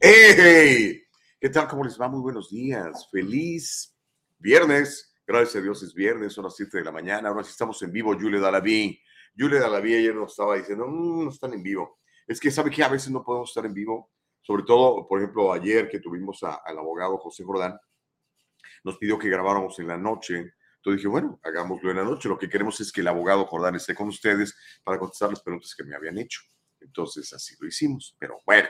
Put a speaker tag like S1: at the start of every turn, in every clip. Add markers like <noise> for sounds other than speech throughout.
S1: ¡Hey! ¿Qué tal? ¿Cómo les va? Muy buenos días. Feliz viernes. Gracias a Dios es viernes, son las 7 de la mañana. Ahora sí estamos en vivo, Julia Dalaví. Julia Dalaví ayer nos estaba diciendo, mm, no están en vivo. Es que sabe que a veces no podemos estar en vivo, sobre todo, por ejemplo, ayer que tuvimos al abogado José Jordán, nos pidió que grabáramos en la noche. Entonces dije, bueno, hagámoslo en la noche. Lo que queremos es que el abogado Jordán esté con ustedes para contestar las preguntas que me habían hecho. Entonces así lo hicimos. Pero bueno,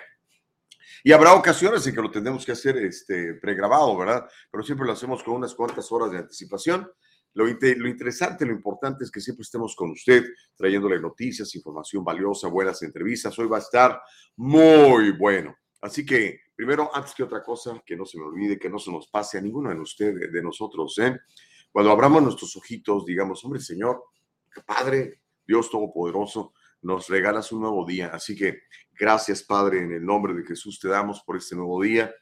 S1: y habrá ocasiones en que lo tendremos que hacer este, pregrabado, ¿verdad? Pero siempre lo hacemos con unas cuantas horas de anticipación. Lo, lo, interesante, lo importante es que siempre estemos con usted, trayéndole noticias, información valiosa, buenas entrevistas. Hoy va a estar muy bueno. Así que, primero, antes que otra cosa, que no se me olvide, que no se nos pase a ninguno de ustedes, de nosotros, ¿eh? Cuando abramos nuestros ojitos, digamos, hombre, Señor, Padre, Dios Todopoderoso, nos regalas un nuevo día. Así que gracias, Padre, en el nombre de Jesús te damos por este nuevo día.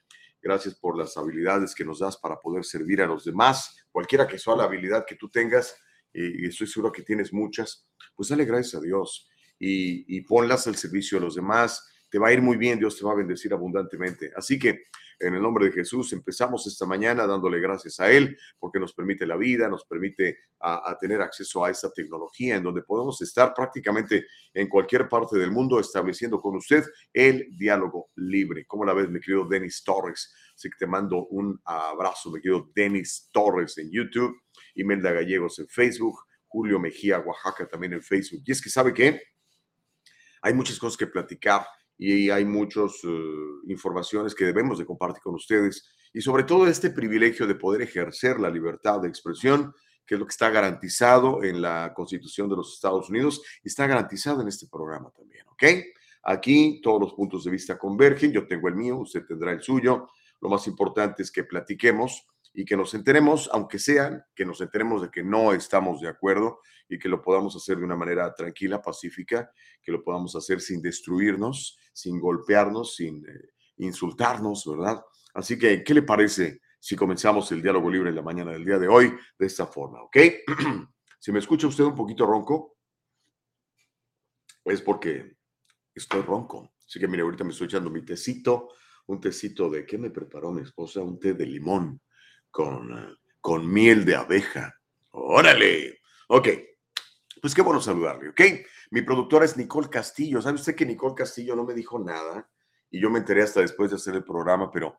S1: Gracias por las habilidades que nos das para poder servir a los demás. Cualquiera que sea la habilidad que tú tengas, y estoy seguro que tienes muchas, pues dale gracias a Dios y, y ponlas al servicio de los demás. Te va a ir muy bien, Dios te va a bendecir abundantemente. Así que en el nombre de Jesús, empezamos esta mañana dándole gracias a Él porque nos permite la vida, nos permite a, tener acceso a esta tecnología en donde podemos estar prácticamente en cualquier parte del mundo estableciendo con usted el diálogo libre. ¿Cómo la ves, mi querido Denis Torres? Así que te mando un abrazo, mi querido Denis Torres en YouTube, Imelda Gallegos en Facebook, Julio Mejía, Oaxaca también en Facebook. Y es que sabe que hay muchas cosas que platicar y hay muchas eh, informaciones que debemos de compartir con ustedes y sobre todo este privilegio de poder ejercer la libertad de expresión, que es lo que está garantizado en la Constitución de los Estados Unidos está garantizado en este programa también, ¿ok? Aquí todos los puntos de vista convergen, yo tengo el mío, usted tendrá el suyo. Lo más importante es que platiquemos y que nos enteremos, aunque sean, que nos enteremos de que no estamos de acuerdo y que lo podamos hacer de una manera tranquila, pacífica, que lo podamos hacer sin destruirnos, sin golpearnos, sin eh, insultarnos, ¿verdad? Así que, ¿qué le parece si comenzamos el diálogo libre en la mañana del día de hoy de esta forma, ¿ok? <clears throat> si me escucha usted un poquito ronco, es porque estoy ronco. Así que, mire, ahorita me estoy echando mi tecito, un tecito de, ¿qué me preparó mi esposa? Un té de limón con, eh, con miel de abeja. Órale. Ok, pues qué bueno saludarle, ¿ok? Mi productora es Nicole Castillo. ¿Sabe usted que Nicole Castillo no me dijo nada? Y yo me enteré hasta después de hacer el programa, pero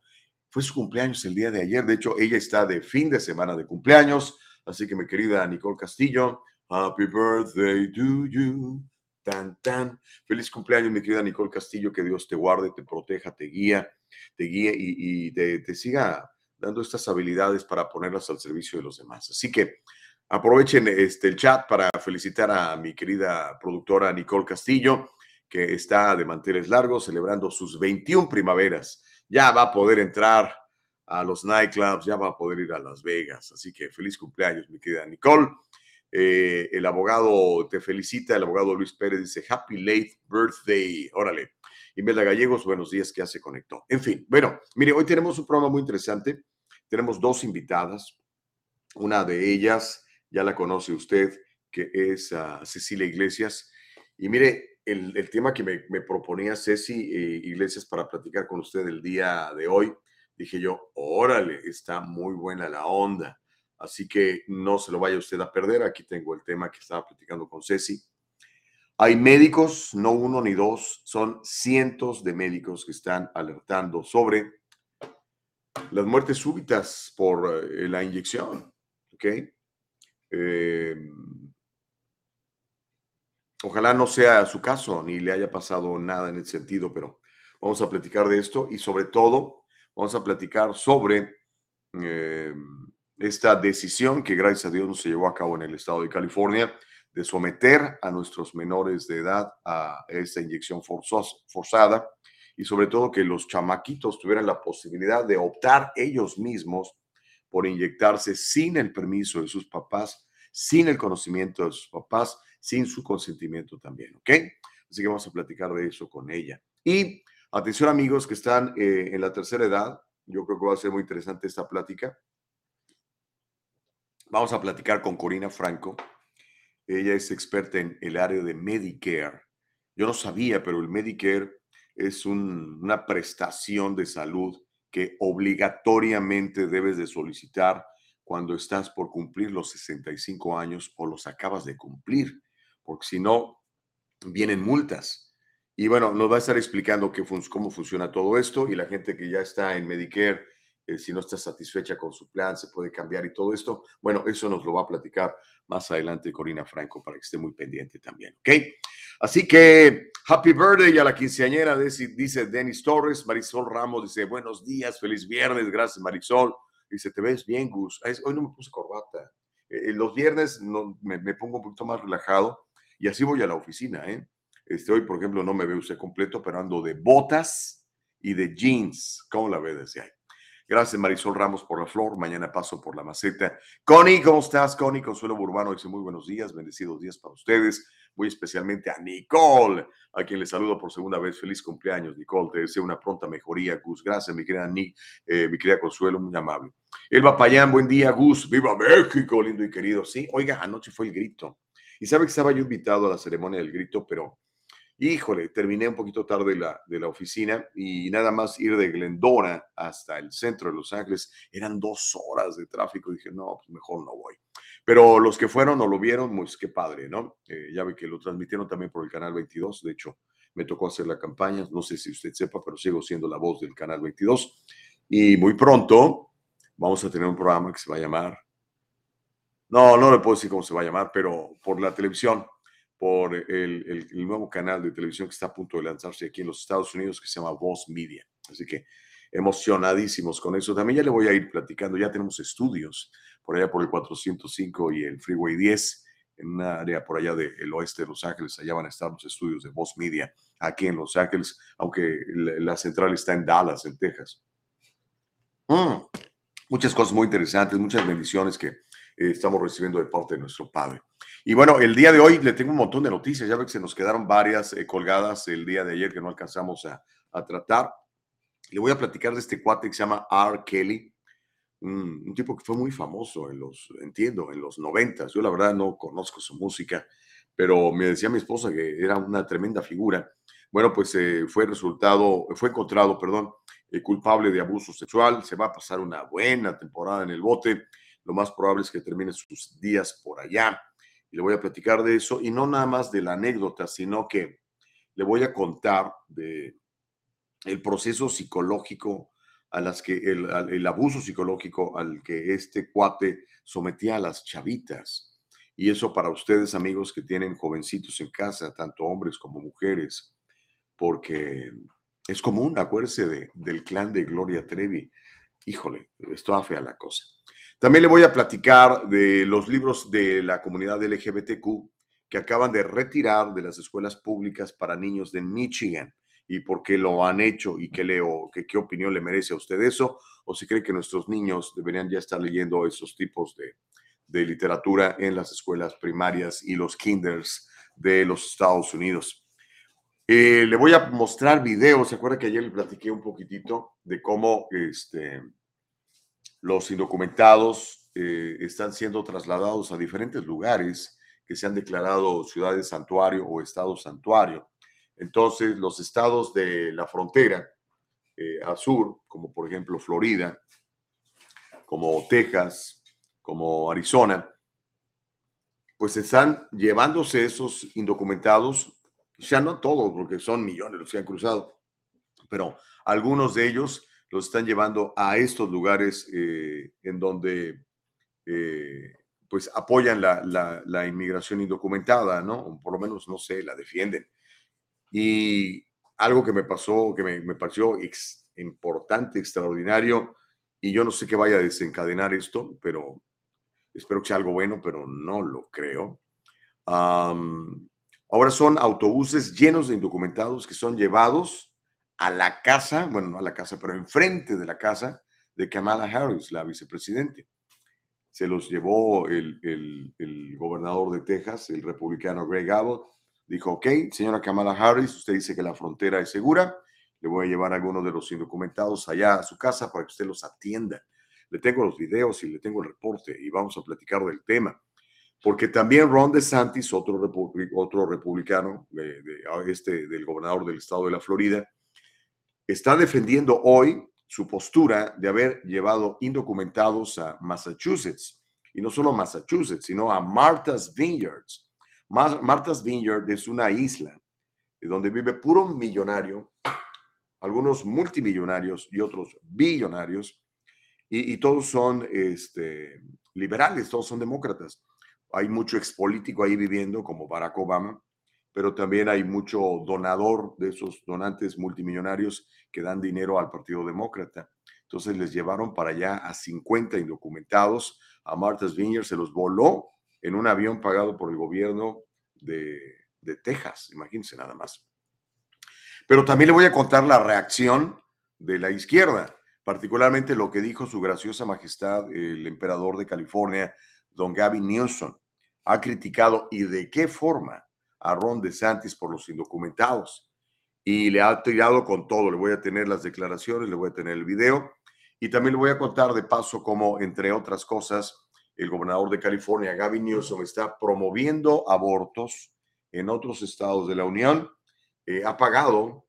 S1: fue su cumpleaños el día de ayer. De hecho, ella está de fin de semana de cumpleaños. Así que mi querida Nicole Castillo, Happy birthday to you. Tan, tan. Feliz cumpleaños, mi querida Nicole Castillo. Que Dios te guarde, te proteja, te guía, te guíe y, te, siga dando estas habilidades para ponerlas al servicio de los demás. Así que Aprovechen este, el chat para felicitar a mi querida productora Nicole Castillo, que está de manteles largos celebrando sus 21 primaveras. Ya va a poder entrar a los nightclubs, ya va a poder ir a Las Vegas. Así que feliz cumpleaños, mi querida Nicole. Eh, el abogado te felicita, el abogado Luis Pérez dice Happy late birthday. Órale. Imelda Gallegos, buenos días, que ya se conectó. En fin, bueno, mire, hoy tenemos un programa muy interesante. Tenemos dos invitadas. Una de ellas ya la conoce usted, que es Cecilia Iglesias. Y mire, el, tema que me, proponía Ceci eh, Iglesias para platicar con usted el día de hoy, dije yo, órale, está muy buena la onda. Así que no se lo vaya usted a perder. Aquí tengo el tema que estaba platicando con Ceci. Hay médicos, no uno ni dos, son cientos de médicos que están alertando sobre las muertes súbitas por eh, la inyección. ¿ok? Eh, ojalá no sea su caso ni le haya pasado nada en ese sentido, pero vamos a platicar de esto y sobre todo vamos a platicar sobre eh, esta decisión que gracias a Dios no se llevó a cabo en el estado de California de someter a nuestros menores de edad a esta inyección forzada y sobre todo que los chamaquitos tuvieran la posibilidad de optar ellos mismos por inyectarse sin el permiso de sus papás, sin el conocimiento de sus papás, sin su consentimiento también, ¿ok? Así que vamos a platicar de eso con ella. Y atención amigos que están eh, en la tercera edad, yo creo que va a ser muy interesante esta plática. Vamos a platicar con Corina Franco. Ella es experta en el área de Medicare. Yo no sabía, pero el Medicare es una prestación de salud que obligatoriamente debes de solicitar cuando estás por cumplir los 65 años o los acabas de cumplir, porque si no, vienen multas. Y bueno, nos va a estar explicando cómo funciona todo esto y la gente que ya está en Medicare, eh, si no está satisfecha con su plan, se puede cambiar y todo esto. Bueno, eso nos lo va a platicar más adelante Corina Franco para que esté muy pendiente también, ¿ok? Así que happy birthday a la quinceañera, dice Denis Torres, Marisol Ramos dice buenos días, feliz viernes, gracias Marisol. Dice, te ves bien, Gus. Hoy no me puse corbata. Eh, los viernes no, me, me, pongo un poquito más relajado y así voy a la oficina, ¿eh? Este, hoy, por ejemplo, no me veo usted completo, pero ando de botas y de jeans. ¿Cómo la ve desde ahí? Gracias, Marisol Ramos, por la flor. Mañana paso por la maceta. Connie, ¿cómo estás? Connie Consuelo Burbano dice muy buenos días, bendecidos días para ustedes. Muy especialmente a Nicole, a quien le saludo por segunda vez. Feliz cumpleaños, Nicole. Te deseo una pronta mejoría, Gus. Gracias, mi querida Nick, eh, mi querida Consuelo, muy amable. Elba Payán, buen día, Gus. Viva México, lindo y querido. Sí, oiga, anoche fue el grito. Y sabe que estaba yo invitado a la ceremonia del grito, pero híjole, terminé un poquito tarde la, de la oficina y nada más ir de Glendora hasta el centro de Los Ángeles eran dos horas de tráfico. dije, no, pues mejor no voy. Pero los que fueron o lo vieron, pues qué padre, ¿no? Eh, ya vi que lo transmitieron también por el canal 22. De hecho, me tocó hacer la campaña. No sé si usted sepa, pero sigo siendo la voz del canal 22. Y muy pronto vamos a tener un programa que se va a llamar. No, no le puedo decir cómo se va a llamar, pero por la televisión por el, nuevo canal de televisión que está a punto de lanzarse aquí en los Estados Unidos que se llama Voz Media. Así que emocionadísimos con eso. También ya le voy a ir platicando, ya tenemos estudios por allá por el 405 y el Freeway 10, en una área por allá del oeste de Los Ángeles. Allá van a estar los estudios de Voz Media aquí en Los Ángeles, aunque la, central está en Dallas, en Texas. Mm, muchas cosas muy interesantes, muchas bendiciones que eh, estamos recibiendo de parte de nuestro Padre. Y bueno, el día de hoy le tengo un montón de noticias. Ya ve que se nos quedaron varias eh, colgadas el día de ayer que no alcanzamos a, tratar. Le voy a platicar de este cuate que se llama R. Kelly, un, tipo que fue muy famoso en los, entiendo, en los noventas. Yo la verdad no conozco su música, pero me decía mi esposa que era una tremenda figura. Bueno, pues eh, fue resultado, fue encontrado, perdón, eh, culpable de abuso sexual. Se va a pasar una buena temporada en el bote. Lo más probable es que termine sus días por allá y le voy a platicar de eso, y no nada más de la anécdota, sino que le voy a contar de el proceso psicológico a las que el, el abuso psicológico al que este cuate sometía a las chavitas. Y eso para ustedes, amigos que tienen jovencitos en casa, tanto hombres como mujeres, porque es común, acuérdense de, del clan de Gloria Trevi. Híjole, esto fea la cosa. También le voy a platicar de los libros de la comunidad LGBTQ que acaban de retirar de las escuelas públicas para niños de Michigan. Y por qué lo han hecho y qué, leo, qué, qué opinión le merece a usted eso, o si cree que nuestros niños deberían ya estar leyendo esos tipos de, de literatura en las escuelas primarias y los kinders de los Estados Unidos. Eh, le voy a mostrar videos, ¿se acuerda que ayer le platiqué un poquitito de cómo este, los indocumentados eh, están siendo trasladados a diferentes lugares que se han declarado ciudades santuario o estados santuario. Entonces, los estados de la frontera eh, sur, como por ejemplo Florida, como Texas, como Arizona, pues están llevándose esos indocumentados, ya no todos, porque son millones los que han cruzado, pero algunos de ellos los están llevando a estos lugares eh, en donde eh, pues apoyan la, inmigración indocumentada, ¿no? por lo menos, no sé, la defienden. Y algo que me pasó, que me, pareció importante, extraordinario, y yo no sé qué vaya a desencadenar esto, pero espero que sea algo bueno, pero no lo creo. ahora son autobuses llenos de indocumentados que son llevados a la casa, bueno, no a la casa, pero enfrente de la casa de Kamala Harris, la vicepresidente. Se los llevó el, el, gobernador de Texas, el republicano Greg Abbott. Dijo, ok, señora Kamala Harris, usted dice que la frontera es segura, le voy a llevar a algunos de los indocumentados allá a su casa para que usted los atienda. Le tengo los videos y le tengo el reporte y vamos a platicar del tema. Porque también Ron DeSantis, otro, otro republicano, de, este, del gobernador del estado de la Florida, está defendiendo hoy su postura de haber llevado indocumentados a Massachusetts. Y no solo a Massachusetts, sino a Martha's Vineyards. Martha's Vineyard es una isla donde vive puro millonario, algunos multimillonarios y otros billonarios, y, todos son este, liberales, todos son demócratas. Hay mucho expolítico ahí viviendo, como Barack Obama, pero también hay mucho donador de esos donantes multimillonarios que dan dinero al Partido Demócrata. Entonces les llevaron para allá a 50 indocumentados a Martha's Vineyard, se los voló en un avión pagado por el gobierno de, de Texas, imagínense nada más. Pero también le voy a contar la reacción de la izquierda, particularmente lo que dijo su graciosa majestad, el emperador de California, don Gavin Newsom. Ha criticado y de qué forma a Ron DeSantis por los indocumentados y le ha tirado con todo. Le voy a tener las declaraciones, le voy a tener el video y también le voy a contar de paso cómo, entre otras cosas, el gobernador de California, Gavin Newsom, está promoviendo abortos en otros estados de la Unión. Eh, ha pagado,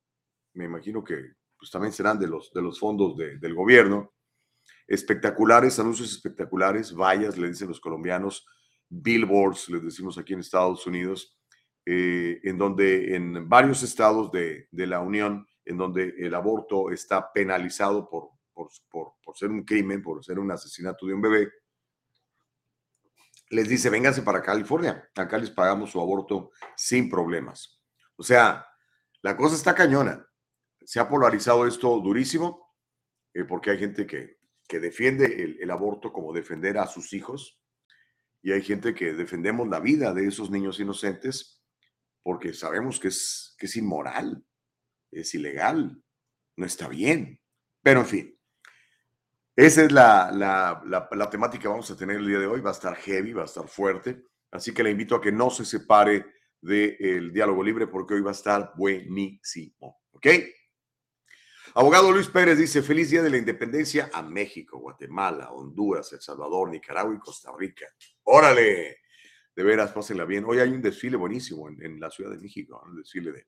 S1: me imagino que pues, también serán de los, de los fondos del gobierno, espectaculares, anuncios espectaculares, vallas, le dicen los colombianos, billboards, les decimos aquí en Estados Unidos, eh, en donde en varios estados de, la Unión, en donde el aborto está penalizado por, por, por, ser un crimen, por ser un asesinato de un bebé, les dice, vénganse para California, acá les pagamos su aborto sin problemas. O sea, la cosa está cañona. Se ha polarizado esto durísimo, eh, porque hay gente que, que defiende el, el, aborto como defender a sus hijos, y hay gente que defendemos la vida de esos niños inocentes porque sabemos que es, que es inmoral, es ilegal, no está bien. Pero en fin, esa es la, la, la, temática que vamos a tener el día de hoy. Va a estar heavy, va a estar fuerte. Así que le invito a que no se separe del diálogo libre porque hoy va a estar buenísimo. ¿Ok? Abogado Luis Pérez dice, feliz día de la independencia a México, Guatemala, Honduras, El Salvador, Nicaragua y Costa Rica. Órale, de veras, pásenla bien. Hoy hay un desfile buenísimo en, la Ciudad de México, un desfile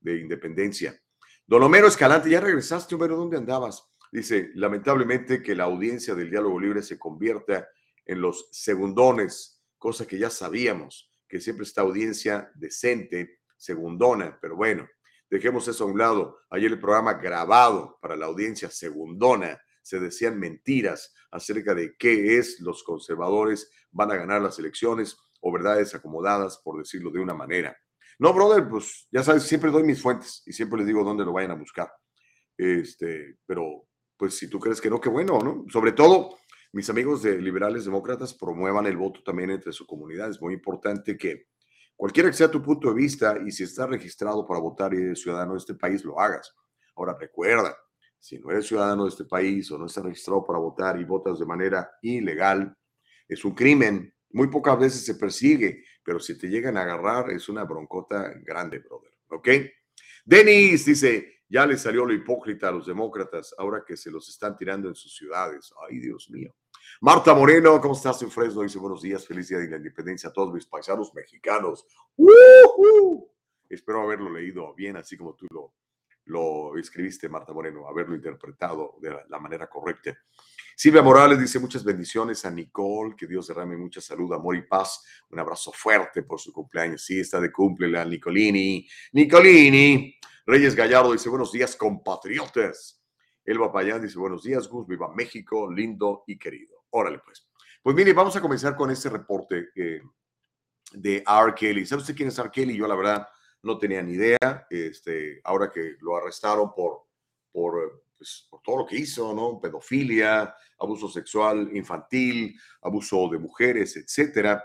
S1: de, independencia. Dolomero Escalante, ya regresaste, pero ¿dónde andabas? Dice, lamentablemente que la audiencia del diálogo libre se convierta en los segundones, cosa que ya sabíamos, que siempre está audiencia decente, segundona, pero bueno, dejemos eso a un lado. Ayer el programa grabado para la audiencia segundona, se decían mentiras acerca de qué es los conservadores van a ganar las elecciones o verdades acomodadas, por decirlo de una manera. No, brother, pues ya sabes, siempre doy mis fuentes y siempre les digo dónde lo vayan a buscar. Este, pero pues si tú crees que no, qué bueno, ¿no? Sobre todo, mis amigos de liberales demócratas promuevan el voto también entre su comunidad. Es muy importante que cualquiera que sea tu punto de vista y si estás registrado para votar y eres ciudadano de este país, lo hagas. Ahora recuerda, si no eres ciudadano de este país o no estás registrado para votar y votas de manera ilegal, es un crimen muy pocas veces se persigue, pero si te llegan a agarrar es una broncota grande, brother. ¿Ok? Denis dice, ya le salió lo hipócrita a los demócratas ahora que se los están tirando en sus ciudades. Ay, Dios mío. Marta Moreno, ¿cómo estás en Fresno? Dice, buenos días, feliz día de la independencia a todos mis paisanos mexicanos. Espero haberlo leído bien, así como tú lo, lo escribiste, Marta Moreno, haberlo interpretado de la manera correcta. Silvia Morales dice muchas bendiciones a Nicole, que Dios derrame mucha salud, amor y paz. Un abrazo fuerte por su cumpleaños. Sí, está de cumple la Nicolini. Nicolini. Reyes Gallardo dice buenos días, compatriotas. Elba Payán dice buenos días, Gus, viva México, lindo y querido. Órale, pues. Pues mire, vamos a comenzar con este reporte eh, de R. Kelly. ¿Sabe usted quién es R. Kelly? Yo la verdad no tenía ni idea. Este, ahora que lo arrestaron por, por pues, por todo lo que hizo, ¿no? Pedofilia, abuso sexual infantil, abuso de mujeres, etcétera.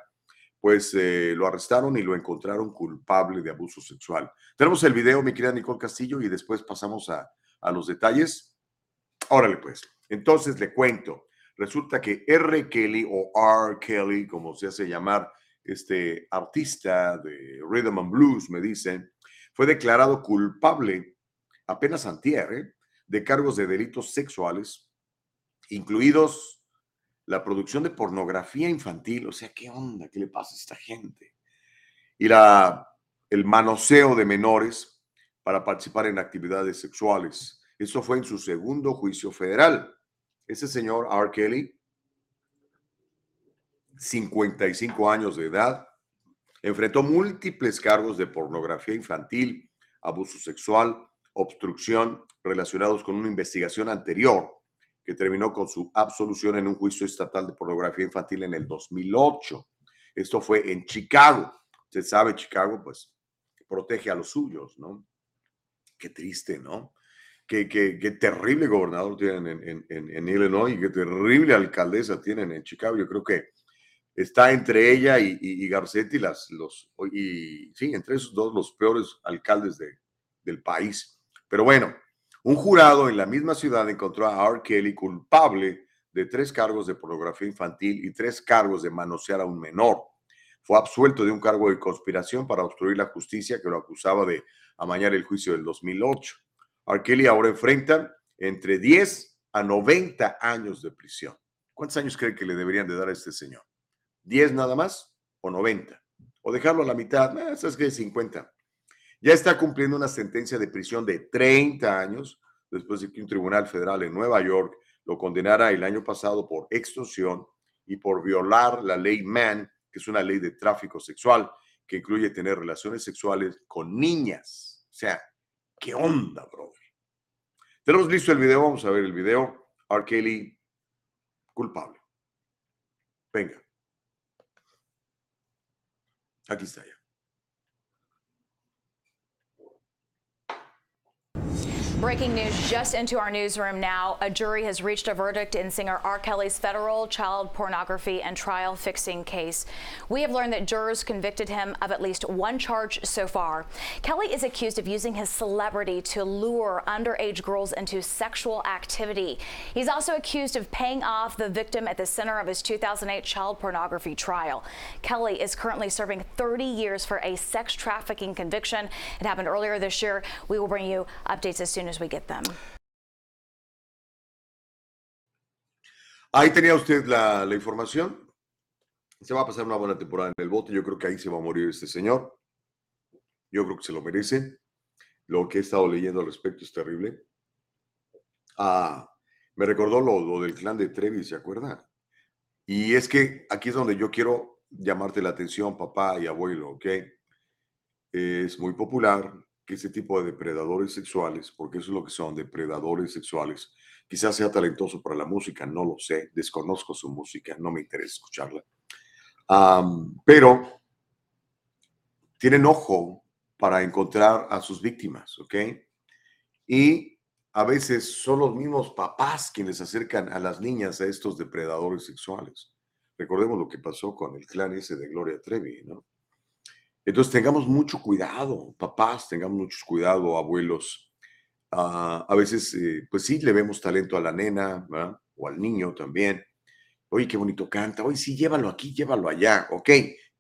S1: pues eh, lo arrestaron y lo encontraron culpable de abuso sexual. Tenemos el video, mi querida Nicole Castillo, y después pasamos a, a los detalles. Órale, pues. Entonces le cuento. Resulta que R. Kelly o R. Kelly, como se hace llamar este artista de rhythm and blues, me dicen, fue declarado culpable apenas antier ¿eh? de cargos de delitos sexuales, incluidos la producción de pornografía infantil. O sea, ¿qué onda? ¿Qué le pasa a esta gente? Y la, el manoseo de menores para participar en actividades sexuales. Eso fue en su segundo juicio federal. Ese señor R. Kelly, 55 años de edad, enfrentó múltiples cargos de pornografía infantil, abuso sexual, obstrucción relacionados con una investigación anterior que terminó con su absolución en un juicio estatal de pornografía infantil en el 2008. Esto fue en Chicago. Usted sabe, Chicago, pues, protege a los suyos, ¿no? Qué triste, ¿no? qué, terrible gobernador tienen en, en, en, Illinois y qué terrible alcaldesa tienen en Chicago. Yo creo que está entre ella y, Garcetti, los, y entre esos dos los peores alcaldes de, del país. Pero bueno, un jurado en la misma ciudad encontró a R. Kelly culpable de tres cargos de pornografía infantil y tres cargos de manosear a un menor. Fue absuelto de un cargo de conspiración para obstruir la justicia que lo acusaba de amañar el juicio del 2008. Kelly ahora enfrenta entre 10 a 90 años de prisión. ¿Cuántos años cree que le deberían de dar a este señor? ¿10 nada más o 90? O dejarlo a la mitad, eh, ¿sabes qué? 50. Ya está cumpliendo una sentencia de prisión de 30 años después de que un tribunal federal en Nueva York lo condenara el año pasado por extorsión y por violar la ley Mann, que es una ley de tráfico sexual que incluye tener relaciones sexuales con niñas. O sea, ¿qué onda, brother? Tenemos listo el video, vamos a ver el video. R. Kelly, culpable. Venga. Aquí está ya.
S2: Breaking news just into our newsroom now. A jury has reached a verdict in singer R. Kelly's federal child pornography and trial fixing case. We have learned that jurors convicted him of at least one charge so far. Kelly is accused of using his celebrity to lure underage girls into sexual activity. He's also accused of paying off the victim at the center of his 2008 child pornography trial. Kelly is currently serving 30 years for a sex trafficking conviction. It happened earlier this year. We will bring you updates as soon as we get them.
S1: Ahí tenía usted la, información. Se va a pasar una buena temporada en el bote. Yo creo que ahí se va a morir este señor. Yo creo que se lo merece. Lo que he estado leyendo al respecto es terrible. Ah, me recordó lo, lo del clan de Trevi, ¿se acuerda? Y es que aquí es donde yo quiero llamarte la atención, papá y abuelo, ¿ok? Es muy popular que ese tipo de depredadores sexuales, porque eso es lo que son, depredadores sexuales, quizás sea talentoso para la música, no lo sé, desconozco su música, no me interesa escucharla, pero tienen ojo para encontrar a sus víctimas, ¿ok? Y a veces son los mismos papás quienes acercan a las niñas a estos depredadores sexuales. Recordemos lo que pasó con el clan ese de Gloria Trevi, ¿no? Entonces tengamos mucho cuidado, papás, tengamos mucho cuidado, abuelos. Ah, a veces, eh, pues sí, le vemos talento a la nena o al niño también. Oye, qué bonito canta. Oye, sí, llévalo aquí, llévalo allá. Ok,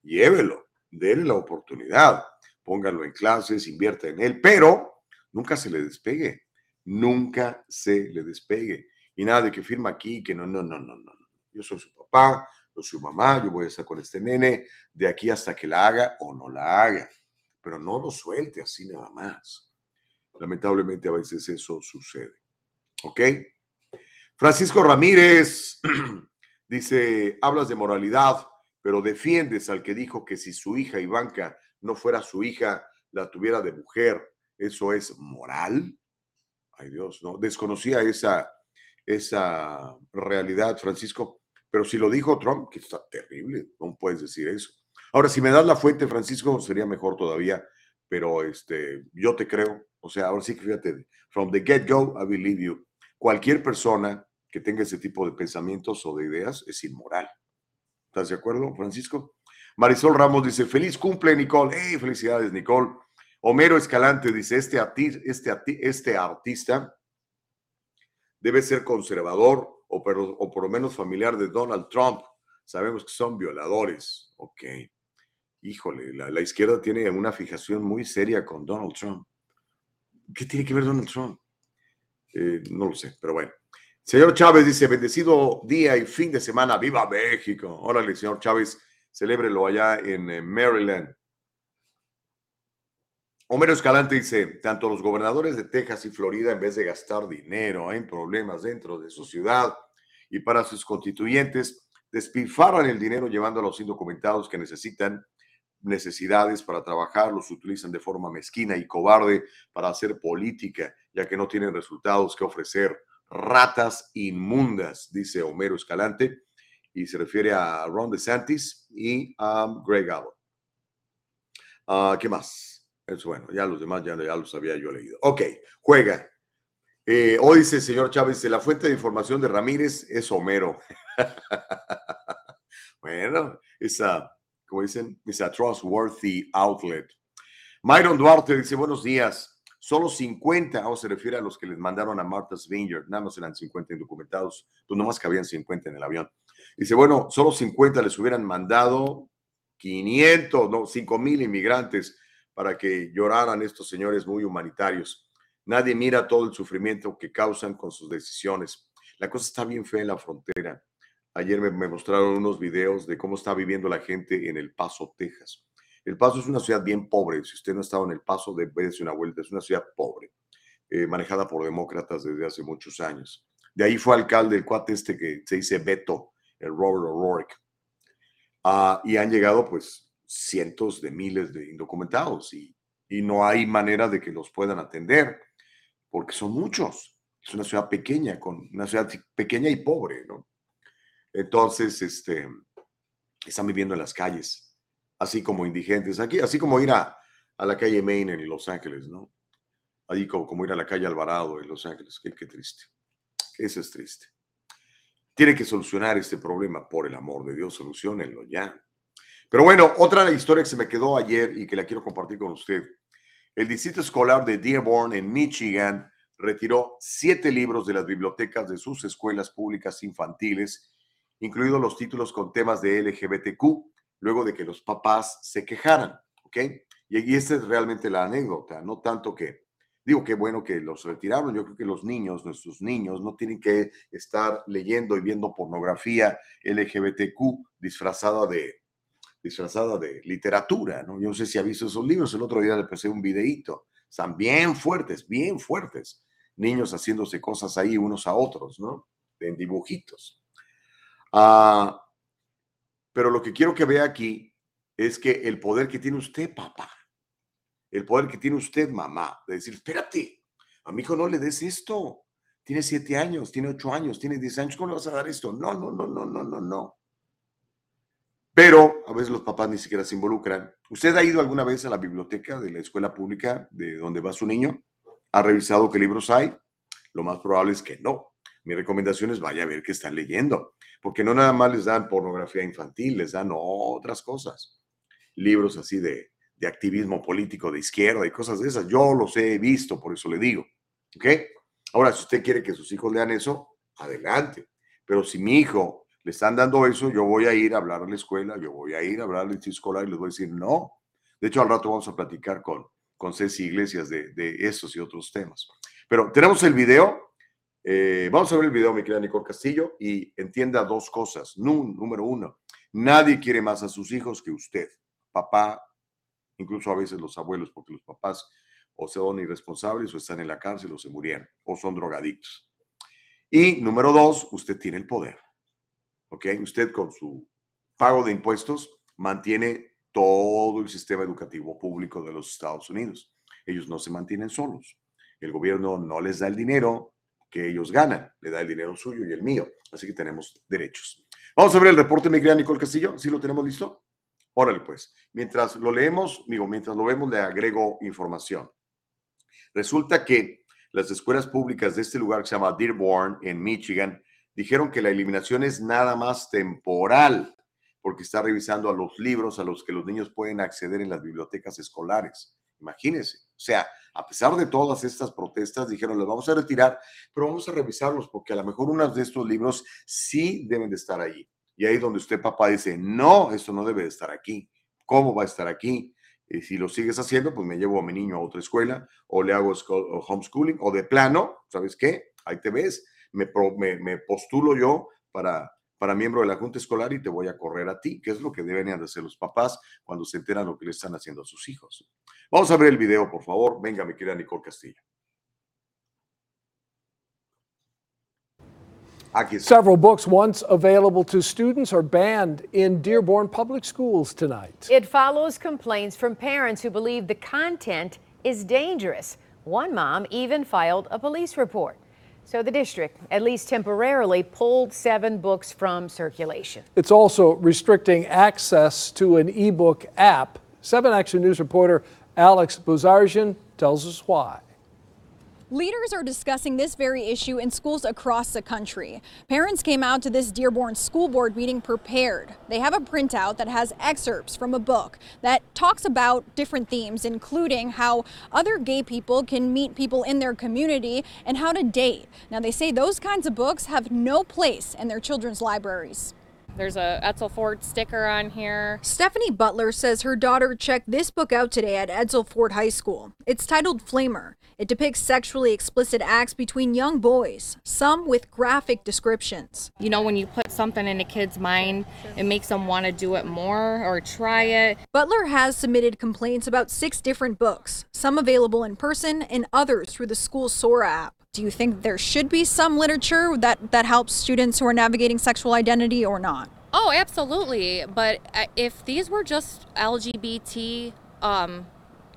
S1: llévelo, denle la oportunidad. Póngalo en clases, invierta en él, pero nunca se le despegue. Nunca se le despegue. Y nada de que firma aquí, que no, no, no, no, no. Yo soy su papá, su mamá, yo voy a estar con este nene de aquí hasta que la haga o no la haga, pero no lo suelte así nada más. Lamentablemente a veces eso sucede. ¿Ok? Francisco Ramírez <clears throat> dice, hablas de moralidad, pero defiendes al que dijo que si su hija Ivanka no fuera su hija, la tuviera de mujer. ¿Eso es moral? Ay Dios, no. Desconocía esa, esa realidad, Francisco. Pero si lo dijo Trump, que está terrible, no puedes decir eso. Ahora, si me das la fuente, Francisco, sería mejor todavía, pero este, yo te creo. O sea, ahora sí que fíjate, from the get-go, I believe you. Cualquier persona que tenga ese tipo de pensamientos o de ideas es inmoral. ¿Estás de acuerdo, Francisco? Marisol Ramos dice, feliz cumple, Nicole. ¡Hey, felicidades, Nicole! Homero Escalante dice, este, este, este artista debe ser conservador o, o por lo menos familiar de Donald Trump. Sabemos que son violadores. Ok. Híjole, la, izquierda tiene una fijación muy seria con Donald Trump. ¿Qué tiene que ver Donald Trump? Eh, no lo sé, pero bueno. Señor Chávez dice, bendecido día y fin de semana, viva México. Órale, señor Chávez, celébrelo allá en Maryland. Homero Escalante dice, tanto los gobernadores de Texas y Florida, en vez de gastar dinero en problemas dentro de su ciudad y para sus constituyentes, despilfarran el dinero llevando a los indocumentados que necesitan necesidades para trabajar, los utilizan de forma mezquina y cobarde para hacer política, ya que no tienen resultados que ofrecer. Ratas inmundas, dice Homero Escalante, y se refiere a Ron DeSantis y a Greg Abbott. Ah, ¿Qué más? Eso bueno, ya los demás ya, ya los había yo leído. Ok, juega. Eh, hoy dice el señor Chávez, la fuente de información de Ramírez es Homero. <laughs> bueno, esa como dicen, es a trustworthy outlet. Myron Duarte dice, buenos días. Solo 50, o se refiere a los que les mandaron a Martha's Vineyard, nada más eran 50 indocumentados, pues nomás cabían 50 en el avión. Dice, bueno, solo 50 les hubieran mandado 500, no, 5 mil inmigrantes para que lloraran estos señores muy humanitarios. Nadie mira todo el sufrimiento que causan con sus decisiones. La cosa está bien fea en la frontera. Ayer me, mostraron unos videos de cómo está viviendo la gente en El Paso, Texas. El Paso es una ciudad bien pobre. Si usted no ha estado en El Paso, debe una vuelta. Es una ciudad pobre, eh, manejada por demócratas desde hace muchos años. De ahí fue alcalde el cuate este que se dice Beto, el Robert O'Rourke. Ah, y han llegado pues cientos de miles de indocumentados y, y no hay manera de que los puedan atender porque son muchos. Es una ciudad pequeña, con una ciudad pequeña y pobre, ¿no? Entonces, este, están viviendo en las calles, así como indigentes, aquí, así como ir a, la calle Main en Los Ángeles, ¿no? Ahí como, ir a la calle Alvarado en Los Ángeles, qué, qué triste. Eso es triste. Tiene que solucionar este problema, por el amor de Dios, solucionenlo ya. Pero bueno, otra historia que se me quedó ayer y que la quiero compartir con usted. El distrito escolar de Dearborn, en Michigan, retiró siete libros de las bibliotecas de sus escuelas públicas infantiles incluidos los títulos con temas de LGBTQ, luego de que los papás se quejaran, ¿ok? Y, esta es realmente la anécdota, no tanto que, digo, qué bueno que los retiraron, yo creo que los niños, nuestros niños, no tienen que estar leyendo y viendo pornografía LGBTQ disfrazada de, disfrazada de literatura, ¿no? Yo no sé si ha visto esos libros, el otro día le pasé un videíto, están bien fuertes, bien fuertes, niños haciéndose cosas ahí unos a otros, ¿no? En dibujitos. Ah, pero lo que quiero que vea aquí es que el poder que tiene usted, papá, el poder que tiene usted, mamá, de decir, espérate, a mi hijo no le des esto. Tiene siete años, tiene ocho años, tiene diez años, ¿cómo le vas a dar esto? No, no, no, no, no, no, no. Pero a veces los papás ni siquiera se involucran. ¿Usted ha ido alguna vez a la biblioteca de la escuela pública de donde va su niño? ¿Ha revisado qué libros hay? Lo más probable es que no. Mi recomendación es vaya a ver qué están leyendo porque no nada más les dan pornografía infantil, les dan otras cosas, libros así de, de activismo político de izquierda y cosas de esas. Yo los he visto, por eso le digo. ¿Ok? Ahora, si usted quiere que sus hijos lean eso, adelante. Pero si mi hijo le están dando eso, yo voy a ir a hablar a la escuela, yo voy a ir a hablar al instituto escolar y les voy a decir no. De hecho, al rato vamos a platicar con, con Ceci Iglesias de, de esos y otros temas. Pero tenemos el video eh, vamos a ver el video, mi querida Nicole Castillo, y entienda dos cosas. número uno, nadie quiere más a sus hijos que usted, papá, incluso a veces los abuelos, porque los papás o son irresponsables o están en la cárcel o se murieron o son drogadictos. Y número dos, usted tiene el poder. ¿Ok? Usted con su pago de impuestos mantiene todo el sistema educativo público de los Estados Unidos. Ellos no se mantienen solos. El gobierno no les da el dinero, que ellos ganan, le da el dinero suyo y el mío, así que tenemos derechos. Vamos a ver el reporte, mi querida Castillo, ¿sí lo tenemos listo? Órale, pues, mientras lo leemos, digo, mientras lo vemos, le agrego información. Resulta que las escuelas públicas de este lugar que se llama Dearborn, en Michigan, dijeron que la eliminación es nada más temporal. porque está revisando a los libros a los que los niños pueden acceder en las bibliotecas escolares. Imagínense. O sea, a pesar de todas estas protestas, dijeron, los vamos a retirar, pero vamos a revisarlos porque a lo mejor uno de estos libros sí deben de estar ahí. Y ahí donde usted, papá, dice, no, esto no debe de estar aquí. ¿Cómo va a estar aquí? Y si lo sigues haciendo, pues me llevo a mi niño a otra escuela o le hago homeschooling o de plano, ¿sabes qué? Ahí te ves, me, me, postulo yo para, para miembro de la Junta Escolar y te voy a correr a ti, que es lo que deben de hacer los papás cuando se enteran lo que le están haciendo a sus hijos. Vamos a ver el video, por favor. Venga, mi querida Nicole Castillo.
S3: Several books once available to students are banned in Dearborn Public Schools tonight.
S4: It follows complaints from parents who believe the content is dangerous. One mom even filed a police report. So the district, at least temporarily, pulled seven books from circulation.
S3: It's also restricting access to an ebook app. 7 Action News reporter Alex Buzarjian tells us why.
S5: Leaders are discussing this very issue in schools across the country. Parents came out to this Dearborn School Board meeting prepared. They have a printout that has excerpts from a book that talks about different themes, including how other gay people can meet people in their community and how to date. Now, they say those kinds of books have no place in their children's libraries.
S6: There's a Edsel Ford sticker on here.
S5: Stephanie Butler says her daughter checked this book out today at Edsel Ford High School. It's titled Flamer. It depicts sexually explicit acts between young boys, some with graphic descriptions.
S6: You know, when you put something in a kid's mind, it makes them want to do it more or try it.
S5: Butler has submitted complaints about six different books, some available in person and others through the school Sora app. Do you think there should be some literature that, that helps students who are navigating sexual identity or not?
S6: Oh, absolutely. But uh, if these were just LGBT um,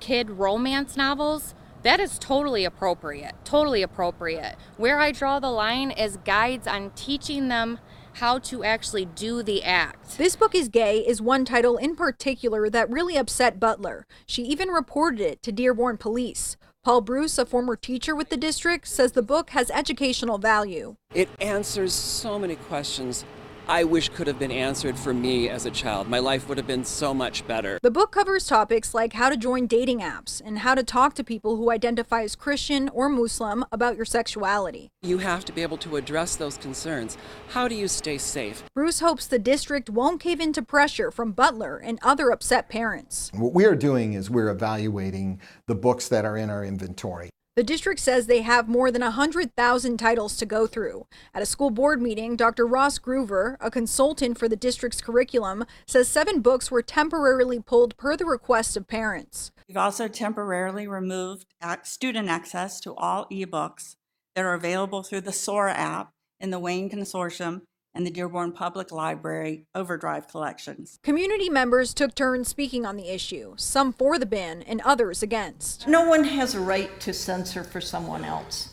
S6: kid romance novels, that is totally appropriate. Totally appropriate. Where I draw the line is guides on teaching them how to actually do the act.
S5: This book is gay is one title in particular that really upset Butler. She even reported it to Dearborn Police. Paul Bruce, a former teacher with the district, says the book has educational value.
S7: It answers so many questions I wish could have been answered for me as a child. My life would have been so much better.
S5: The book covers topics like how to join dating apps and how to talk to people who identify as Christian or Muslim about your sexuality.
S7: You have to be able to address those concerns. How do you stay safe?
S5: Bruce hopes the district won't cave into pressure from Butler and other upset parents.
S8: What we are doing is we're evaluating the books that are in our inventory.
S5: The district says they have more than 100,000 titles to go through. At a school board meeting, Dr. Ross Groover, a consultant for the district's curriculum, says seven books were temporarily pulled per the request of parents.
S9: We've also temporarily removed student access to all ebooks that are available through the SOAR app in the Wayne Consortium and the Dearborn Public Library Overdrive collections.
S5: Community members took turns speaking on the issue, some for the ban and others against.
S10: No one has a right to censor for someone else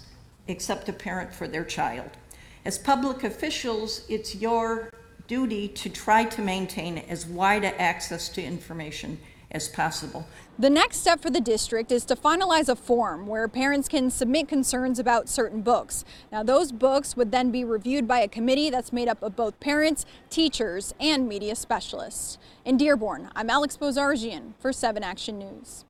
S10: except a parent for their child. As public officials, it's your duty to try to maintain as wide access to information as possible.
S5: The next step for the district is to finalize a form where parents can submit concerns about certain books. Now, those books would then be reviewed by a committee that's made up of both parents, teachers, and media specialists. In Dearborn, I'm Alex Bozargian for 7 Action News.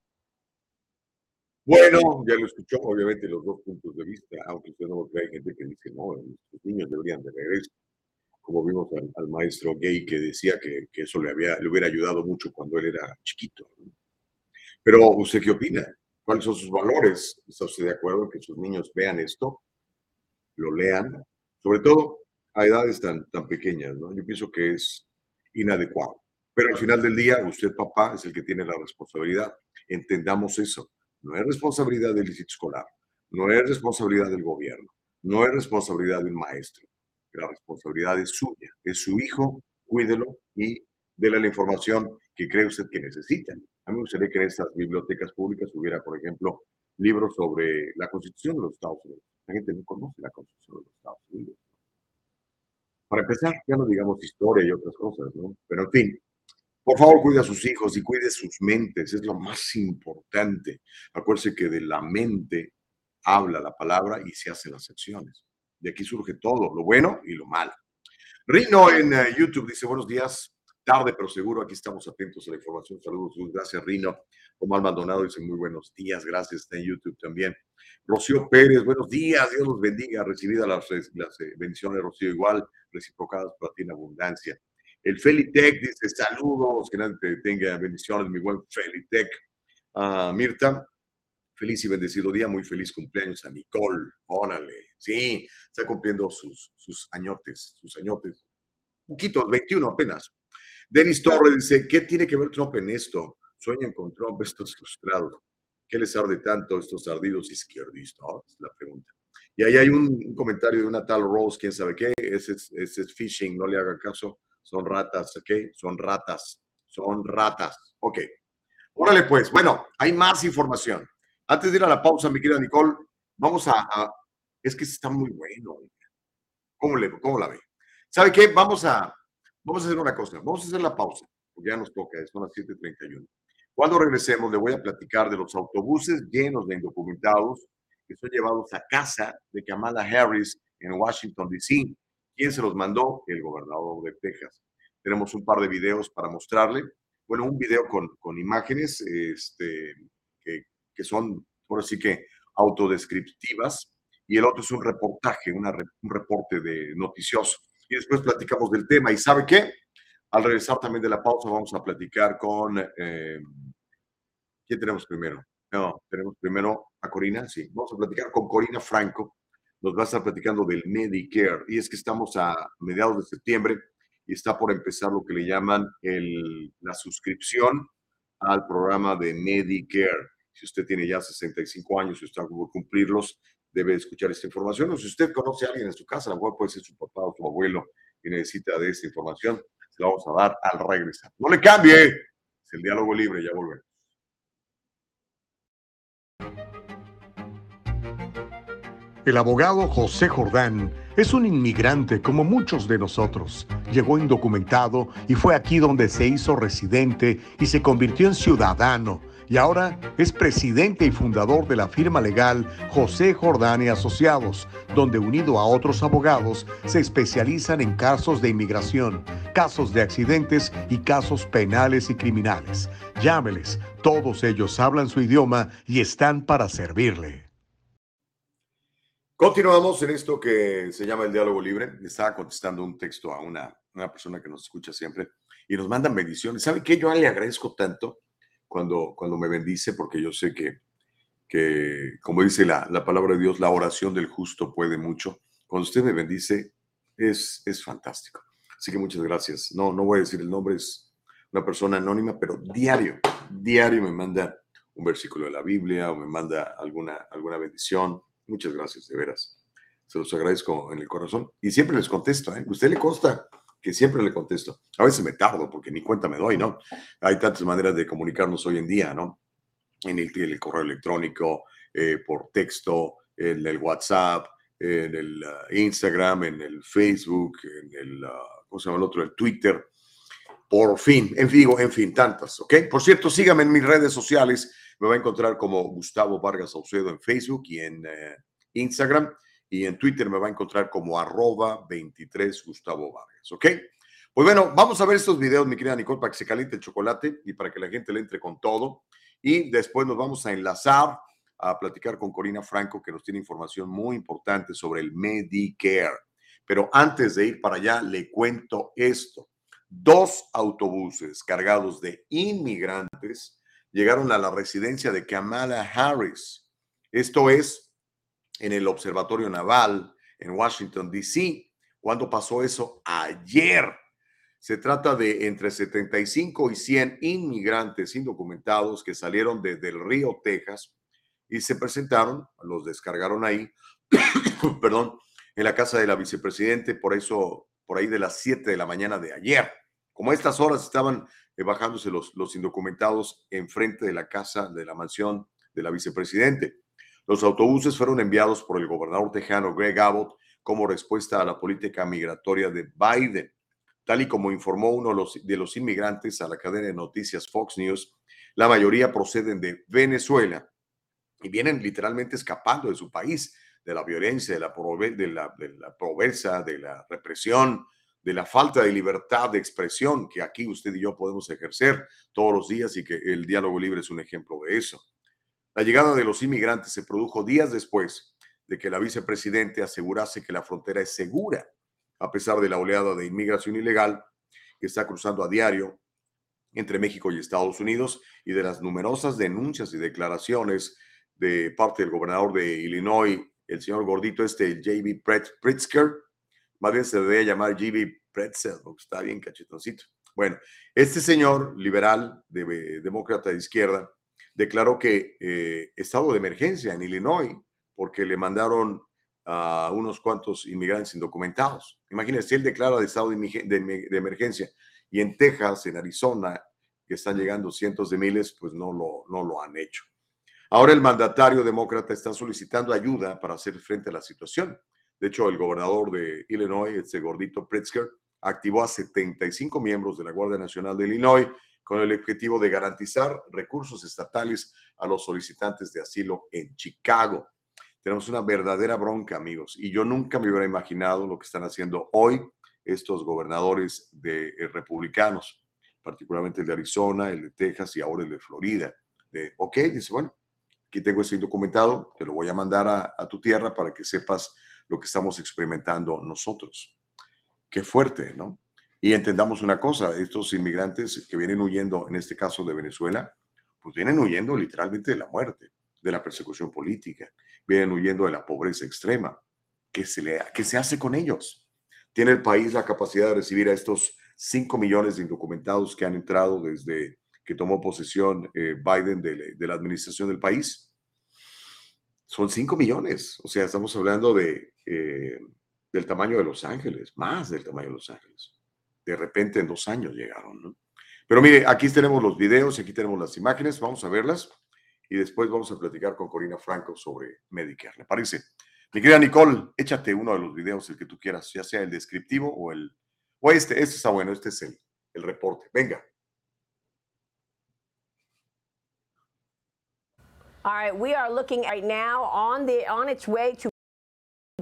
S1: Bueno, ya lo escuchó, obviamente, los dos puntos de vista, aunque usted no lo crea, hay gente que dice, no, los niños deberían de regreso. como vimos al, maestro gay que decía que, eso le, había, le hubiera ayudado mucho cuando él era chiquito. Pero, ¿usted qué opina? ¿Cuáles son sus valores? ¿Está usted de acuerdo en que sus niños vean esto? ¿Lo lean? Sobre todo a edades tan, tan pequeñas, ¿no? Yo pienso que es inadecuado. Pero al final del día, usted, papá, es el que tiene la responsabilidad. Entendamos eso. No es responsabilidad del licito escolar, no es responsabilidad del gobierno, no es responsabilidad de un maestro la responsabilidad es suya, es su hijo, cuídelo y déle la información que cree usted que necesita. A mí me gustaría que en estas bibliotecas públicas hubiera, por ejemplo, libros sobre la Constitución de los Estados Unidos. La gente no conoce la Constitución de los Estados Unidos. Para empezar, ya no digamos historia y otras cosas, ¿no? Pero en fin, por favor, cuide a sus hijos y cuide sus mentes, es lo más importante. Acuérdese que de la mente habla la palabra y se hacen las acciones. De aquí surge todo, lo bueno y lo malo. Rino en eh, YouTube dice, buenos días. Tarde pero seguro, aquí estamos atentos a la información. Saludos, gracias Rino. Omar Maldonado dice muy buenos días, gracias, está en YouTube también. Rocío Pérez, buenos días, Dios los bendiga. Recibida las, las eh, bendiciones, Rocío, igual, reciprocadas para ti en abundancia. El Felitec dice saludos, que nadie tenga bendiciones, mi buen Felitec. Uh, Mirta, feliz y bendecido día, muy feliz cumpleaños a Nicole, órale, sí, está cumpliendo sus, sus añotes, sus añotes, poquito, 21 apenas. Denis Torres dice, ¿qué tiene que ver Trump en esto? Sueñan con Trump estos frustrados. ¿Qué les arde tanto estos ardidos izquierdistas? Es la pregunta. Y ahí hay un, comentario de una tal Rose, quién sabe qué, ese, ese es phishing, no le haga caso, son ratas, ¿ok? Son ratas, son ratas, ok. Órale pues, bueno, hay más información. Antes de ir a la pausa, mi querida Nicole, vamos a... es que está muy bueno. ¿Cómo, le, ¿Cómo la ve? ¿Sabe qué? Vamos a, vamos a hacer una cosa, vamos a hacer la pausa, porque ya nos toca, son las 7.31. Cuando regresemos, le voy a platicar de los autobuses llenos de indocumentados que son llevados a casa de Kamala Harris en Washington, D.C. ¿Quién se los mandó? El gobernador de Texas. Tenemos un par de videos para mostrarle. Bueno, un video con, con imágenes este, que, que son, por así que, autodescriptivas. Y el otro es un reportaje, una, un reporte de noticioso. Y después platicamos del tema. ¿Y sabe qué? Al regresar también de la pausa vamos a platicar con... Eh, ¿Quién tenemos primero? No, tenemos primero a Corina, sí. Vamos a platicar con Corina Franco. Nos va a estar platicando del Medicare. Y es que estamos a mediados de septiembre y está por empezar lo que le llaman el, la suscripción al programa de Medicare. Si usted tiene ya 65 años y está por cumplirlos, debe escuchar esta información. O si usted conoce a alguien en su casa, a lo mejor puede ser su papá o su abuelo y necesita de esta información, se la vamos a dar al regresar. No le cambie. Es el diálogo libre, ya volvemos.
S11: El abogado José Jordán es un inmigrante como muchos de nosotros. Llegó indocumentado y fue aquí donde se hizo residente y se convirtió en ciudadano. Y ahora es presidente y fundador de la firma legal José Jordán y Asociados, donde unido a otros abogados se especializan en casos de inmigración, casos de accidentes y casos penales y criminales. Llámeles, todos ellos hablan su idioma y están para servirle.
S1: Continuamos en esto que se llama el diálogo libre. Estaba contestando un texto a una, una persona que nos escucha siempre y nos mandan bendiciones. ¿Sabe qué? Yo le agradezco tanto cuando, cuando me bendice porque yo sé que, que como dice la, la, palabra de Dios, la oración del justo puede mucho. Cuando usted me bendice, es, es fantástico. Así que muchas gracias. No, no voy a decir el nombre, es una persona anónima, pero diario, diario me manda un versículo de la Biblia o me manda alguna, alguna bendición Muchas gracias, de veras. Se los agradezco en el corazón. Y siempre les contesto, ¿eh? Usted le consta que siempre le contesto. A veces me tardo porque ni cuenta me doy, ¿no? Hay tantas maneras de comunicarnos hoy en día, ¿no? En el, correo electrónico, eh, por texto, en el WhatsApp, en el uh, Instagram, en el Facebook, en el, uh, ¿cómo se llama el otro? El Twitter. Por fin, en fin, en fin, tantas, ¿ok? Por cierto, síganme en mis redes sociales me va a encontrar como Gustavo Vargas Saucedo en Facebook y en eh, Instagram. Y en Twitter me va a encontrar como arroba 23 Gustavo Vargas. ¿Ok? Pues bueno, vamos a ver estos videos, mi querida Nicole, para que se caliente el chocolate y para que la gente le entre con todo. Y después nos vamos a enlazar a platicar con Corina Franco, que nos tiene información muy importante sobre el Medicare. Pero antes de ir para allá, le cuento esto. Dos autobuses cargados de inmigrantes llegaron a la residencia de Kamala Harris. Esto es en el Observatorio Naval en Washington, D.C. ¿Cuándo pasó eso? Ayer. Se trata de entre 75 y 100 inmigrantes indocumentados que salieron desde el río Texas y se presentaron, los descargaron ahí, <coughs> perdón, en la casa de la vicepresidente, por eso, por ahí de las 7 de la mañana de ayer. Como estas horas estaban eh, bajándose los, los indocumentados enfrente de la casa de la mansión de la vicepresidente. Los autobuses fueron enviados por el gobernador tejano Greg Abbott como respuesta a la política migratoria de Biden. Tal y como informó uno de los, inmigrantes a la cadena de noticias Fox News, la mayoría proceden de Venezuela y vienen literalmente escapando de su país, de la violencia, de la, de de la pobreza, de la represión, de la falta de libertad de expresión que aquí usted y yo podemos ejercer todos los días y que el diálogo libre es un ejemplo de eso. La llegada de los inmigrantes se produjo días después de que la vicepresidente asegurase que la frontera es segura, a pesar de la oleada de inmigración ilegal que está cruzando a diario entre México y Estados Unidos y de las numerosas denuncias y declaraciones de parte del gobernador de Illinois, el señor gordito este, J.B. Pritzker, más bien se debería llamar J.B. Pretzel, porque está bien cachetoncito. Bueno, este señor liberal, de, demócrata de izquierda, declaró que eh, estado de emergencia en Illinois porque le mandaron a unos cuantos inmigrantes indocumentados. Imagínense, él declara de estado de, emergencia y en Texas, en Arizona, que están llegando cientos de miles, pues no lo, no lo han hecho. Ahora el mandatario demócrata está solicitando ayuda para hacer frente a la situación. De hecho, el gobernador de Illinois, este gordito Pritzker, activó a 75 miembros de la Guardia Nacional de Illinois con el objetivo de garantizar recursos estatales a los solicitantes de asilo en Chicago. Tenemos una verdadera bronca, amigos, y yo nunca me hubiera imaginado lo que están haciendo hoy estos gobernadores de eh, republicanos, particularmente el de Arizona, el de Texas y ahora el de Florida. De, ok, dice, bueno, aquí tengo este documentado, te lo voy a mandar a tu tierra para que sepas lo que estamos experimentando nosotros. Qué fuerte, ¿no? Y entendamos una cosa, estos inmigrantes que vienen huyendo, en este caso de Venezuela, pues vienen huyendo literalmente de la muerte, de la persecución política, vienen huyendo de la pobreza extrema. ¿Qué se, le, qué se hace con ellos? ¿Tiene el país la capacidad de recibir a estos 5 millones de indocumentados que han entrado desde que tomó posesión eh, Biden de, de, la administración del país? Son 5 millones. O sea, estamos hablando de, eh, del tamaño de Los Ángeles, más del tamaño de Los Ángeles. De repente en dos años llegaron, ¿no? Pero mire, aquí tenemos los videos, aquí tenemos las imágenes, vamos a verlas y después vamos a platicar con Corina Franco sobre Medicare, ¿le parece? Mi querida Nicole, échate uno de los videos, el que tú quieras, ya sea el descriptivo o el... O este, este está bueno, este es el, el reporte. Venga.
S12: All right, we are looking right now on the on its way to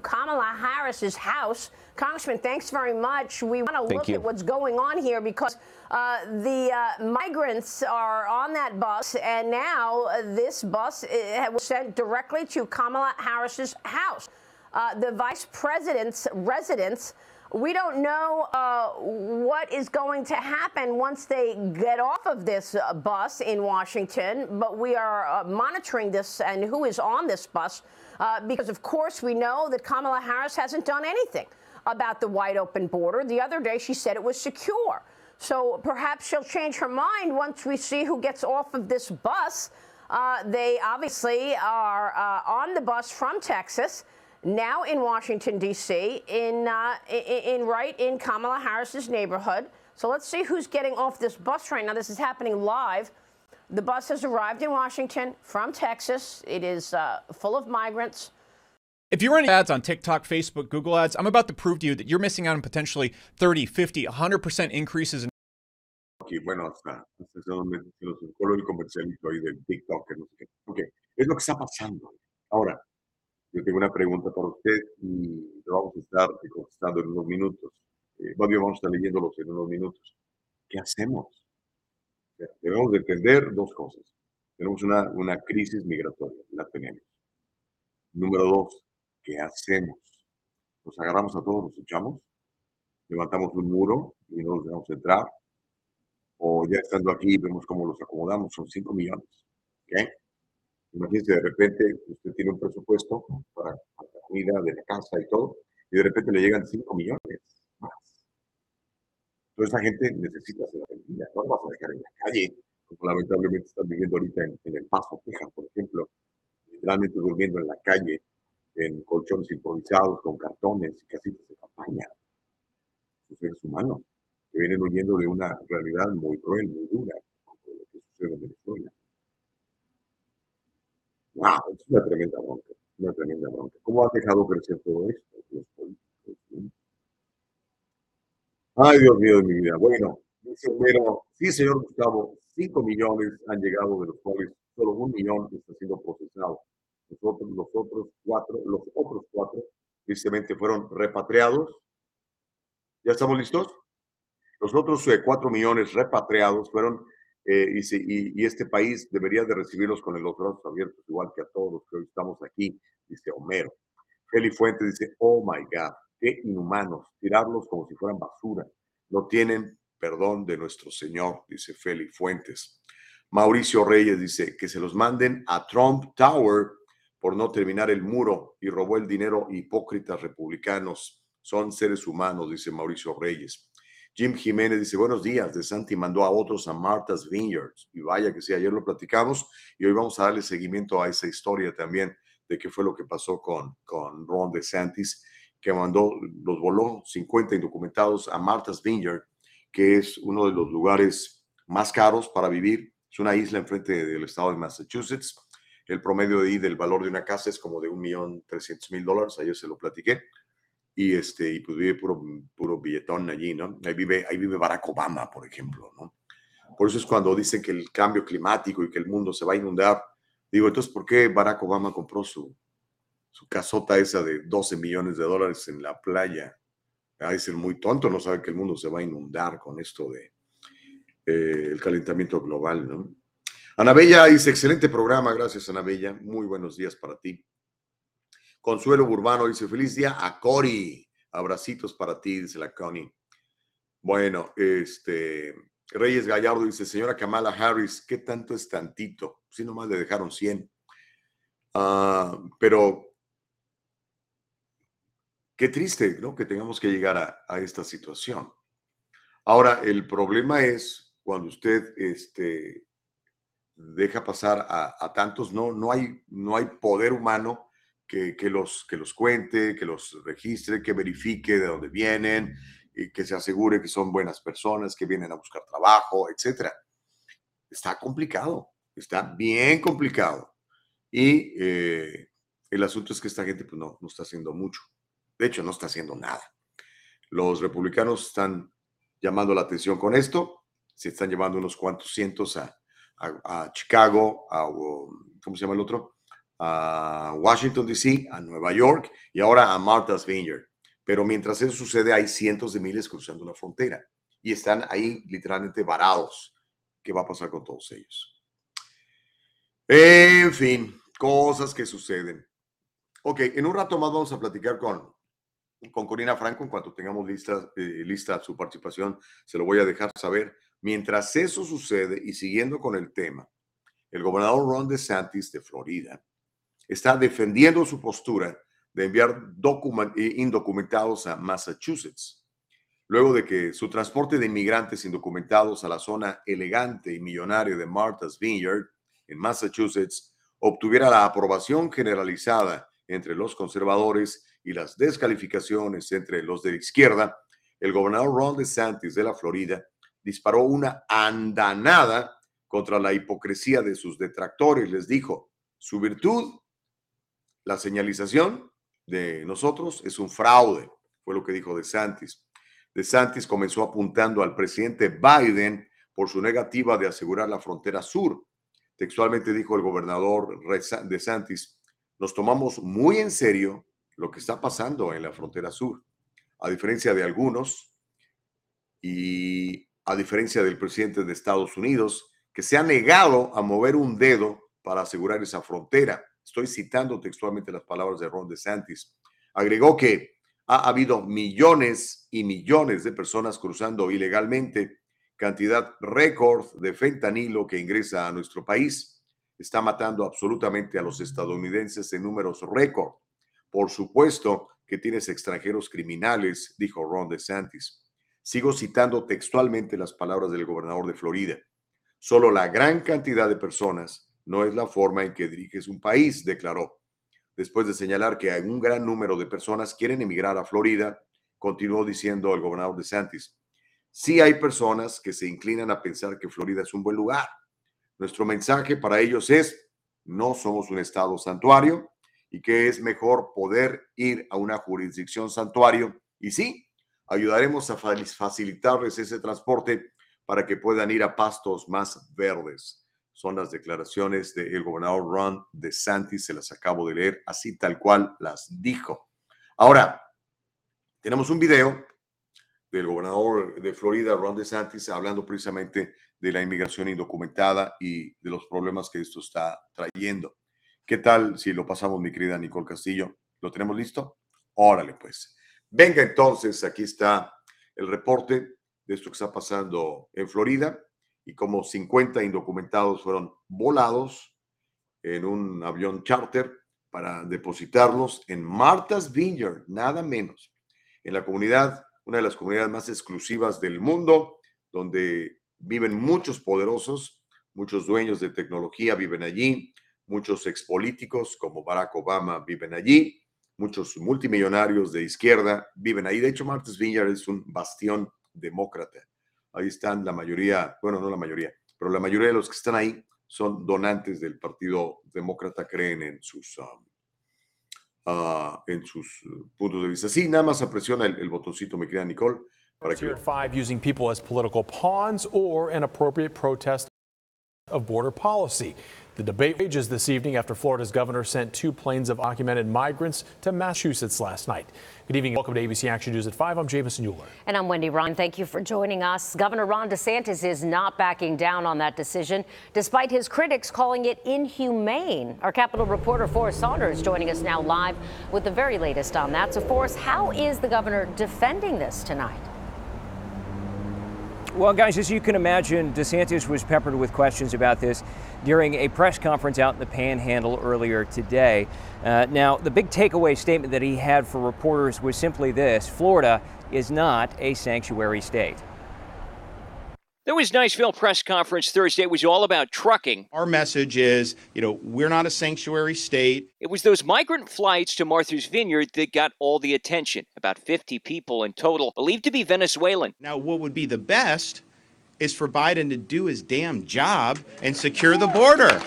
S12: Kamala Harris's house. Congressman, thanks very much. We want to look you. at what's going on here because uh, the uh, migrants are on that bus, and now uh, this bus uh, was sent directly to Kamala Harris's house. Uh, the vice president's residence. We don't know uh, what is going to happen once they get off of this bus in Washington, but we are monitoring this and who is on this bus. Uh, because, of course, we know that Kamala Harris hasn't done anything about the wide open border. The other day, she said it was secure. So perhaps she'll change her mind once we see who gets off of this bus. Uh, they obviously are uh, on the bus from Texas, now in Washington, D.C., in, uh, in, in right in Kamala Harris's neighborhood. So let's see who's getting off this bus right now. This is happening live the bus has arrived in Washington from Texas. It is uh, full of migrants.
S13: If you're running ads on TikTok, Facebook, Google ads, I'm about to prove to you that you're missing out on potentially 30, 50, 100% increases in.
S1: Okay, bueno, hasta, hasta donde se nos coló el comercialito ahí del TikTok, no sé qué. Ok, es lo que está pasando. Ahora, yo tengo una pregunta para usted y lo vamos a estar contestando en unos minutos. Eh, vamos a estar leyéndolos en unos minutos. ¿Qué hacemos? Debemos de entender dos cosas. Tenemos una, una crisis migratoria, la tenemos. Número dos, ¿qué hacemos? Nos agarramos a todos, nos echamos, levantamos un muro y no nos dejamos entrar, o ya estando aquí vemos cómo los acomodamos, son 5 millones. ¿okay? Imagínense, de repente usted tiene un presupuesto para, para la comida de la casa y todo, y de repente le llegan 5 millones Toda esa gente necesita ser atendida, no vas a dejar en la calle, como lamentablemente están viviendo ahorita en, El Paso, Texas, por ejemplo, literalmente durmiendo en la calle, en colchones improvisados, con cartones y casitas de campaña. Son seres humanos que vienen huyendo de una realidad muy cruel, muy dura, como lo que sucede en Venezuela. ¡Wow! Es una tremenda bronca, una tremenda bronca. ¿Cómo ha dejado crecer todo esto? Los políticos, Ay, Dios mío mi vida. Bueno, dice Homero, sí, señor Gustavo, 5 millones han llegado, de los cuales solo un millón está siendo procesado. Los otros, los otros cuatro, los otros cuatro, tristemente fueron repatriados ¿Ya estamos listos? Los otros eh, cuatro millones repatriados fueron, eh, y, este país debería de recibirlos con los brazos abiertos, igual que a todos los que hoy estamos aquí, dice Homero. Feli Fuente dice, oh my God, qué inhumanos, tirarlos como si fueran basura. No tienen perdón de nuestro Señor, dice Feli Fuentes. Mauricio Reyes dice que se los manden a Trump Tower por no terminar el muro y robó el dinero hipócritas republicanos. Son seres humanos, dice Mauricio Reyes. Jim Jiménez dice, buenos días, de Santi mandó a otros a Martha's Vineyards. Y vaya que sí, ayer lo platicamos y hoy vamos a darle seguimiento a esa historia también de qué fue lo que pasó con, con Ron DeSantis, que mandó, los voló 50 indocumentados a Martha's Vineyard, que es uno de los lugares más caros para vivir. Es una isla enfrente del estado de Massachusetts. El promedio de del valor de una casa es como de un millón trescientos mil dólares. Ayer se lo platiqué. Y, este, y pues vive puro, puro billetón allí, ¿no? Ahí vive, ahí vive Barack Obama, por ejemplo, ¿no? Por eso es cuando dicen que el cambio climático y que el mundo se va a inundar, Digo, entonces, ¿por qué Barack Obama compró su, su casota esa de 12 millones de dólares en la playa? Ha de ser muy tonto, no sabe que el mundo se va a inundar con esto de eh, el calentamiento global, ¿no? Anabella dice, excelente programa, gracias Anabella, muy buenos días para ti. Consuelo Burbano dice, feliz día a Cori, abracitos para ti, dice la Connie. Bueno, este, Reyes Gallardo dice, señora Kamala Harris, ¿qué tanto es tantito? Si nomás le dejaron 100. Ah, pero qué triste, ¿no? Que tengamos que llegar a, esta situación. Ahora, el problema es cuando usted este, deja pasar a, tantos, no, no, hay, no hay poder humano que, los, que los cuente, que los registre, que verifique de dónde vienen, y que se asegure que son buenas personas, que vienen a buscar trabajo, etcétera. Está complicado, está bien complicado. Y eh, el asunto es que esta gente pues, no, no está haciendo mucho. De hecho, no está haciendo nada. Los republicanos están llamando la atención con esto. Se están llevando unos cuantos cientos a, Chicago, a, ¿cómo se llama el otro? A Washington, D.C., a Nueva York y ahora a Martha's Vineyard. Pero mientras eso sucede, hay cientos de miles cruzando la frontera y están ahí literalmente varados. ¿Qué va a pasar con todos ellos? En fin, cosas que suceden. Ok, en un rato más vamos a platicar con, con Corina Franco. En cuanto tengamos lista, eh, lista su participación, se lo voy a dejar saber. Mientras eso sucede y siguiendo con el tema, el gobernador Ron DeSantis de Florida está defendiendo su postura de enviar eh, indocumentados a Massachusetts, luego de que su transporte de inmigrantes indocumentados a la zona elegante y millonaria de Martha's Vineyard, en Massachusetts, obtuviera la aprobación generalizada entre los conservadores y las descalificaciones entre los de la izquierda, el gobernador Ron DeSantis de la Florida disparó una andanada contra la hipocresía de sus detractores. Les dijo, su virtud, la señalización, de nosotros es un fraude, fue lo que dijo De Santis. De Santis comenzó apuntando al presidente Biden por su negativa de asegurar la frontera sur. Textualmente dijo el gobernador De Santis, nos tomamos muy en serio lo que está pasando en la frontera sur. A diferencia de algunos y a diferencia del presidente de Estados Unidos, que se ha negado a mover un dedo para asegurar esa frontera. Estoy citando textualmente las palabras de Ron DeSantis. Agregó que ha habido millones y millones de personas cruzando ilegalmente, cantidad récord de fentanilo que ingresa a nuestro país. Está matando absolutamente a los estadounidenses en números récord. Por supuesto que tienes extranjeros criminales, dijo Ron DeSantis. Sigo citando textualmente las palabras del gobernador de Florida. Solo la gran cantidad de personas no es la forma en que diriges un país, declaró. Después de señalar que un gran número de personas quieren emigrar a Florida, continuó diciendo el gobernador de Santis, sí hay personas que se inclinan a pensar que Florida es un buen lugar. Nuestro mensaje para ellos es, no somos un estado santuario y que es mejor poder ir a una jurisdicción santuario y sí, ayudaremos a facilitarles ese transporte para que puedan ir a pastos más verdes son las declaraciones del gobernador Ron DeSantis, se las acabo de leer así tal cual las dijo. Ahora, tenemos un video del gobernador de Florida, Ron DeSantis, hablando precisamente de la inmigración indocumentada y de los problemas que esto está trayendo. ¿Qué tal si lo pasamos, mi querida Nicole Castillo? ¿Lo tenemos listo? Órale, pues. Venga entonces, aquí está el reporte de esto que está pasando en Florida y cómo 50 indocumentados fueron volados en un avión charter para depositarlos en Martha's Vineyard, nada menos, en la comunidad, una de las comunidades más exclusivas del mundo, donde viven muchos poderosos, muchos dueños de tecnología viven allí, muchos expolíticos como Barack Obama viven allí, muchos multimillonarios de izquierda viven ahí. De hecho, Martha's Vineyard es un bastión demócrata. Ahí están la mayoría, bueno, no la mayoría, pero la mayoría de los que están ahí son donantes del Partido Demócrata, creen en sus, um, uh, en sus puntos de vista. Sí, nada más apresiona el, el botoncito, mi querida Nicole. Para que...
S14: Five using people as political pawns or an appropriate protest of border policy. The debate rages this evening after Florida's governor sent two planes of undocumented migrants to Massachusetts last night. Good evening. Welcome to ABC Action News at 5. I'm Jameson Euler.
S15: And I'm Wendy Ryan. Thank you for joining us. Governor Ron DeSantis is not backing down on that decision, despite his critics calling it inhumane. Our Capitol reporter Forrest Saunders joining us now live with the very latest on that. So, Forrest, how is the governor defending this tonight?
S16: Well, guys, as you can imagine, DeSantis was peppered with questions about this during a press conference out in the Panhandle earlier today. Uh, now, the big takeaway statement that he had for reporters was simply this Florida is not a sanctuary state.
S17: There was Niceville press conference Thursday. It was all about trucking.
S18: Our message is, you know, we're not a sanctuary state.
S17: It was those migrant flights to Martha's Vineyard that got all the attention. About 50 people in total, believed to be Venezuelan.
S18: Now, what would be the best is for Biden to do his damn job and secure the border.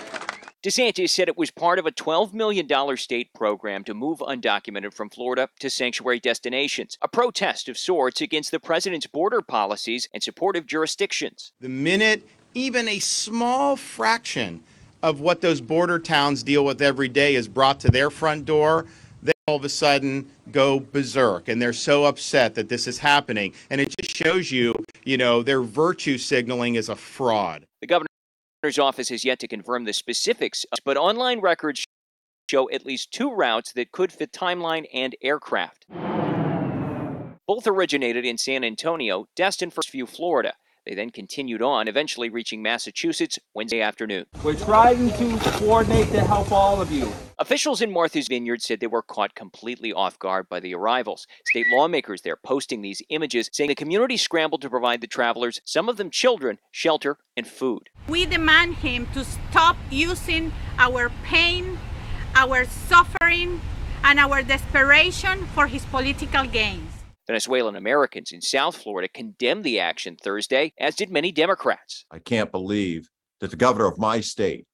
S17: DeSantis said it was part of a $12 million state program to move undocumented from Florida to sanctuary destinations, a protest of sorts against the president's border policies and supportive jurisdictions.
S18: The minute even a small fraction of what those border towns deal with every day is brought to their front door, all of a sudden go berserk and they're so upset that this is happening. And it just shows you, you know, their virtue signaling is a fraud.
S17: The governor's office has yet to confirm the specifics, but online records show at least two routes that could fit timeline and aircraft. Both originated in San Antonio, destined for View, Florida. They then continued on, eventually reaching Massachusetts Wednesday afternoon.
S19: We're trying to coordinate to help all of you.
S17: Officials in Martha's Vineyard said they were caught completely off guard by the arrivals. State lawmakers there posting these images, saying the community scrambled to provide the travelers, some of them children, shelter and food.
S20: We demand him to stop using our pain, our suffering, and our desperation for his political gains.
S17: Venezuelan Americans in South Florida condemned the action Thursday, as did many Democrats.
S21: I can't believe that the governor of my state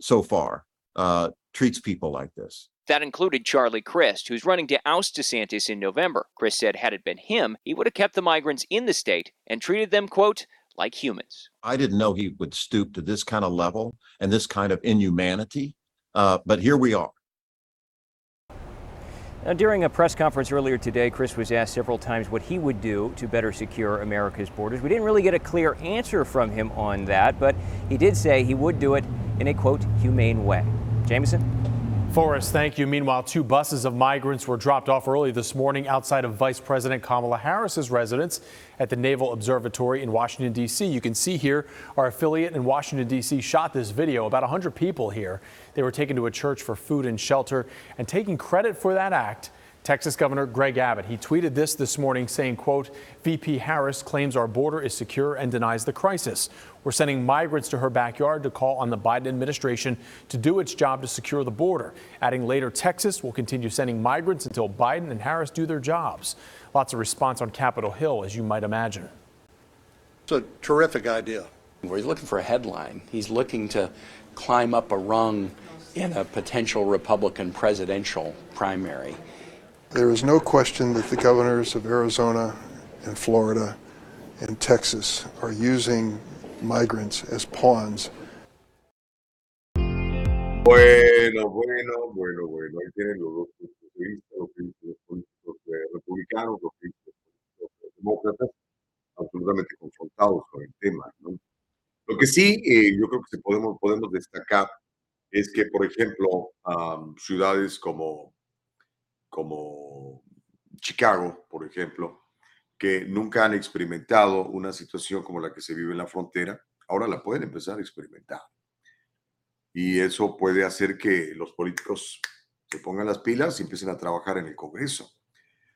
S21: so far uh, treats people like this.
S17: That included Charlie Crist, who's running to oust DeSantis in November. Crist said had it been him, he would have kept the migrants in the state and treated them, quote, like humans.
S21: I didn't know he would stoop to this kind of level and this kind of inhumanity, uh, but here we are.
S16: Now, during a press conference earlier today, Chris was asked several times what he would do to better secure America's borders. We didn't really get a clear answer from him on that, but he did say he would do it in a quote, humane way. Jameson?
S14: Forrest, thank you. Meanwhile, two buses of migrants were dropped off early this morning outside of Vice President Kamala Harris's residence at the Naval Observatory in Washington, D.C. You can see here our affiliate in Washington, D.C. shot this video. About 100 people here. They were taken to a church for food and shelter. And taking credit for that act, Texas Governor Greg Abbott. He tweeted this this morning saying, quote, VP Harris claims our border is secure and denies the crisis. We're sending migrants to her backyard to call on the Biden administration to do its job to secure the border. Adding later, Texas will continue sending migrants until Biden and Harris do their jobs. Lots of response on Capitol Hill, as you might imagine.
S22: It's a terrific idea.
S23: Where he's looking for a headline. He's looking to climb up a rung in a potential Republican presidential primary.
S22: There is no question that the governors of Arizona and Florida and Texas are using migrants as pawns.
S1: Bueno, bueno, bueno, bueno. Ahí tienen los dos puntos de vista, los políticos republicanos, los políticos demócratas absolutamente confrontados con el tema. ¿no? Lo que sí, eh, yo creo que podemos, podemos destacar es que, por ejemplo, ciudades como, como Chicago, por ejemplo, que nunca han experimentado una situación como la que se vive en la frontera, ahora la pueden empezar a experimentar. Y eso puede hacer que los políticos se pongan las pilas y empiecen a trabajar en el Congreso.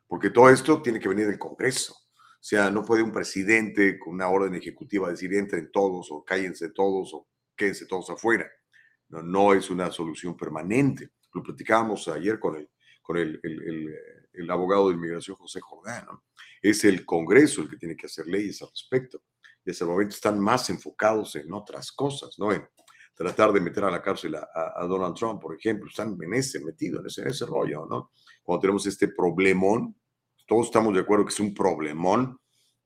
S1: Porque todo esto tiene que venir del Congreso. O sea, no puede un presidente con una orden ejecutiva decir entren todos o cállense todos o quédense todos afuera. No, no es una solución permanente. Lo platicábamos ayer con el, con el, el, el, abogado de inmigración José Jordán. Es el Congreso el que tiene que hacer leyes al respecto. Y hasta el momento están más enfocados en otras cosas, ¿no? En tratar de meter a la cárcel a, Donald Trump, por ejemplo. Están en ese, metidos en ese, en ese rollo, ¿no? Cuando tenemos este problemón todos estamos de acuerdo que es un problemón,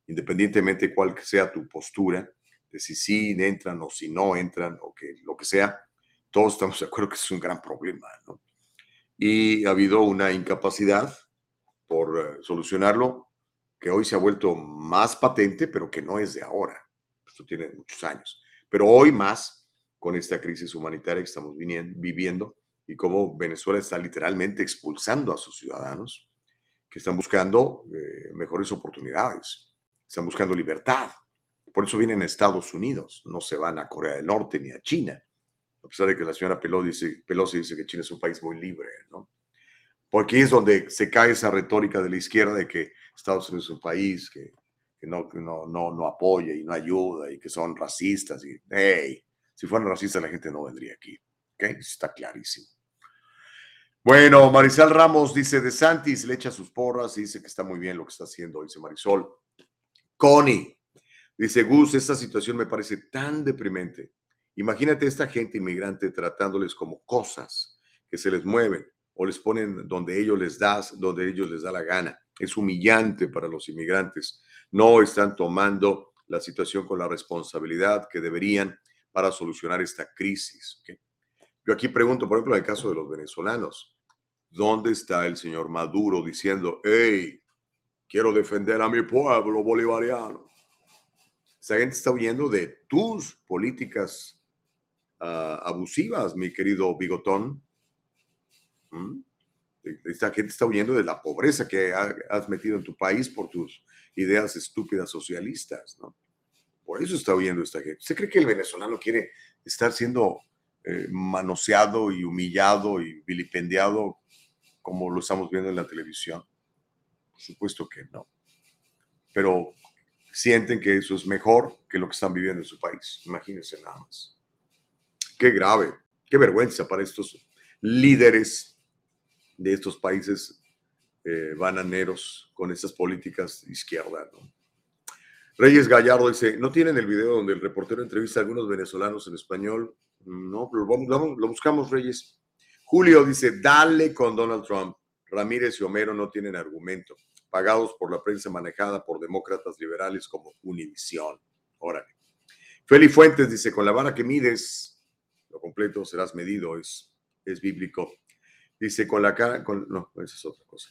S1: independientemente de cuál sea tu postura, de si sí entran o si no entran o que lo que sea, todos estamos de acuerdo que es un gran problema, ¿no? Y ha habido una incapacidad por eh, solucionarlo que hoy se ha vuelto más patente, pero que no es de ahora. Esto tiene muchos años. Pero hoy más con esta crisis humanitaria que estamos viviendo y cómo Venezuela está literalmente expulsando a sus ciudadanos que están buscando eh, mejores oportunidades, están buscando libertad. Por eso vienen a Estados Unidos, no se van a Corea del Norte ni a China, a pesar de que la señora Pelosi dice, que China es un país muy libre, ¿no? Porque es donde se cae esa retórica de la izquierda de que Estados Unidos es un país que, no, apoya y no ayuda y que son racistas. Y, hey, si fueran racistas la gente no vendría aquí. ¿ok? Está clarísimo. Bueno, Marisol Ramos dice de Santis, le echa sus porras y dice que está muy bien lo que está haciendo, dice Marisol. Connie dice, Gus, esta situación me parece tan deprimente. Imagínate esta gente inmigrante tratándoles como cosas que se les mueven o les ponen donde ellos les das, donde ellos les da la gana. Es humillante para los inmigrantes. No están tomando la situación con la responsabilidad que deberían para solucionar esta crisis. Yo aquí pregunto, por ejemplo, en el caso de los venezolanos. ¿Dónde está el señor Maduro diciendo, hey, quiero defender a mi pueblo bolivariano? Esa gente está huyendo de tus políticas abusivas, mi querido bigotón. ¿Mm? Esta gente está huyendo de la pobreza que has metido en tu país por tus ideas estúpidas socialistas, ¿no? Por eso está huyendo esta gente. ¿Usted cree que el venezolano quiere estar siendo eh, manoseado y humillado y vilipendiado como lo estamos viendo en la televisión? Por supuesto que no. Pero sienten que eso es mejor que lo que están viviendo en su país. Imagínense nada más. Qué grave, qué vergüenza para estos líderes de estos países eh, bananeros con esas políticas de izquierda. Reyes Gallardo dice, ¿no tienen el video donde el reportero entrevista a algunos venezolanos en español? No, pero lo buscamos, Reyes. Julio dice, dale con Donald Trump. Ramírez y Homero no tienen argumento, pagados por la prensa manejada por demócratas liberales como Univisión. Órale. Feli Fuentes dice, con la vara que mides, lo completo serás medido, es, es bíblico. Dice, con la cara, con, no, esa es otra cosa.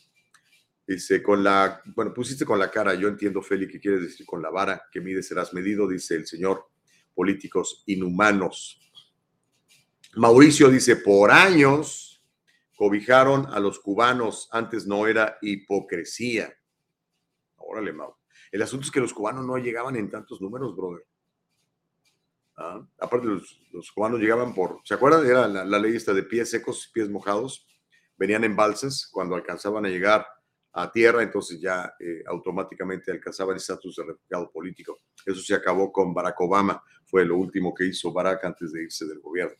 S1: Dice, con la, bueno, pusiste con la cara, yo entiendo, Feli, que quieres decir con la vara que mides serás medido, dice el señor, políticos inhumanos. Mauricio dice, por años cobijaron a los cubanos, antes no era hipocresía. Órale, Mau. El asunto es que los cubanos no llegaban en tantos números, brother. ¿Ah? Aparte, los, cubanos llegaban por, ¿se acuerdan? Era la, ley esta de pies secos, pies mojados. Venían en balsas cuando alcanzaban a llegar a tierra, entonces ya eh, automáticamente alcanzaban el estatus de refugiado político. Eso se acabó con Barack Obama, fue lo último que hizo Barack antes de irse del gobierno.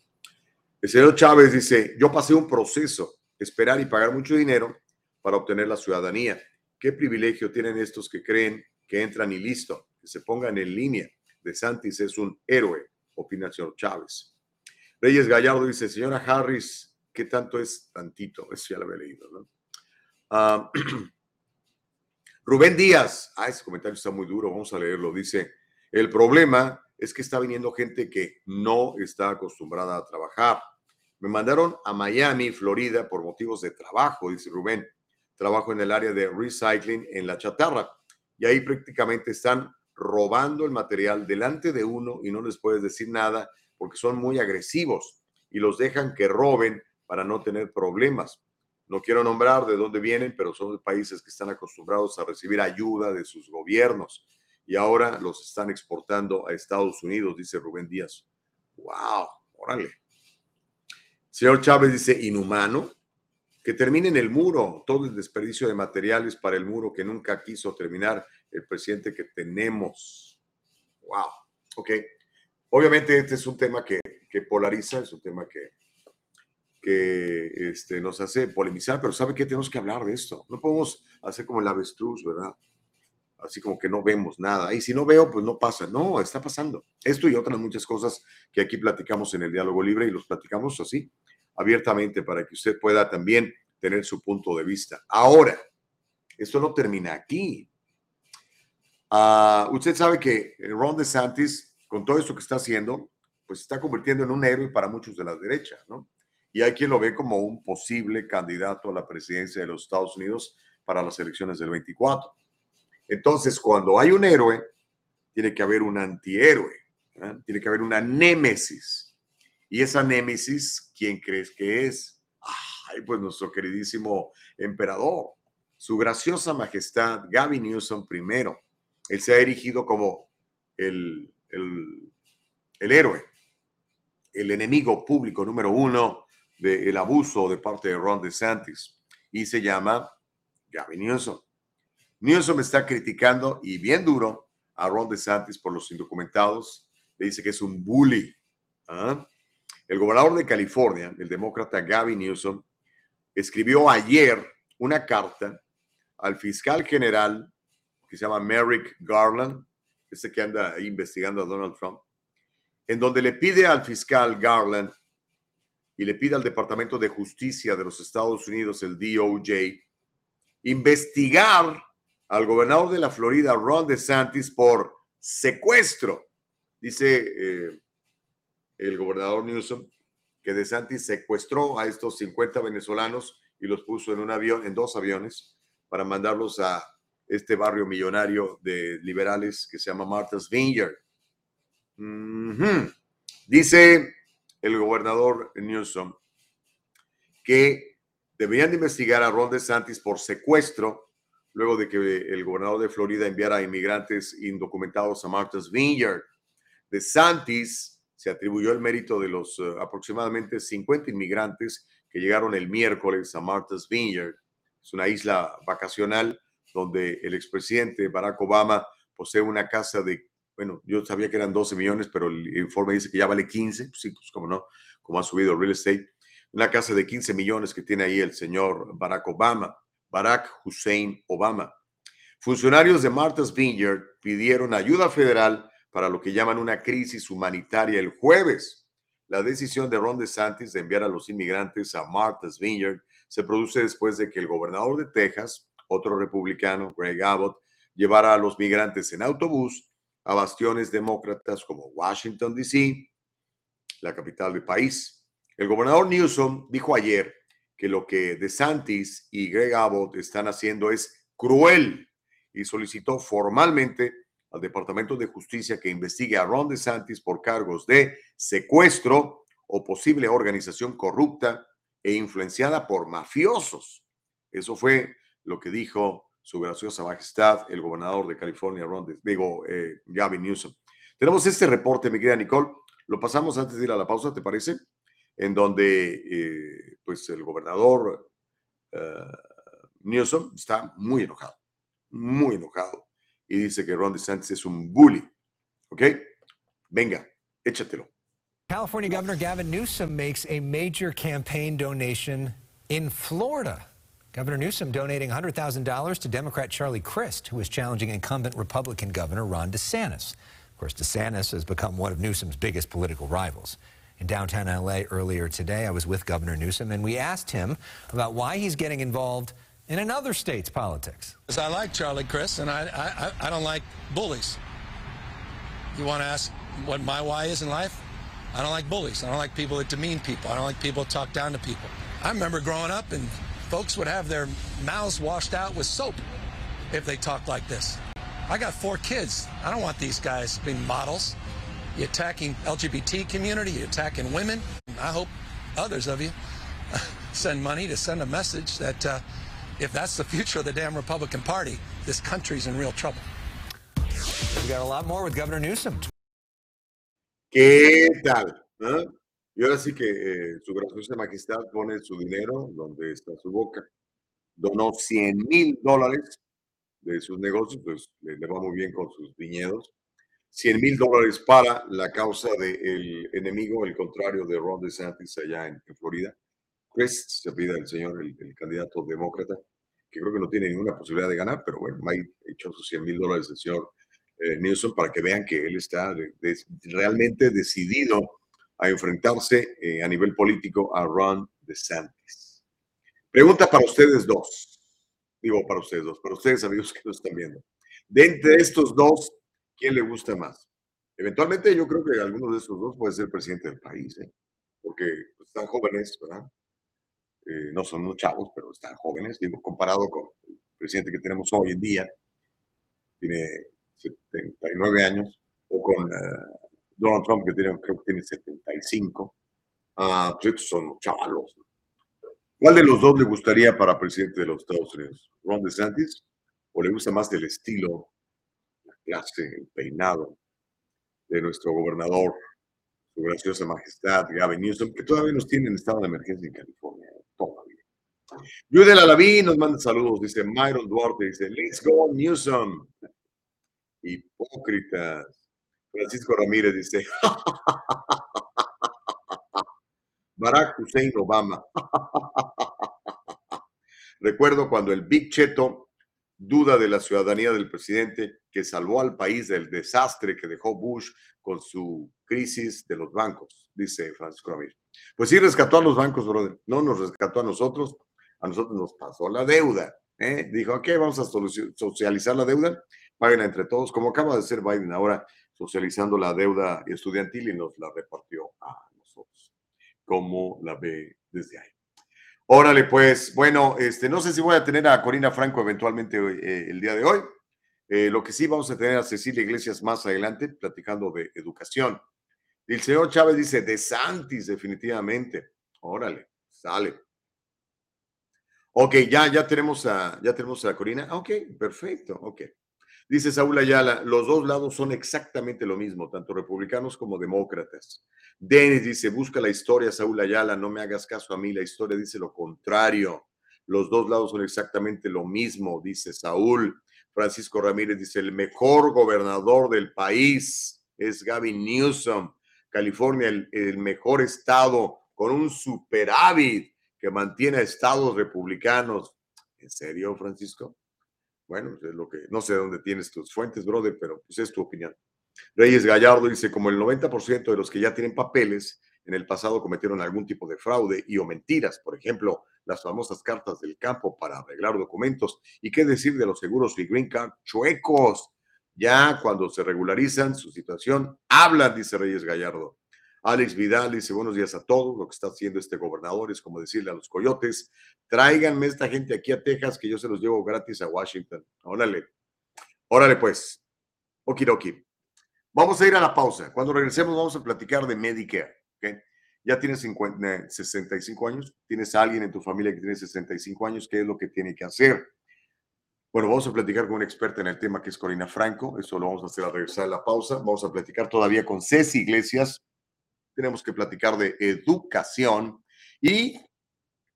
S1: El señor Chávez dice, yo pasé un proceso, esperar y pagar mucho dinero para obtener la ciudadanía. ¿Qué privilegio tienen estos que creen que entran y listo, que se pongan en línea? De Santis es un héroe, opina el señor Chávez. Reyes Gallardo dice, señora Harris, ¿qué tanto es tantito? Eso ya lo había leído, ¿no? Ah, <clears throat> Rubén Díaz, ah, ese comentario está muy duro, vamos a leerlo. Dice, el problema es que está viniendo gente que no está acostumbrada a trabajar me mandaron a Miami, Florida, por motivos de trabajo, dice Rubén. Trabajo en el área de recycling en la chatarra. y ahí prácticamente están robando el material delante de uno y no les puedes decir nada porque son muy agresivos y los dejan que roben para no tener problemas. No quiero nombrar de dónde vienen, pero son países que están acostumbrados a recibir ayuda de sus gobiernos y ahora los están exportando a Estados Unidos, dice Rubén Díaz. ¡Wow! Órale. Señor Chávez dice, inhumano, que termine en el muro todo el desperdicio de materiales para el muro que nunca quiso terminar el presidente que tenemos. ¡Wow! Ok. Obviamente este es un tema que, que polariza, es un tema que, que este, nos hace polemizar, pero ¿sabe qué? Tenemos que hablar de esto. No podemos hacer como el avestruz, ¿verdad? Así como que no vemos nada. Y si no veo, pues no pasa. No, está pasando. Esto y otras muchas cosas que aquí platicamos en el diálogo libre y los platicamos así, abiertamente, para que usted pueda también tener su punto de vista. Ahora, esto no termina aquí. Ah, usted sabe que Ron DeSantis, con todo esto que está haciendo, pues está convirtiendo en un héroe para muchos de la derecha, ¿no? y hay quien lo ve como un posible candidato a la presidencia de los Estados Unidos para las elecciones del 24. Entonces, cuando hay un héroe, tiene que haber un antihéroe, ¿eh? tiene que haber una némesis. Y esa némesis, ¿quién crees que es? Ay, pues nuestro queridísimo emperador, su graciosa majestad Gavin Newsom primero. Él se ha erigido como el, el, héroe, el enemigo público número uno del abuso de parte de Ron DeSantis y se llama Gavin Newsom. Newsom está criticando y bien duro a Ron DeSantis por los indocumentados. Le dice que es un bully. ¿ah? El gobernador de California, el demócrata Gavin Newsom, escribió ayer una carta al fiscal general se llama Merrick Garland, ese que anda investigando a Donald Trump, en donde le pide al fiscal Garland y le pide al Departamento de Justicia de los Estados Unidos, el DOJ, investigar al gobernador de la Florida, Ron DeSantis, por secuestro. Dice eh, el gobernador Newsom que DeSantis secuestró a estos 50 venezolanos y los puso en un avión, en dos aviones, para mandarlos a este barrio millonario de liberales que se llama Martha's Vineyard. Dice el gobernador Newsom que deberían de investigar a Ron DeSantis por secuestro luego de que el gobernador de Florida enviara a inmigrantes indocumentados a Martha's Vineyard. DeSantis se atribuyó el mérito de los eh, aproximadamente 50 inmigrantes que llegaron el miércoles a Martha's Vineyard. Es una isla vacacional donde el expresidente Barack Obama posee una casa de bueno, yo sabía que eran 12 millones, pero el informe dice que ya vale 15, pues sí, pues como no, como ha subido el real estate. Una casa de 15 millones que tiene ahí el señor Barack Obama, Barack Hussein Obama. Funcionarios de Martha's Vineyard pidieron ayuda federal para lo que llaman una crisis humanitaria el jueves. La decisión de Ron DeSantis de enviar a los inmigrantes a Martha's Vineyard se produce después de que el gobernador de Texas, otro republicano, Greg Abbott, llevara a los migrantes en autobús a bastiones demócratas como Washington, D.C., la capital del país. El gobernador Newsom dijo ayer que lo que DeSantis y Greg Abbott están haciendo es cruel y solicitó formalmente al Departamento de Justicia que investigue a Ron DeSantis por cargos de secuestro o posible organización corrupta e influenciada por mafiosos. Eso fue lo que dijo su graciosa majestad, el gobernador de California, Ron, digo, eh, Gavin Newsom. Tenemos este reporte, mi querida Nicole, lo pasamos antes de ir a la pausa, ¿te parece? En donde, eh, pues, el gobernador eh, Newsom está muy enojado, muy enojado, y dice que Ron DeSantis es un bully, ¿ok? Venga, échatelo.
S24: California Governor Gavin Newsom makes a major campaign donation in Florida. Governor Newsom donating $100,000 to Democrat Charlie Crist, who is challenging incumbent Republican Governor Ron DeSantis. Of course, DeSantis has become one of Newsom's biggest political rivals. In downtown LA earlier today, I was with Governor Newsom, and we asked him about why he's getting involved in another state's politics.
S25: I like Charlie Crist, and I, I, I don't like bullies. You want to ask what my why is in life? I don't like bullies. I don't like people that demean people. I don't like people that talk down to people. I remember growing up and folks would have their mouths washed out with soap if they talked like this. I got four kids. I don't want these guys being models. You're attacking LGBT community, you're attacking women. I hope others of you <laughs> send money to send a message that uh, if that's the future of the damn Republican Party, this country's in real trouble.
S24: We got a lot more with Governor Newsom.
S1: ¿Qué tal? ¿Ah? Y ahora sí que eh, su graciosa majestad pone su dinero donde está su boca. Donó 100 mil dólares de sus negocios, pues le, le va muy bien con sus viñedos. 100 mil dólares para la causa del enemigo, el contrario de Ron DeSantis allá en, en Florida. Chris se pide al señor, el, el, candidato demócrata, que creo que no tiene ninguna posibilidad de ganar, pero bueno, ha hecho sus 100 mil dólares el señor eh, Newsom para que vean que él está de, de, realmente decidido a enfrentarse eh, a nivel político a Ron DeSantis. Pregunta para ustedes dos. Digo para ustedes dos, para ustedes amigos que nos están viendo. De entre estos dos, ¿quién le gusta más? Eventualmente yo creo que alguno de esos dos puede ser presidente del país, ¿eh? porque están jóvenes, ¿verdad? Eh, no son unos chavos, pero están jóvenes, digo, comparado con el presidente que tenemos hoy en día, tiene 79 años, o con uh, Donald Trump, que tiene, creo que tiene 75. Uh, ah, pues estos son chavalos. ¿Cuál de los dos le gustaría para presidente de los Estados Unidos? ¿Ron DeSantis? ¿O le gusta más el estilo, la clase, el peinado de nuestro gobernador, su graciosa majestad, Gavin Newsom, que todavía nos tiene en estado de emergencia en California? Todavía. Yudel nos manda saludos, dice Myron Duarte, dice, let's go Newsom. Hipócritas. Francisco Ramírez dice, <laughs> Barack Hussein Obama. <laughs> Recuerdo cuando el Big Cheto duda de la ciudadanía del presidente que salvó al país del desastre que dejó Bush con su crisis de los bancos, dice Francisco Ramírez. Pues sí, rescató a los bancos, brother. No nos rescató a nosotros, a nosotros nos pasó la deuda. ¿eh? Dijo, ok, vamos a socializar la deuda, paguen entre todos, como acaba de ser Biden ahora socializando la deuda estudiantil y nos la repartió a nosotros. ¿Cómo la ve desde ahí? Órale, pues, bueno, este, no sé si voy a tener a Corina Franco eventualmente eh, el día de hoy. Eh, lo que sí vamos a tener a Cecilia Iglesias más adelante, platicando de educación. El señor Chávez dice, de Santis, definitivamente. Órale, sale. Ok, ya, ya tenemos a, ya tenemos a Corina. Ok, perfecto, ok. Dice Saúl Ayala, los dos lados son exactamente lo mismo, tanto republicanos como demócratas. Denis dice, busca la historia, Saúl Ayala, no me hagas caso a mí, la historia dice lo contrario. Los dos lados son exactamente lo mismo, dice Saúl. Francisco Ramírez dice, el mejor gobernador del país es Gavin Newsom. California, el, mejor estado con un superávit que mantiene a estados republicanos. ¿En serio, Francisco? Bueno, es lo que no sé dónde tienes tus fuentes, brother, pero pues es tu opinión. Reyes Gallardo dice, como el 90% de los que ya tienen papeles en el pasado cometieron algún tipo de fraude y o mentiras, por ejemplo, las famosas cartas del campo para arreglar documentos. ¿Y qué decir de los seguros y green card chuecos? Ya cuando se regularizan su situación, hablan, dice Reyes Gallardo. Alex Vidal dice buenos días a todos. Lo que está haciendo este gobernador es como decirle a los coyotes, tráiganme esta gente aquí a Texas que yo se los llevo gratis a Washington. Órale, órale pues. Okidoki. Vamos a ir a la pausa. Cuando regresemos vamos a platicar de Medicare. ¿okay? Ya tienes 50, 65 años, tienes a alguien en tu familia que tiene 65 años, ¿qué es lo que tiene que hacer? Bueno, vamos a platicar con una experta en el tema que es Corina Franco. Eso lo vamos a hacer al regresar de la pausa. Vamos a platicar todavía con Ceci Iglesias, tenemos que platicar de educación y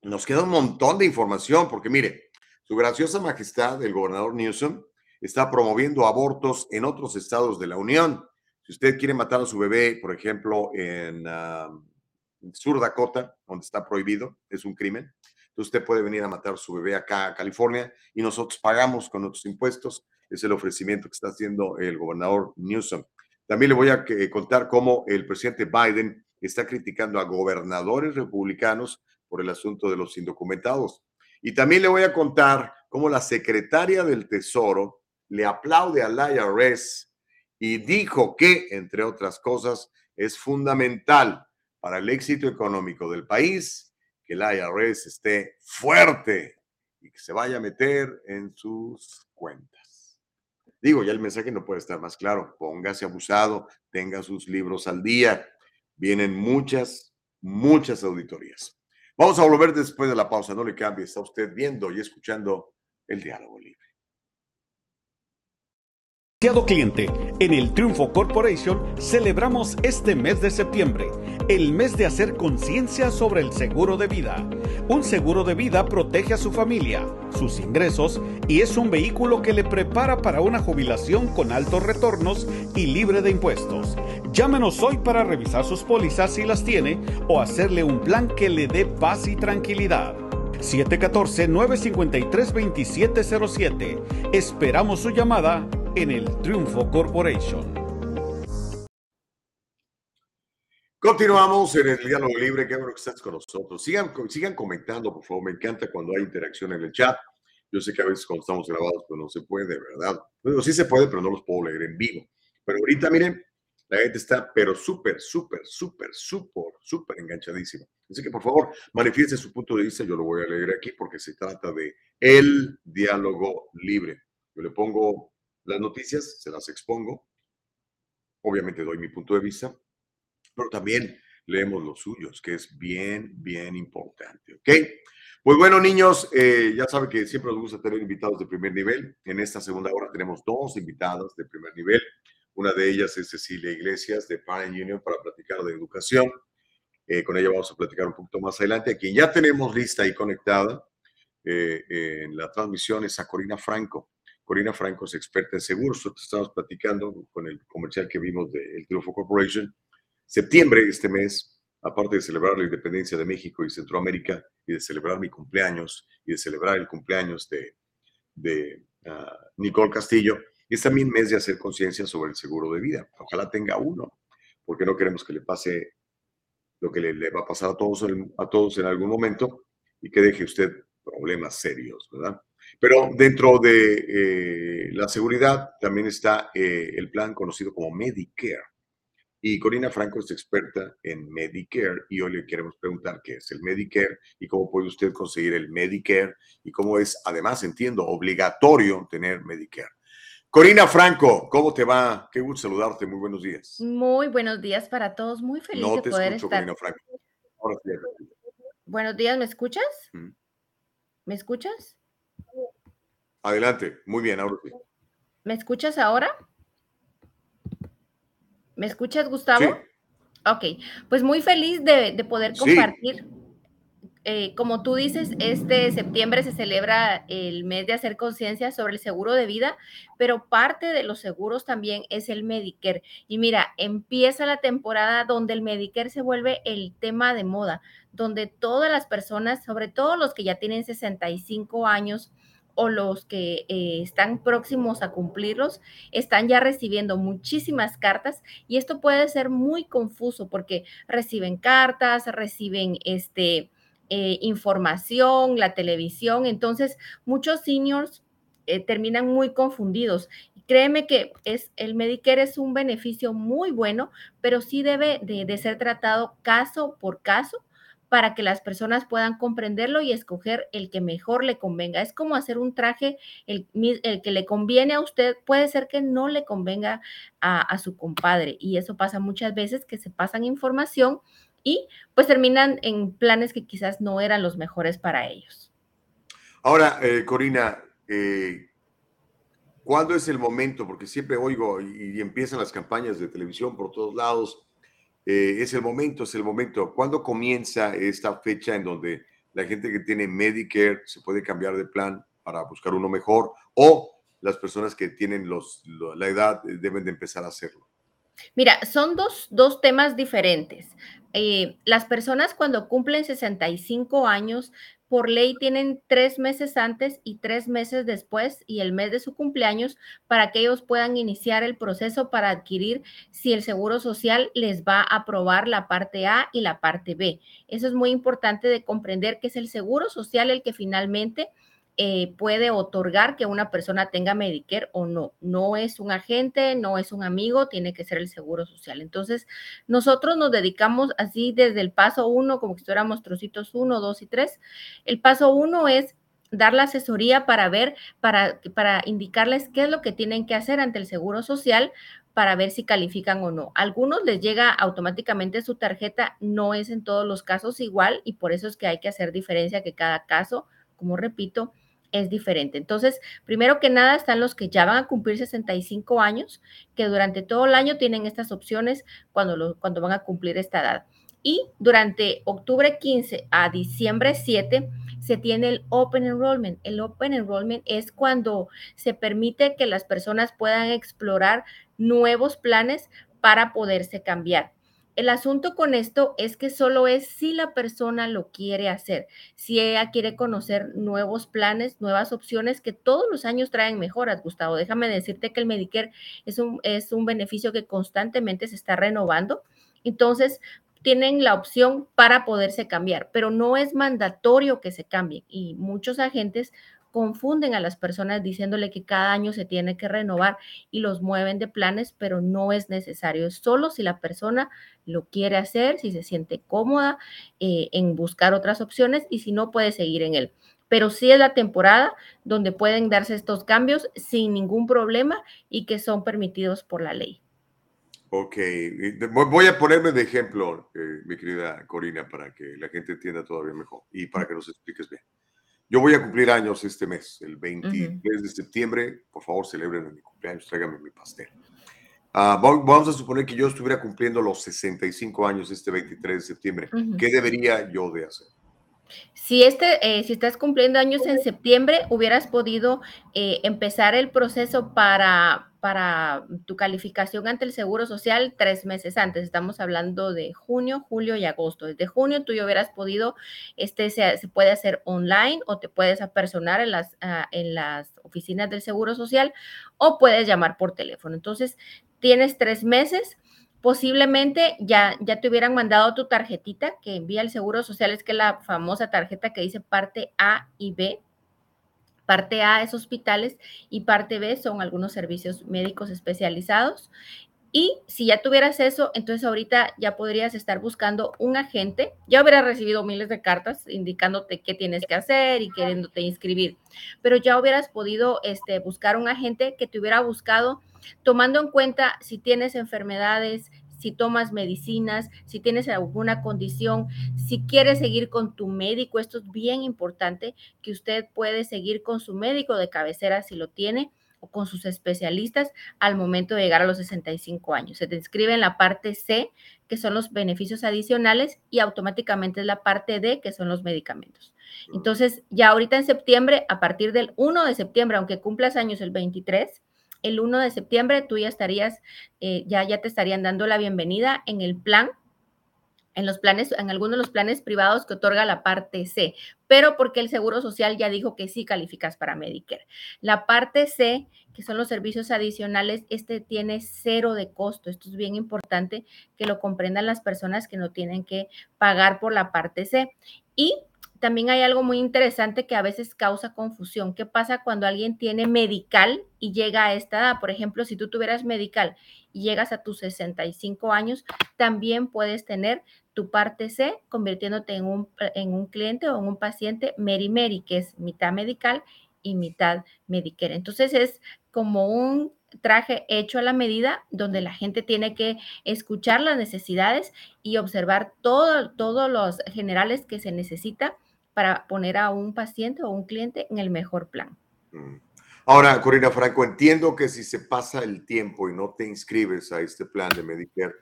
S1: nos queda un montón de información porque mire, su graciosa majestad, el gobernador Newsom, está promoviendo abortos en otros estados de la Unión. Si usted quiere matar a su bebé, por ejemplo, en uh, Sur Dakota, donde está prohibido, es un crimen, usted puede venir a matar a su bebé acá a California y nosotros pagamos con nuestros impuestos. Es el ofrecimiento que está haciendo el gobernador Newsom. También le voy a contar cómo el presidente Biden está criticando a gobernadores republicanos por el asunto de los indocumentados. Y también le voy a contar cómo la secretaria del Tesoro le aplaude al IRS y dijo que, entre otras cosas, es fundamental para el éxito económico del país que el IRS esté fuerte y que se vaya a meter en sus cuentas. Digo, ya el mensaje no puede estar más claro. Póngase abusado, tenga sus libros al día. Vienen muchas, muchas auditorías. Vamos a volver después de la pausa. No le cambie. Está usted viendo y escuchando el diálogo libre.
S26: Cliente, en el Triunfo Corporation celebramos este mes de septiembre, el mes de hacer conciencia sobre el seguro de vida. Un seguro de vida protege a su familia, sus ingresos y es un vehículo que le prepara para una jubilación con altos retornos y libre de impuestos. Llámenos hoy para revisar sus pólizas si las tiene o hacerle un plan que le dé paz y tranquilidad. 714-953-2707. Esperamos su llamada en el Triunfo Corporation.
S1: Continuamos en el diálogo libre. Qué bueno que estás con nosotros. Sigan, sigan comentando, por favor. Me encanta cuando hay interacción en el chat. Yo sé que a veces cuando estamos grabados, pues no se puede, ¿verdad? Bueno, sí se puede, pero no los puedo leer en vivo. Pero ahorita, miren, la gente está, pero súper, súper, súper, súper, súper enganchadísima. Así que, por favor, manifieste su punto de vista. Yo lo voy a leer aquí porque se trata de el diálogo libre. Yo le pongo las noticias, se las expongo. Obviamente doy mi punto de vista, pero también leemos los suyos, que es bien, bien importante. ¿Ok? Pues bueno, niños, eh, ya saben que siempre nos gusta tener invitados de primer nivel. En esta segunda hora tenemos dos invitadas de primer nivel. Una de ellas es Cecilia Iglesias de Parent Union para platicar de educación. Eh, con ella vamos a platicar un poquito más adelante. A quien ya tenemos lista y conectada eh, en la transmisión es a Corina Franco. Corina Franco es experta en seguros. Nosotros estamos platicando con el comercial que vimos de El Triunfo Corporation. Septiembre, este mes, aparte de celebrar la independencia de México y Centroamérica y de celebrar mi cumpleaños y de celebrar el cumpleaños de, de ah, Nicole Castillo, es también mes de hacer conciencia sobre el seguro de vida. Ojalá tenga uno, porque no queremos que le pase lo que le, va a pasar a todos, a todos en algún momento y que deje usted problemas serios, ¿verdad? Pero dentro de eh, la seguridad también está eh, el plan conocido como Medicare. Y Corina Franco es experta en Medicare y hoy le queremos preguntar qué es el Medicare y cómo puede usted conseguir el Medicare y cómo es, además, entiendo, obligatorio tener Medicare. Corina Franco, ¿cómo te va? Qué gusto saludarte. Muy buenos días.
S27: Muy buenos días para todos. Muy feliz
S1: no
S27: de
S1: te
S27: poder
S1: escucho,
S27: estar.
S1: Corina Franco. Ahora sí.
S27: Buenos días, ¿me escuchas?
S1: Mm.
S27: ¿Me escuchas?
S1: Adelante. Muy bien, ahora sí.
S27: ¿Me escuchas ahora? ¿Me escuchas, Gustavo?
S1: Sí.
S27: Ok, pues muy feliz de, de poder
S1: Sí.
S27: compartir. Eh, como tú dices, este septiembre se celebra el mes de hacer conciencia sobre el seguro de vida, pero parte de los seguros también es el Medicare. Y mira, empieza la temporada donde el Medicare se vuelve el tema de moda, donde todas las personas, sobre todo los que ya tienen 65 años, o los que eh, están próximos a cumplirlos, están ya recibiendo muchísimas cartas y esto puede ser muy confuso porque reciben cartas, reciben este, eh, información, la televisión, entonces muchos seniors eh, terminan muy confundidos. Créeme que es, el Medicare es un beneficio muy bueno, pero sí debe de, de ser tratado caso por caso para que las personas puedan comprenderlo y escoger el que mejor le convenga. Es como hacer un traje, el, el que le conviene a usted, puede ser que no le convenga a, a su compadre. Y eso pasa muchas veces que se pasan información y pues terminan en planes que quizás no eran los mejores para ellos.
S1: Ahora, eh, Corina, eh, ¿cuándo es el momento? Porque siempre oigo y empiezan las campañas de televisión por todos lados. Eh, es el momento, es el momento. ¿Cuándo comienza esta fecha en donde la gente que tiene Medicare se puede cambiar de plan para buscar uno mejor o las personas que tienen los, lo- la edad eh, deben de empezar a hacerlo?
S27: Mira, son dos, dos temas diferentes. Eh, las personas cuando cumplen 65 años, por ley tienen tres meses antes y tres meses después y el mes de su cumpleaños para que ellos puedan iniciar el proceso para adquirir si el Seguro Social les va a aprobar la parte A y la parte B. Eso es muy importante de comprender que es el Seguro Social el que finalmente eh, puede otorgar que una persona tenga Medicare o no. No es un agente, no es un amigo, tiene que ser el Seguro Social. Entonces, nosotros nos dedicamos así desde el paso uno, como que estuviéramos trocitos uno, dos y tres. El paso uno es dar la asesoría para ver, para, para indicarles qué es lo que tienen que hacer ante el Seguro Social para ver si califican o no. algunos les llega automáticamente su tarjeta, no es en todos los casos igual y por eso es que hay que hacer diferencia que cada caso, como repito, es diferente. Entonces, primero que nada están los que ya van a cumplir 65 años, que durante todo el año tienen estas opciones cuando, cuando van a cumplir esta edad. Y durante octubre 15 a diciembre 7 se tiene el Open Enrollment. El Open Enrollment es cuando se permite que las personas puedan explorar nuevos planes para poderse cambiar. El asunto con esto es que solo es si la persona lo quiere hacer, si ella quiere conocer nuevos planes, nuevas opciones que todos los años traen mejoras, Gustavo. Déjame decirte que el Medicare es un, es un beneficio que constantemente se está renovando. Entonces, tienen la opción para poderse cambiar, pero no es mandatorio que se cambien y muchos agentes confunden a las personas diciéndole que cada año se tiene que renovar y los mueven de planes, pero no es necesario. Es solo si la persona lo quiere hacer, si se siente cómoda eh, en buscar otras opciones y si no puede seguir en él. Pero sí es la temporada donde pueden darse estos cambios sin ningún problema y que son permitidos por la ley.
S1: Ok, voy a ponerme de ejemplo, eh, mi querida Corina, para que la gente entienda todavía mejor y para que nos expliques bien. Yo voy a cumplir años este mes, el 23 de septiembre. Por favor, celebren mi cumpleaños, tráigame mi pastel. Ah, vamos a suponer que yo estuviera cumpliendo los 65 años este 23 de septiembre. ¿Qué debería yo de hacer?
S27: Si, este, eh, si estás cumpliendo años en septiembre, hubieras podido eh, empezar el proceso para, para tu calificación ante el Seguro Social tres meses antes. Estamos hablando de junio, julio y agosto. Desde junio tú ya hubieras podido, este se, se puede hacer online o te puedes apersonar en las, ah, en las oficinas del Seguro Social o puedes llamar por teléfono. Entonces, tienes tres meses posiblemente ya, ya te hubieran mandado tu tarjetita que envía el Seguro Social, es que la famosa tarjeta que dice parte A y B. Parte A es hospitales y parte B son algunos servicios médicos especializados. Y si ya tuvieras eso, entonces ahorita ya podrías estar buscando un agente. Ya hubieras recibido miles de cartas indicándote qué tienes que hacer y queriéndote inscribir, pero ya hubieras podido este, buscar un agente que te hubiera buscado tomando en cuenta si tienes enfermedades, si tomas medicinas, si tienes alguna condición, si quieres seguir con tu médico, esto es bien importante, que usted puede seguir con su médico de cabecera si lo tiene o con sus especialistas al momento de llegar a los 65 años. Se te inscribe en la parte C, que son los beneficios adicionales, y automáticamente es la parte D, que son los medicamentos. Entonces, ya ahorita en septiembre, a partir del 1 de septiembre, aunque cumplas años el 23, el 1 de septiembre tú ya estarías, eh, ya, ya te estarían dando la bienvenida en el plan en los planes, en algunos de los planes privados que otorga la parte C, pero porque el Seguro Social ya dijo que sí calificas para Medicare. La parte C, que son los servicios adicionales, este tiene cero de costo. Esto es bien importante que lo comprendan las personas que no tienen que pagar por la parte C. Y también hay algo muy interesante que a veces causa confusión. ¿Qué pasa cuando alguien tiene medical y llega a esta edad? Por ejemplo, si tú tuvieras medical y llegas a tus 65 años, también puedes tener tu parte C convirtiéndote en un, en un cliente o en un paciente Meri Meri, que es mitad medical y mitad Medicare. Entonces es como un traje hecho a la medida donde la gente tiene que escuchar las necesidades y observar todo, todos los generales que se necesita para poner a un paciente o un cliente en el mejor plan. Mm.
S1: Ahora, Corina Franco, entiendo que si se pasa el tiempo y no te inscribes a este plan de Medicare,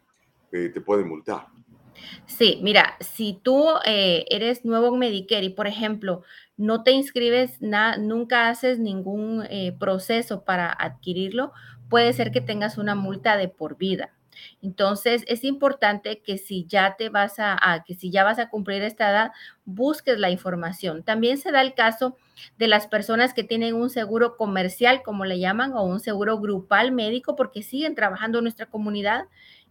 S1: eh, te pueden multar.
S27: Sí, mira, si tú eh, eres nuevo en Medicare y, por ejemplo, no te inscribes, nunca haces ningún eh, proceso para adquirirlo, puede ser que tengas una multa de por vida. Entonces, es importante que si ya te vas a, que si ya vas a cumplir esta edad, busques la información. También se da el caso de las personas que tienen un seguro comercial, como le llaman, o un seguro grupal médico, porque siguen trabajando en nuestra comunidad.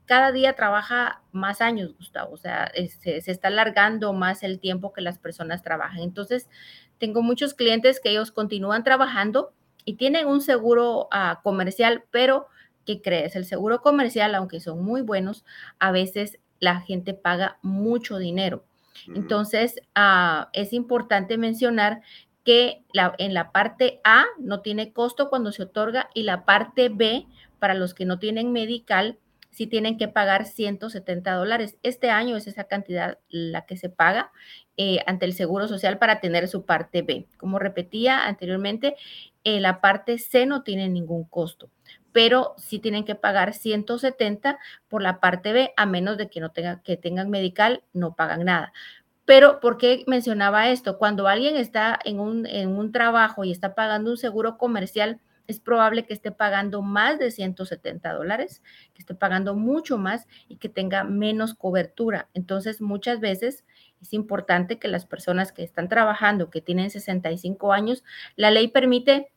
S27: Cada día trabaja más años, Gustavo, o sea, se, se está alargando más el tiempo que las personas trabajan. Entonces, tengo muchos clientes que ellos continúan trabajando y tienen un seguro uh, comercial, pero ¿qué crees? El seguro comercial, aunque son muy buenos, a veces la gente paga mucho dinero. Entonces, uh, es importante mencionar que la, en la parte A no tiene costo cuando se otorga y la parte B, para los que no tienen medical, sí tienen que pagar 170 dólares. Este año es esa cantidad la que se paga eh, ante el Seguro Social para tener su parte B. Como repetía anteriormente, eh, la parte C no tiene ningún costo, pero sí tienen que pagar 170 por la parte B, a menos de que no tengan, que tengan medical, no pagan nada. Pero, ¿por qué mencionaba esto? Cuando alguien está en un, en un trabajo y está pagando un seguro comercial, es probable que esté pagando más de 170 dólares, que esté pagando mucho más y que tenga menos cobertura. Entonces, muchas veces es importante que las personas que están trabajando, que tienen 65 años, la ley permite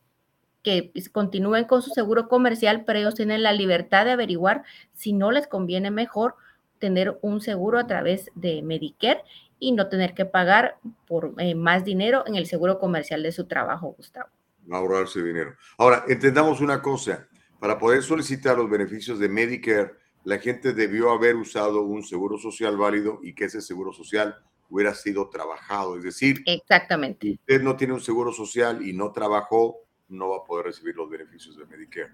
S27: que continúen con su seguro comercial, pero ellos tienen la libertad de averiguar si no les conviene mejor tener un seguro a través de Medicare y no tener que pagar por eh, más dinero en el seguro comercial de su trabajo, Gustavo
S1: ahorrarse dinero. Ahora, entendamos una cosa, para poder solicitar los beneficios de Medicare, la gente debió haber usado un seguro social válido y que ese seguro social hubiera sido trabajado. Es decir,
S27: exactamente.
S1: Si usted no tiene un seguro social y no trabajó, no va a poder recibir los beneficios de Medicare.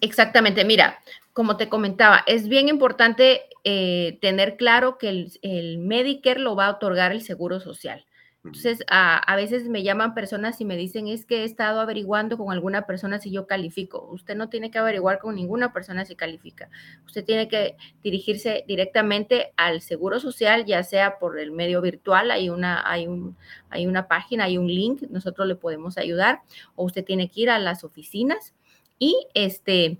S27: Exactamente, mira, como te comentaba, es bien importante eh, tener claro que el, el Medicare lo va a otorgar el Seguro Social. Entonces, a, veces me llaman personas y me dicen, es que he estado averiguando con alguna persona si yo califico. Usted no tiene que averiguar con ninguna persona si califica. Usted tiene que dirigirse directamente al Seguro Social, ya sea por el medio virtual, hay una, hay un, hay una página, hay un link, nosotros le podemos ayudar, o usted tiene que ir a las oficinas y este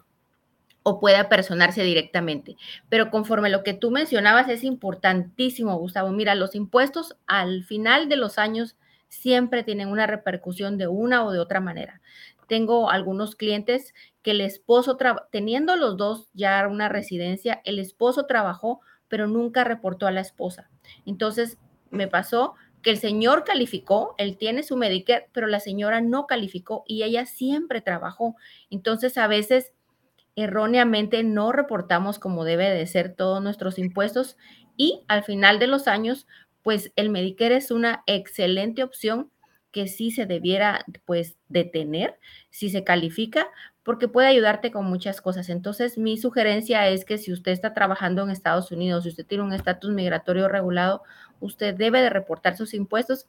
S27: o pueda personarse directamente. Pero conforme lo que tú mencionabas es importantísimo, Gustavo. Mira, los impuestos al final de los años siempre tienen una repercusión de una o de otra manera. Tengo algunos clientes que el esposo, teniendo los dos ya una residencia, el esposo trabajó, pero nunca reportó a la esposa. Entonces, me pasó que el señor calificó, él tiene su Medicare, pero la señora no calificó y ella siempre trabajó. Entonces, a veces erróneamente no reportamos como debe de ser todos nuestros impuestos y al final de los años, pues el Medicare es una excelente opción que sí se debiera pues detener si se califica porque puede ayudarte con muchas cosas. Entonces, mi sugerencia es que si usted está trabajando en Estados Unidos, si usted tiene un estatus migratorio regulado, usted debe de reportar sus impuestos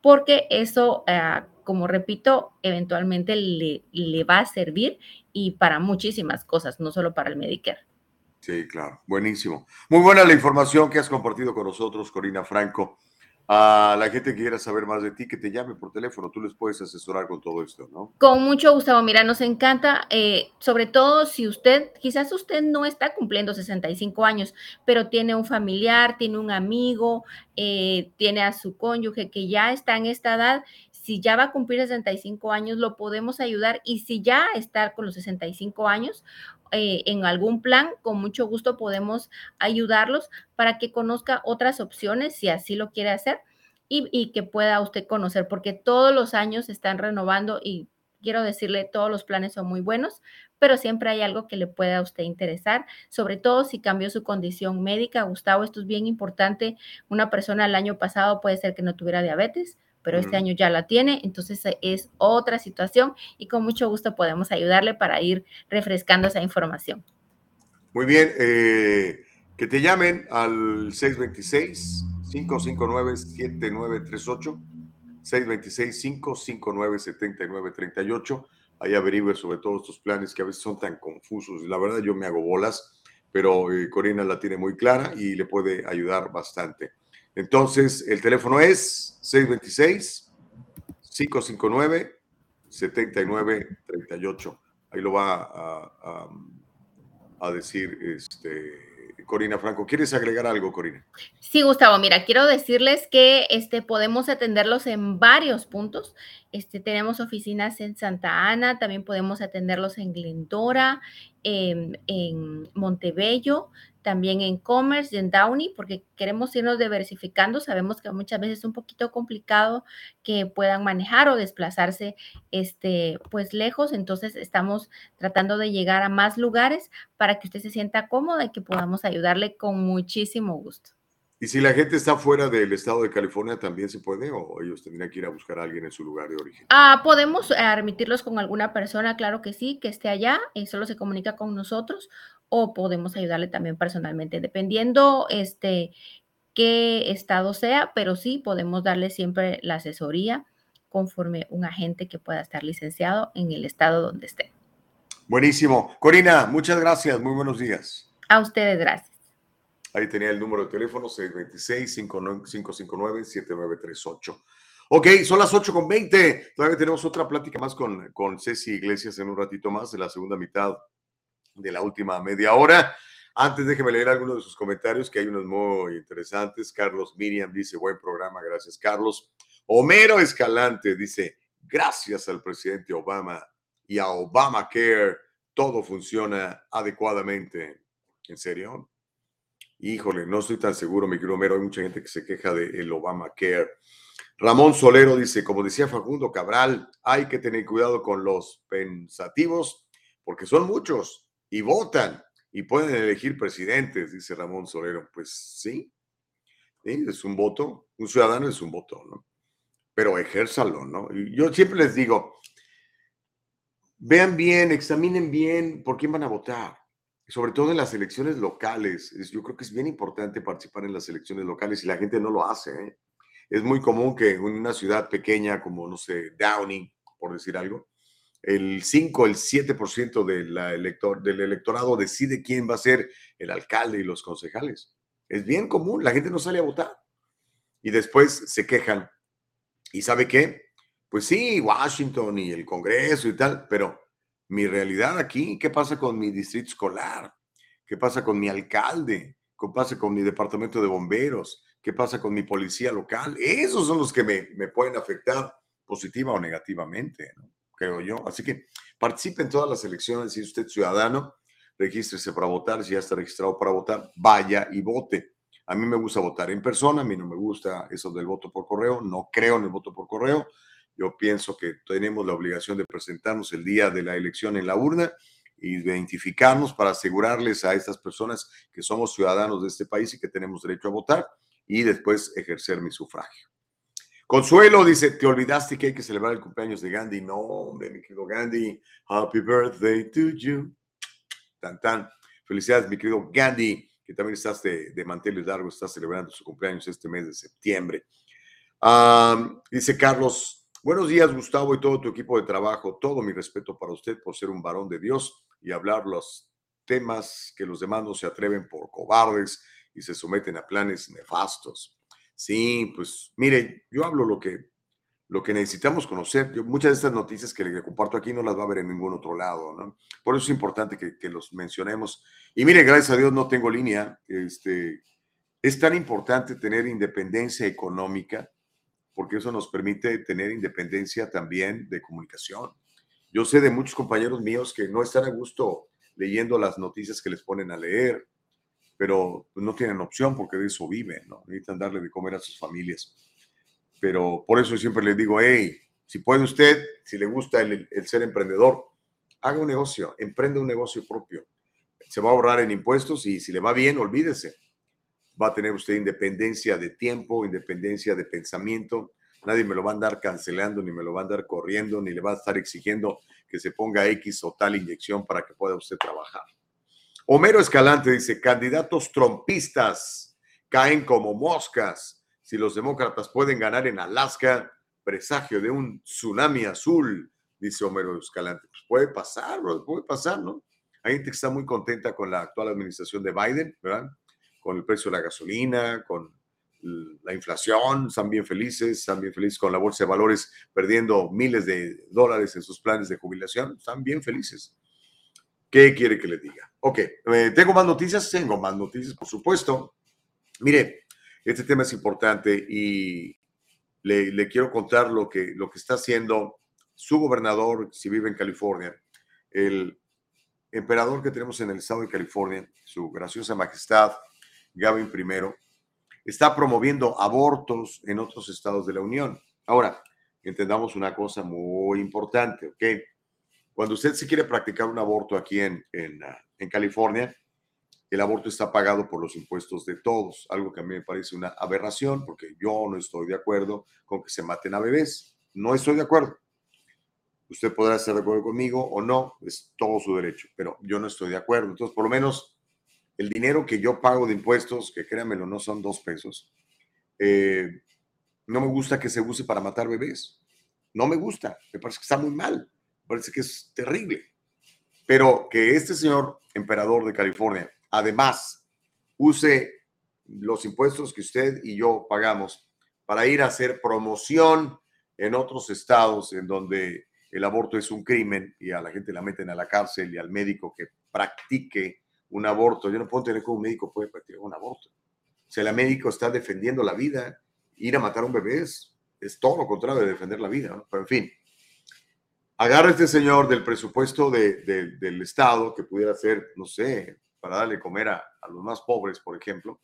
S27: porque eso, ah, como repito, eventualmente le, le va a servir y para muchísimas cosas, no solo para el Medicare.
S1: Sí, claro, buenísimo. Muy buena la información que has compartido con nosotros, Corina Franco. A la gente que quiera saber más de ti, que te llame por teléfono, tú les puedes asesorar con todo esto, ¿no?
S27: Con mucho gusto, mira, nos encanta, eh, sobre todo si usted, quizás usted no está cumpliendo 65 años, pero tiene un familiar, tiene un amigo, eh, tiene a su cónyuge que ya está en esta edad si ya va a cumplir 65 años, lo podemos ayudar. Y si ya está con los 65 años eh, en algún plan, con mucho gusto podemos ayudarlos para que conozca otras opciones si así lo quiere hacer y, que pueda usted conocer, porque todos los años están renovando y quiero decirle, todos los planes son muy buenos, pero siempre hay algo que le pueda a usted interesar, sobre todo si cambió su condición médica. Gustavo, esto es bien importante. Una persona el año pasado puede ser que no tuviera diabetes, pero este año ya la tiene, entonces eh, es otra situación y con mucho gusto podemos ayudarle para ir refrescando esa información.
S1: Muy bien, eh, que te llamen al 626-559-7938, 626-559-7938, ahí averigüe sobre todos estos planes que a veces son tan confusos. La verdad yo me hago bolas, pero eh, Corina la tiene muy clara y le puede ayudar bastante. Entonces, el teléfono es 626-559-7938. Ahí lo va a, decir este, Corina Franco. ¿Quieres agregar algo, Corina?
S27: Sí, Gustavo. Mira, quiero decirles que este, podemos atenderlos en varios puntos. Este, tenemos oficinas en Santa Ana, también podemos atenderlos en Glendora, en, en Montebello, también en Commerce y en Downey, porque queremos irnos diversificando. Sabemos que muchas veces es un poquito complicado que puedan manejar o desplazarse este, pues lejos. Entonces estamos tratando de llegar a más lugares para que usted se sienta cómoda y que podamos ayudarle con muchísimo gusto.
S1: ¿Y si la gente está fuera del estado de California, también se puede o ellos tendrían que ir a buscar a alguien en su lugar de origen?
S27: Ah, podemos eh, remitirlos con alguna persona, claro que sí, que esté allá y solo se comunica con nosotros o podemos ayudarle también personalmente, dependiendo este qué estado sea, pero sí podemos darle siempre la asesoría conforme un agente que pueda estar licenciado en el estado donde esté.
S1: Buenísimo. Corina, muchas gracias. Muy buenos días.
S27: A ustedes, gracias.
S1: Ahí tenía el número de teléfono 626-559-7938. Ok, son las 8 con 20. Todavía tenemos otra plática más con, con Ceci Iglesias en un ratito más, de la segunda mitad de la última media hora. Antes déjeme leer algunos de sus comentarios, que hay unos muy interesantes. Carlos Miriam dice, buen programa, gracias Carlos. Homero Escalante dice, gracias al presidente Obama y a Obamacare, todo funciona adecuadamente. ¿En serio? Híjole, no estoy tan seguro, mi querido Homero. Hay mucha gente que se queja del Obamacare. Ramón Solero dice, como decía Facundo Cabral, hay que tener cuidado con los pensativos porque son muchos y votan y pueden elegir presidentes, dice Ramón Solero. Pues sí, es un voto, un ciudadano es un voto, ¿no? Pero ejérzalo, ¿no? Yo siempre les digo, vean bien, examinen bien por quién van a votar sobre todo en las elecciones locales. Yo creo que es bien importante participar en las elecciones locales y la gente no lo hace. ¿eh? Es muy común que en una ciudad pequeña como, no sé, Downing, por decir algo, el 5, el 7% de la elector, del electorado decide quién va a ser el alcalde y los concejales. Es bien común, la gente no sale a votar. Y después se quejan. ¿Y sabe qué? Pues sí, Washington y el Congreso y tal, pero mi realidad aquí, qué pasa con mi distrito escolar, qué pasa con mi alcalde, qué pasa con mi departamento de bomberos, qué pasa con mi policía local. Esos son los que me, me pueden afectar positiva o negativamente, creo yo. Así que participe en todas las elecciones. Si usted es ciudadano, regístrese para votar. Si ya está registrado para votar, vaya y vote. A mí me gusta votar en persona, a mí no me gusta eso del voto por correo, no creo en el voto por correo. Yo pienso que tenemos la obligación de presentarnos el día de la elección en la urna y identificarnos para asegurarles a estas personas que somos ciudadanos de este país y que tenemos derecho a votar y después ejercer mi sufragio. Consuelo dice, ¿te olvidaste que hay que celebrar el cumpleaños de Gandhi? No, hombre, mi querido Gandhi. Happy birthday to you. Tan, tan. Felicidades, mi querido Gandhi, que también estás de, de manteles largos, está celebrando su cumpleaños este mes de septiembre. dice Carlos Buenos días, Gustavo, y todo tu equipo de trabajo. Todo mi respeto para usted por ser un varón de Dios y hablar los temas que los demás no se atreven por cobardes y se someten a planes nefastos. Sí, pues mire, yo hablo lo que, lo que necesitamos conocer. muchas de estas noticias que le comparto aquí no las va a ver en ningún otro lado, ¿no? Por eso es importante que, que los mencionemos. Y mire, gracias a Dios no tengo línea. Este, es tan importante tener independencia económica porque eso nos permite tener independencia también de comunicación. Yo sé de muchos compañeros míos que no están a gusto leyendo las noticias que les ponen a leer, pero no tienen opción porque de eso viven, ¿no? Necesitan darle de comer a sus familias. Pero por eso siempre les digo, hey, si puede usted, si le gusta el, el ser emprendedor, haga un negocio, emprende un negocio propio. Se va a ahorrar en impuestos y si le va bien, olvídese va a tener usted independencia de tiempo, independencia de pensamiento. Nadie me lo va a andar cancelando, ni me lo va a andar corriendo, ni le va a estar exigiendo que se ponga X o tal inyección para que pueda usted trabajar. Homero Escalante dice, candidatos trompistas caen como moscas. Si los demócratas pueden ganar en Alaska, presagio de un tsunami azul, dice Homero Escalante. Pues puede pasar, puede pasar, ¿no? Hay gente que está muy contenta con la actual administración de Biden, ¿verdad? con el precio de la gasolina, con la inflación, están bien felices, están bien felices con la bolsa de valores perdiendo miles de dólares en sus planes de jubilación, están bien felices. ¿Qué quiere que le diga? Ok, eh, ¿tengo más noticias? Tengo más noticias, por supuesto. Mire, este tema es importante y le, le, quiero contar lo que, lo que está haciendo su gobernador, si vive en California, el emperador que tenemos en el estado de California, su graciosa majestad, Gavin primero, está promoviendo abortos en otros estados de la Unión. Ahora, entendamos una cosa muy importante, ¿ok? Cuando usted se quiere practicar un aborto aquí en, en, ah, en California, el aborto está pagado por los impuestos de todos, algo que a mí me parece una aberración porque yo no estoy de acuerdo con que se maten a bebés. No estoy de acuerdo. Usted podrá estar de acuerdo conmigo o no, es todo su derecho, pero yo no estoy de acuerdo. Entonces, por lo menos el dinero que yo pago de impuestos, que créanmelo, no son dos pesos, eh, no me gusta que se use para matar bebés. No me gusta, me parece que está muy mal, parece que es terrible. Pero que este señor emperador de California, además, use los impuestos que usted y yo pagamos para ir a hacer promoción en otros estados en donde el aborto es un crimen y a la gente la meten a la cárcel y al médico que practique un aborto. Yo no puedo entender cómo un médico puede practicar un aborto. Si el médico está defendiendo la vida, ir a matar a un bebé es, todo lo contrario de defender la vida. Pero en fin, agarra este señor del presupuesto del Estado, que pudiera ser, no sé, para darle comer a, a los más pobres, por ejemplo,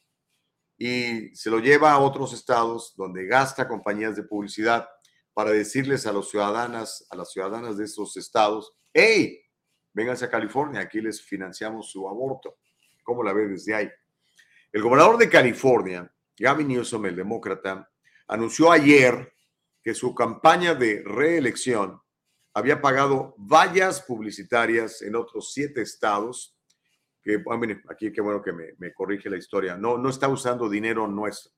S1: y se lo lleva a otros estados donde gasta compañías de publicidad para decirles a los ciudadanas, a las ciudadanas de esos estados, hey, vénganse a California, aquí les financiamos su aborto. ¿Cómo la ve desde ahí? El gobernador de California, Gavin Newsom, el demócrata, anunció ayer que su campaña de reelección había pagado vallas publicitarias en otros siete estados, que ah, aquí qué bueno que me, corrige la historia, no, no está usando dinero nuestro,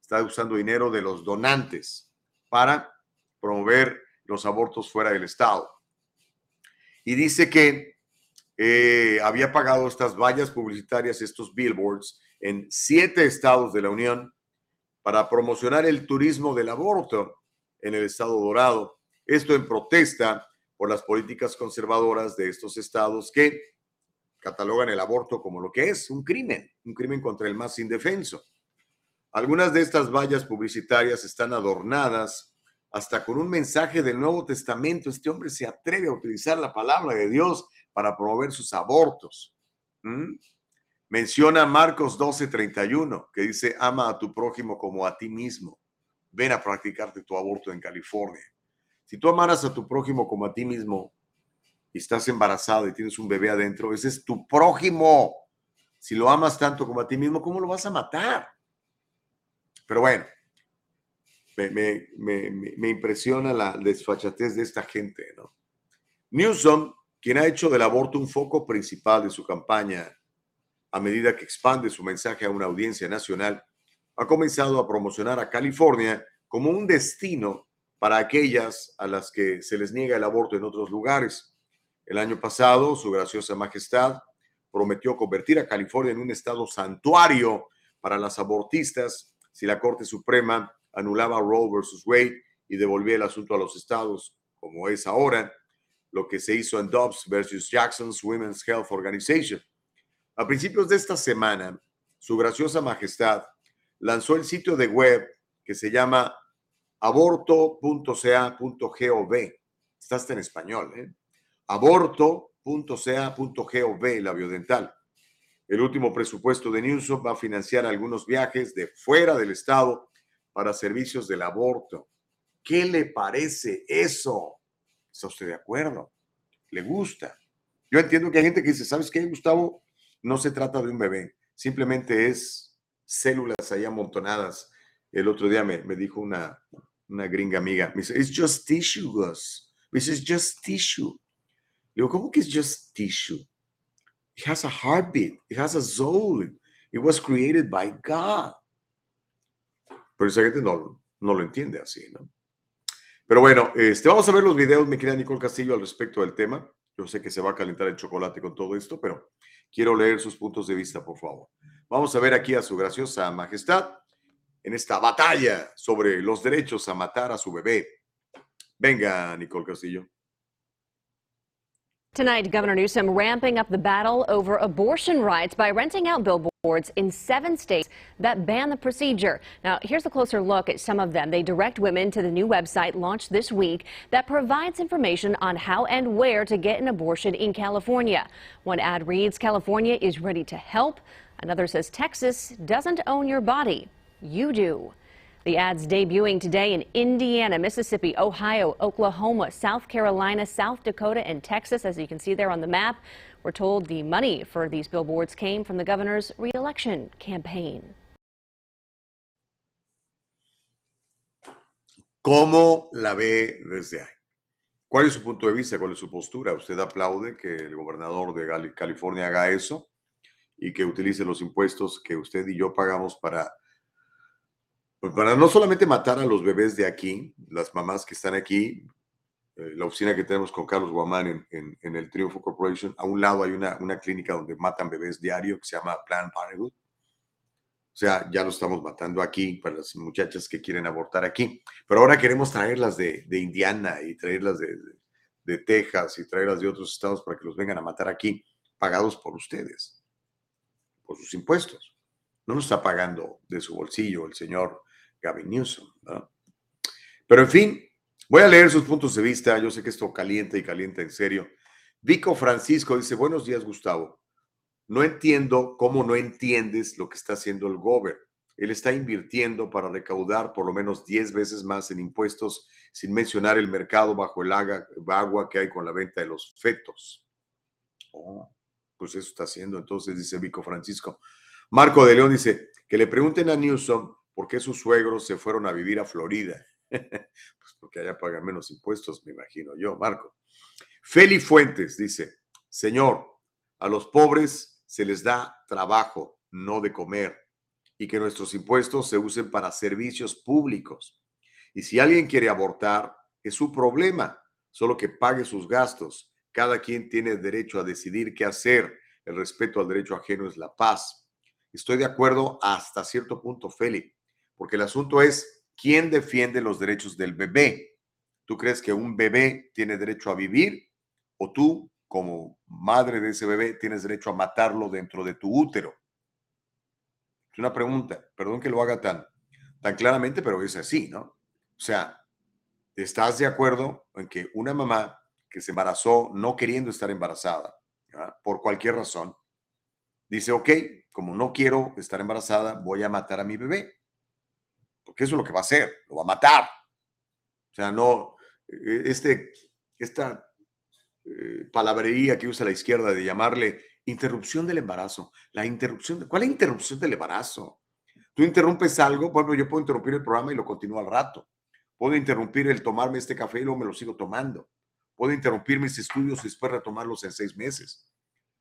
S1: está usando dinero de los donantes para promover los abortos fuera del estado y dice que eh, había pagado estas vallas publicitarias, estos billboards, en siete estados de la Unión para promocionar el turismo del aborto en el estado dorado. Esto en protesta por las políticas conservadoras de estos estados que catalogan el aborto como lo que es, un crimen, un crimen contra el más indefenso. Algunas de estas vallas publicitarias están adornadas hasta con un mensaje del Nuevo Testamento. Este hombre se atreve a utilizar la palabra de Dios para promover sus abortos. Menciona Marcos 12:31, que dice, ama a tu prójimo como a ti mismo. Ven a practicarte tu aborto en California. Si tú amaras a tu prójimo como a ti mismo y estás embarazado y tienes un bebé adentro, ese es tu prójimo. Si lo amas tanto como a ti mismo, ¿cómo lo vas a matar? Pero bueno, me, impresiona la desfachatez de esta gente, ¿no? Newsom, quien ha hecho del aborto un foco principal de su campaña a medida que expande su mensaje a una audiencia nacional, ha comenzado a promocionar a California como un destino para aquellas a las que se les niega el aborto en otros lugares. El año pasado, su graciosa majestad prometió convertir a California en un estado santuario para las abortistas si la Corte Suprema anulaba Roe versus Wade y devolvía el asunto a los estados, como es ahora lo que se hizo en Dobbs versus Jackson's Women's Health Organization. A principios de esta semana, su graciosa majestad lanzó el sitio de web que se llama aborto.ca.gov. Está en español, ¿eh? Aborto.ca.gov, la biodental. El último presupuesto de Newsom va a financiar algunos viajes de fuera del estado para servicios del aborto. ¿Qué le parece eso? ¿Está usted de acuerdo? ¿Le gusta? Yo entiendo que hay gente que dice, ¿sabes qué, Gustavo? No se trata de un bebé, simplemente es células ahí amontonadas. El otro día me, me dijo una, una gringa amiga, me dice, it's just tissue, Gus. Me dice, it's just tissue. Le ¿cómo que es just tissue? It has a heartbeat, it has a soul, it was created by God. Pero esa gente no, no lo entiende así, ¿no? Pero bueno, este, vamos a ver los videos, mi querida Nicole Castillo, al respecto del tema. Yo sé que se va a calentar el chocolate con todo esto, pero quiero leer sus puntos de vista, por favor. Vamos a ver aquí a su graciosa majestad en esta batalla sobre los derechos a matar a su bebé. Venga, Nicole Castillo.
S28: Tonight, Governor Newsom ramping up the battle over abortion rights by renting out billboards in seven states that ban the procedure. Now, here's a closer look at some of them. They direct women to the new website launched this week that provides information on how and where to get an abortion in California. One ad reads, California is ready to help. Another says Texas doesn't own your body. You do. The ads debuting today in Indiana, Mississippi, Ohio, Oklahoma, South Carolina, South Dakota, and Texas. As you can see there on the map, we're told the money for these billboards came from the governor's reelection campaign.
S1: ¿Cómo la ve desde ahí? ¿Cuál es su punto de vista? ¿Cuál es su postura? ¿Usted aplaude que el gobernador de California haga eso y que utilice los impuestos que usted y yo pagamos para, para no solamente matar a los bebés de aquí, las mamás que están aquí, eh, la oficina que tenemos con Carlos Guamán en, en, el Triunfo Corporation, a un lado hay una, una clínica donde matan bebés diario que se llama Plan Parenthood o sea, ya lo estamos matando aquí para las muchachas que quieren abortar aquí. Pero ahora queremos traerlas de, de Indiana y traerlas de, de, Texas y traerlas de otros estados para que los vengan a matar aquí, pagados por ustedes, por sus impuestos. No nos está pagando de su bolsillo el señor Gavin Newsom. Pero en fin, voy a leer sus puntos de vista. Yo sé que esto calienta y calienta en serio. Vico Francisco dice, buenos días, Gustavo. No entiendo cómo no entiendes lo que está haciendo el gober. Él está invirtiendo para recaudar por lo menos 10 veces más en impuestos, sin mencionar el mercado bajo el agua que hay con la venta de los fetos. Oh, pues eso está haciendo. Entonces, dice Vico Francisco. Marco de León dice que le pregunten a Newsom por qué sus suegros se fueron a vivir a Florida. <laughs> pues porque allá pagan menos impuestos, me imagino yo, Marco. Feli Fuentes dice, Señor, a los pobres se les da trabajo, no de comer, y que nuestros impuestos se usen para servicios públicos. Y si alguien quiere abortar, es su problema, solo que pague sus gastos. Cada quien tiene derecho a decidir qué hacer. El respeto al derecho ajeno es la paz. Estoy de acuerdo hasta cierto punto, Feli, porque el asunto es quién defiende los derechos del bebé. ¿Tú crees que un bebé tiene derecho a vivir o tú como madre de ese bebé, tienes derecho a matarlo dentro de tu útero. Es una pregunta, perdón que lo haga tan, tan claramente, pero es así, ¿no? O sea, ¿estás de acuerdo en que una mamá que se embarazó no queriendo estar embarazada, por cualquier razón, dice, ok, como no quiero estar embarazada, voy a matar a mi bebé? Porque eso es lo que va a hacer, lo va a matar. O sea, no, e, este, esta eh, palabrería que usa la izquierda de llamarle interrupción del embarazo. La interrupción, ¿cuál es la interrupción del embarazo? Tú interrumpes algo, bueno, yo puedo interrumpir el programa y lo continúo al rato. Puedo interrumpir el tomarme este café y luego me lo sigo tomando. Puedo interrumpir mis estudios y después retomarlos en seis meses.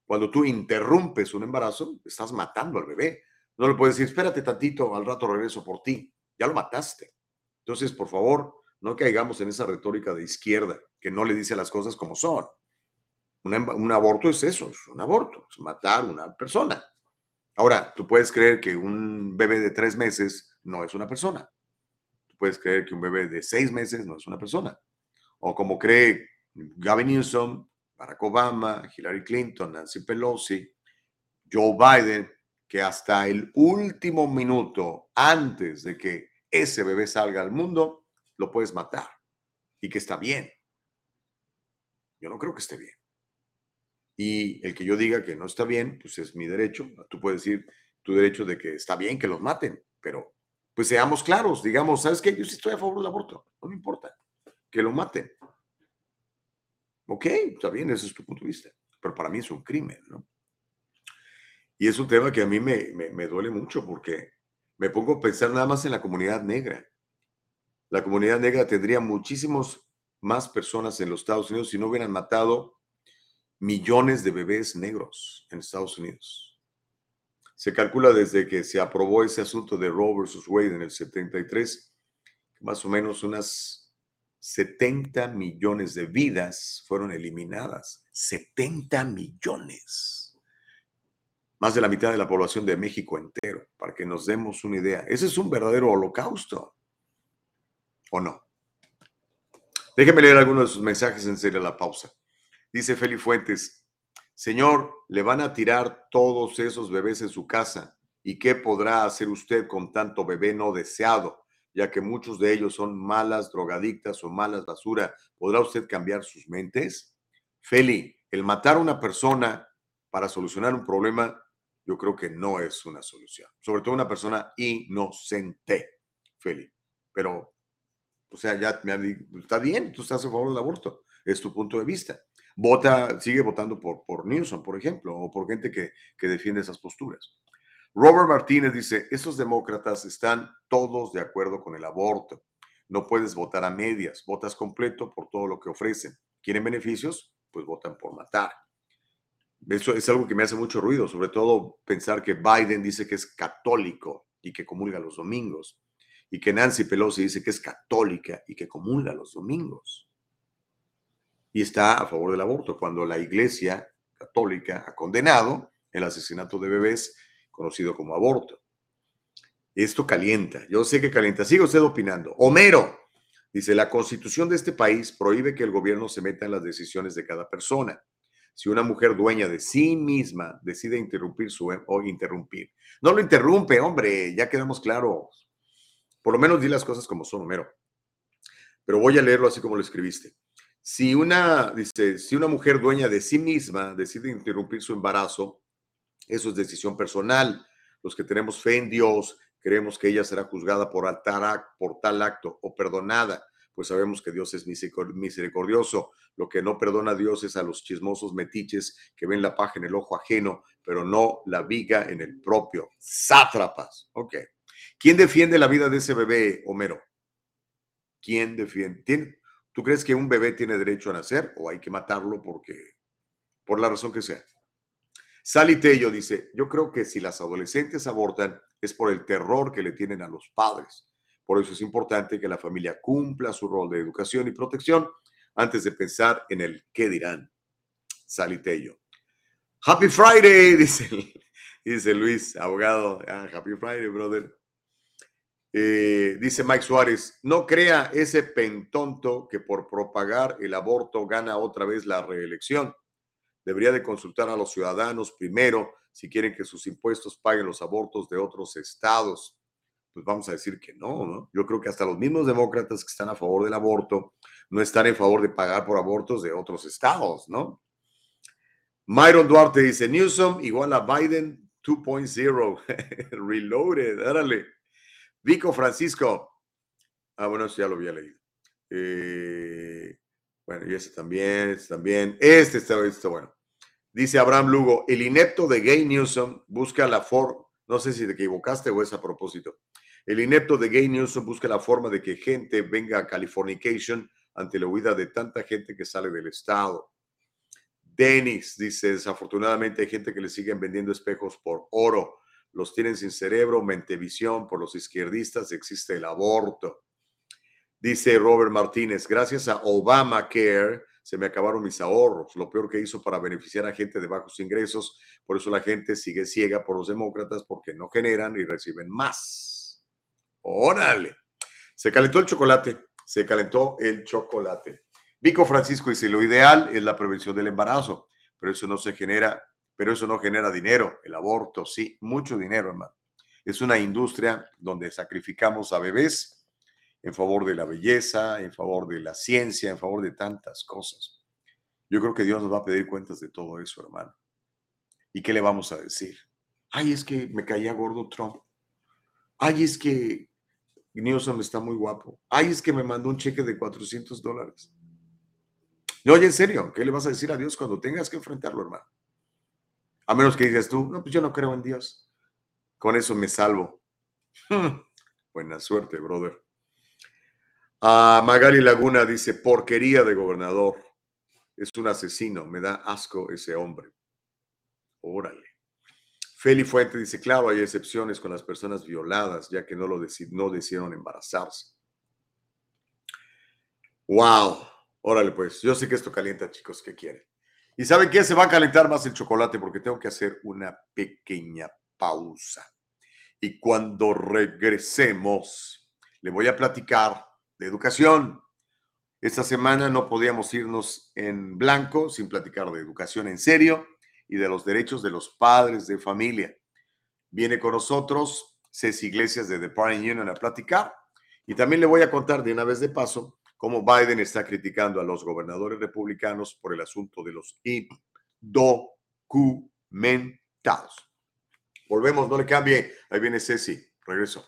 S1: Cuando tú interrumpes un embarazo, estás matando al bebé. No le puedes decir, espérate tantito, al rato regreso por ti. Ya lo mataste. Entonces, por favor, no caigamos en esa retórica de izquierda que no le dice las cosas como son. un aborto es eso, es un aborto, es matar a una persona. Ahora, tú puedes creer que un bebé de tres meses no es una persona. Tú puedes creer que un bebé de seis meses no es una persona. O como cree Gavin Newsom, Barack Obama, Hillary Clinton, Nancy Pelosi, Joe Biden, que hasta el último minuto antes de que ese bebé salga al mundo, lo puedes matar y que está bien. Yo no creo que esté bien. Y el que yo diga que no está bien, pues es mi derecho. Tú puedes decir tu derecho de que está bien que los maten, pero pues seamos claros, digamos, ¿sabes qué? Yo sí estoy a favor del aborto, no me importa, que lo maten. Ok, está bien, ese es tu punto de vista, pero para mí es un crimen, ¿no? Y es un tema que a mí me, me, me duele mucho porque me pongo a pensar nada más en la comunidad negra la comunidad negra tendría muchísimos más personas en los Estados Unidos si no hubieran matado millones de bebés negros en Estados Unidos. Se calcula desde que se aprobó ese asunto de Roe versus Wade en el 73, más o menos unas 70 millones de vidas fueron eliminadas. 70 millones. Más de la mitad de la población de México entero, para que nos demos una idea. Ese es un verdadero holocausto. ¿O no? Déjeme leer algunos de sus mensajes en serio a la pausa. Dice Feli Fuentes, Señor, le van a tirar todos esos bebés en su casa. ¿Y qué podrá hacer usted con tanto bebé no deseado? Ya que muchos de ellos son malas drogadictas o malas basura. ¿Podrá usted cambiar sus mentes? Feli, el matar a una persona para solucionar un problema, yo creo que no es una solución. Sobre todo una persona inocente. Feli. Pero, o sea, ya me está bien, tú estás a favor del aborto, es tu punto de vista. Vota, sigue votando por, por Newsom, por ejemplo, o por gente que, que defiende esas posturas. Robert Martínez dice, estos demócratas están todos de acuerdo con el aborto. No puedes votar a medias, votas completo por todo lo que ofrecen. ¿Quieren beneficios? Pues votan por matar. Eso es algo que me hace mucho ruido, sobre todo pensar que Biden dice que es católico y que comulga los domingos, y que Nancy Pelosi dice que es católica y que comulga los domingos. Y está a favor del aborto, cuando la Iglesia católica ha condenado el asesinato de bebés conocido como aborto. Esto calienta, yo sé que calienta. Sigue usted opinando. Homero dice, la constitución de este país prohíbe que el gobierno se meta en las decisiones de cada persona. Si una mujer dueña de sí misma decide interrumpir su o interrumpir, no lo interrumpe, hombre, ya quedamos claros. Por lo menos di las cosas como son, Homero. Pero voy a leerlo así como lo escribiste. Si una, dice, si una mujer dueña de sí misma decide interrumpir su embarazo, eso es decisión personal. Los que tenemos fe en Dios, creemos que ella será juzgada por, por tal acto o perdonada, pues sabemos que Dios es misericordioso. Lo que no perdona a Dios es a los chismosos metiches que ven la paja en el ojo ajeno, pero no la viga en el propio. Sátrapas. Ok. ¿Quién defiende la vida de ese bebé, Homero? ¿Quién defiende? ¿Tú crees que un bebé tiene derecho a nacer o hay que matarlo porque, por la razón que sea? Sally Tello dice, yo creo que si las adolescentes abortan es por el terror que le tienen a los padres. Por eso es importante que la familia cumpla su rol de educación y protección antes de pensar en el qué dirán. Sally Tello. Happy Friday, <laughs> dice, dice Luis, abogado. Ah, happy Friday, brother. Eh, dice Mike Suárez, no crea ese pentonto que por propagar el aborto gana otra vez la reelección debería de consultar a los ciudadanos primero si quieren que sus impuestos paguen los abortos de otros estados. Pues vamos a decir que no, ¿no? Yo creo que hasta los mismos demócratas que están a favor del aborto no están en favor de pagar por abortos de otros estados, ¿no? Myron Duarte dice, Newsom igual a Biden 2.0, <laughs> reloaded, árale. Vico Francisco, ah, bueno, eso ya lo había leído. Eh, bueno, y ese también, este también, este está, este bueno. Dice Abraham Lugo, el inepto de Gay Newsom busca la forma, no sé si te equivocaste o es a propósito, el inepto de Gay Newsom busca la forma de que gente venga a Californication ante la huida de tanta gente que sale del estado. Dennis dice, desafortunadamente hay gente que le siguen vendiendo espejos por oro, los tienen sin cerebro, mente visión, por los izquierdistas existe el aborto. Dice Robert Martínez, gracias a Obamacare, se me acabaron mis ahorros, lo peor que hizo para beneficiar a gente de bajos ingresos, por eso la gente sigue ciega por los demócratas porque no generan y reciben más. Órale, se calentó el chocolate, se calentó el chocolate. Vico Francisco dice, lo ideal es la prevención del embarazo, pero eso no se genera, pero eso no genera dinero, el aborto, sí, mucho dinero, hermano. Es una industria donde sacrificamos a bebés en favor de la belleza, en favor de la ciencia, en favor de tantas cosas. Yo creo que Dios nos va a pedir cuentas de todo eso, hermano. ¿Y qué le vamos a decir? Ay, es que me caía gordo Trump. Ay, es que Newsom está muy guapo. Ay, es que me mandó un cheque de 400 dólares. No, oye, en serio, ¿qué le vas a decir a Dios cuando tengas que enfrentarlo, hermano? A menos que digas tú, no, pues yo no creo en Dios. Con eso me salvo. <laughs> Buena suerte, brother. A Magali Laguna dice, porquería de gobernador. Es un asesino, me da asco ese hombre. Órale. Feli Fuente dice, claro, hay excepciones con las personas violadas, ya que no, lo no decidieron embarazarse. Wow. Órale, pues, yo sé que esto calienta, chicos, ¿qué quieren? ¿Y saben qué? Se va a calentar más el chocolate porque tengo que hacer una pequeña pausa. Y cuando regresemos, le voy a platicar de educación. Esta semana no podíamos irnos en blanco sin platicar de educación en serio y de los derechos de los padres de familia. Viene con nosotros Ceci Iglesias de The Party Union a platicar y también le voy a contar de una vez de paso cómo Biden está criticando a los gobernadores republicanos por el asunto de los indocumentados. Volvemos, no le cambie. Ahí viene Ceci. Regreso.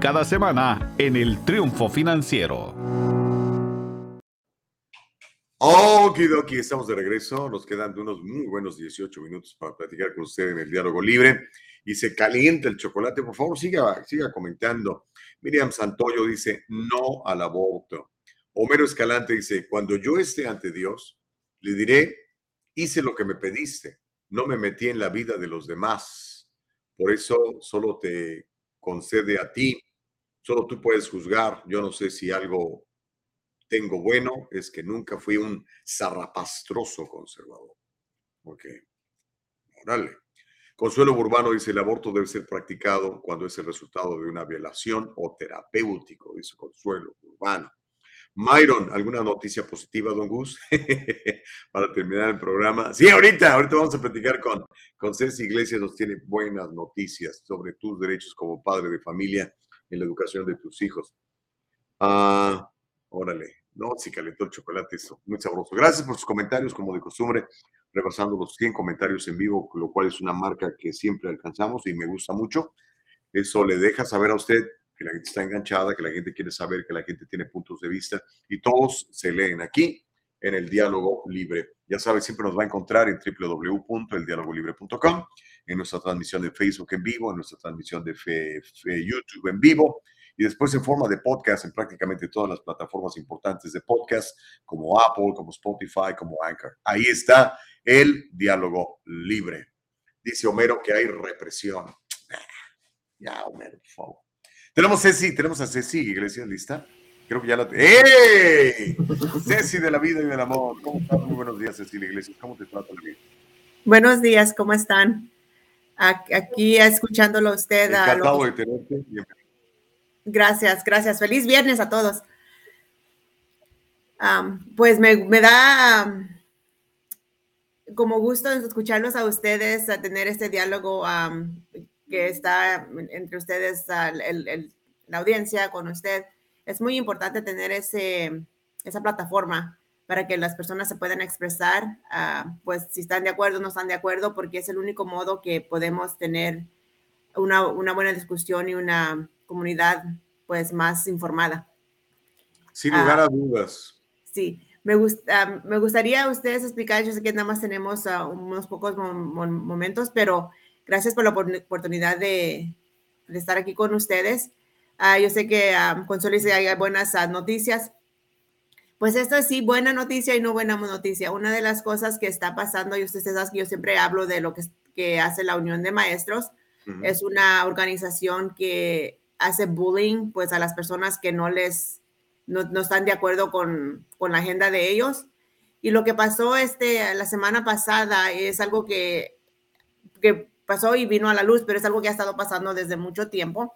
S26: cada semana en el Triunfo Financiero.
S1: Okidoki, estamos de regreso. Nos quedan unos muy buenos 18 minutos para platicar con usted en el diálogo libre. Y se calienta el chocolate. Por favor, siga, siga comentando. Miriam Santoyo dice no al aborto. Homero Escalante dice: Cuando yo esté ante Dios, le diré: Hice lo que me pediste. No me metí en la vida de los demás. Por eso solo te concede a ti. Solo tú puedes juzgar. Yo no sé si algo tengo bueno es que nunca fui un zarrapastroso conservador. Ok. Órale. Consuelo Burbano dice, el aborto debe ser practicado cuando es el resultado de una violación o terapéutico, dice Consuelo Burbano. Myron, ¿alguna noticia positiva, don Gus? <laughs> Para terminar el programa. Sí, ahorita, ahorita vamos a platicar con, con Ceci Iglesias, nos tiene buenas noticias sobre tus derechos como padre de familia en la educación de tus hijos. Ah, órale, no, sí calentó el chocolate, eso, muy sabroso. Gracias por sus comentarios, como de costumbre, rebasando los 100 comentarios en vivo, lo cual es una marca que siempre alcanzamos y me gusta mucho. Eso le deja saber a usted que la gente está enganchada, que la gente quiere saber, que la gente tiene puntos de vista y todos se leen aquí en el diálogo libre. Ya sabe, siempre nos va a encontrar en www.eldialogolibre.com, en nuestra transmisión de Facebook en vivo, en nuestra transmisión de YouTube en vivo y después en forma de podcast en prácticamente todas las plataformas importantes de podcast, como Apple, como Spotify, como Anchor. Ahí está el diálogo libre. Dice Homero que hay represión. Ya, Homero, por favor. Tenemos Ceci, tenemos a Ceci Iglesias lista. Creo que ya la. ¡Ey! Ceci de la vida y del amor. ¿Cómo estás? Muy buenos días, Cecilia Iglesias. ¿Cómo te trata la vida?
S29: Buenos días, ¿cómo están? Aquí escuchándolo a usted. a lo-
S1: Encantado de tenerte. Bienvenido.
S29: Gracias, gracias. Feliz viernes a todos. Pues me, me da como gusto escucharlos a ustedes, a tener este diálogo que está entre ustedes, al- el- el- la audiencia con usted. Es muy importante tener ese, esa plataforma para que las personas se puedan expresar, ah, pues si están de acuerdo o no están de acuerdo, porque es el único modo que podemos tener una, una buena discusión y una comunidad pues más informada.
S1: Sin lugar a dudas.
S29: Sí, me, gusta, me gustaría a ustedes explicar, yo sé que nada más tenemos unos pocos mo mo momentos, pero gracias por la oportunidad de, de estar aquí con ustedes. Uh, yo sé que um, con Solis hay buenas uh, noticias. Pues esto es sí, buena noticia y no buena noticia. Una de las cosas que está pasando, y ustedes saben que yo siempre hablo de lo que, que hace la Unión de Maestros, uh -huh. es una organización que hace bullying pues a las personas que no les, no, no están de acuerdo con, con, la agenda de ellos. Y lo que pasó este, la semana pasada es algo que, que pasó y vino a la luz, pero es algo que ha estado pasando desde mucho tiempo,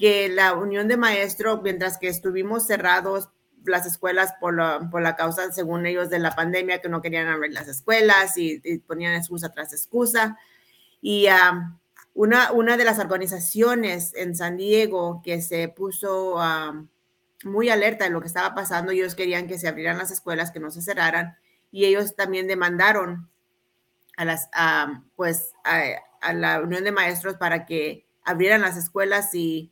S29: que la Unión de Maestros, mientras que estuvimos cerrados las escuelas por la, por la causa, según ellos, de la pandemia, que no querían abrir las escuelas y, ponían excusa tras excusa. Y um, una, una de las organizaciones en San Diego que se puso um, muy alerta de lo que estaba pasando, ellos querían que se abrieran las escuelas, que no se cerraran, y ellos también demandaron a las, pues, a la Unión de Maestros para que abrieran las escuelas y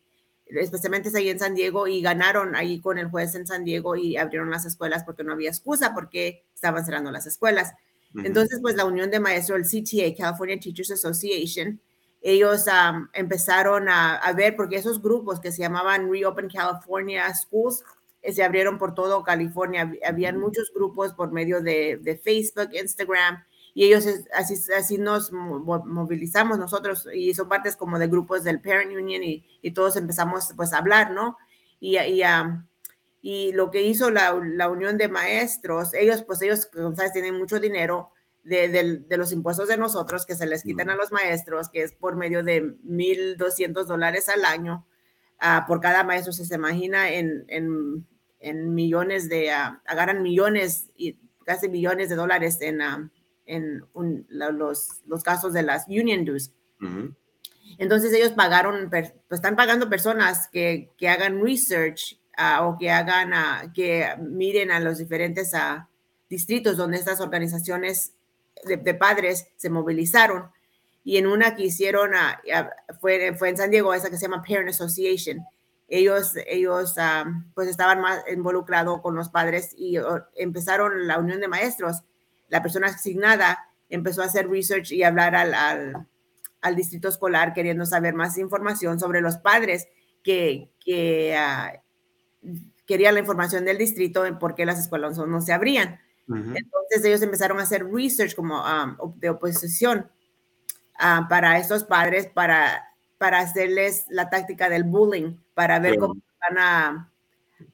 S29: especialmente ahí en San Diego y ganaron ahí con el juez en San Diego y abrieron las escuelas porque no había excusa porque estaban cerrando las escuelas. Uh -huh. Entonces, pues la Unión de Maestros, el CTA, California Teachers Association, ellos um, empezaron a, a, ver, porque esos grupos que se llamaban Reopen California Schools, eh, se abrieron por todo California. Habían uh -huh. muchos grupos por medio de, de Facebook, Instagram, y ellos así, así nos movilizamos nosotros y son partes como de grupos del Parent Union y, y todos empezamos pues a hablar, ¿no? Y, y, um, y lo que hizo la, la, Unión de Maestros, ellos pues ellos, como sabes, tienen mucho dinero de, de, de los impuestos de nosotros que se les quitan a los maestros, que es por medio de 1.200 dólares al año uh, por cada maestro, se, se imagina en, en, en millones de, uh, agarran millones y casi millones de dólares en... Uh, en un, los, los, casos de las union dues. Uh -huh. Entonces ellos pagaron, pues están pagando personas que, que hagan research uh, o que hagan, uh, que miren a los diferentes uh, distritos donde estas organizaciones de, de, padres se movilizaron. Y en una que hicieron, fue, fue en San Diego, esa que se llama Parent Association. Ellos, ellos pues estaban más involucrados con los padres y empezaron la unión de maestros la persona asignada empezó a hacer research y hablar al, al, al, distrito escolar queriendo saber más información sobre los padres que, que uh, querían la información del distrito en por qué las escuelas no se abrían. Uh -huh. Entonces ellos empezaron a hacer research como um, de oposición uh, para estos padres, para, para hacerles la táctica del bullying, para ver cómo van a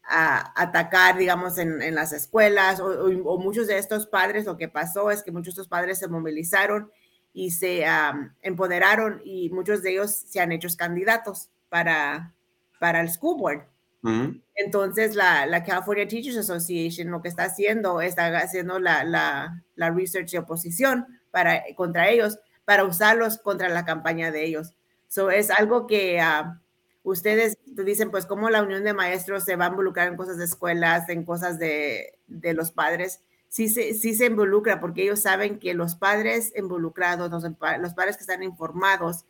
S29: a atacar, digamos, en, en las escuelas o, o, o, muchos de estos padres, lo que pasó es que muchos de estos padres se movilizaron y se um, empoderaron y muchos de ellos se han hecho candidatos para, para el school board. Uh -huh. Entonces, la, la, California Teachers Association lo que está haciendo, está haciendo la, la, la research de oposición para, contra ellos, para usarlos contra la campaña de ellos. So, es algo que... Uh, ustedes dicen, pues, cómo la unión de maestros se va a involucrar en cosas de escuelas, en cosas de, de los padres. Sí se, sí se involucra porque ellos saben que los padres involucrados, los, los padres que están informados,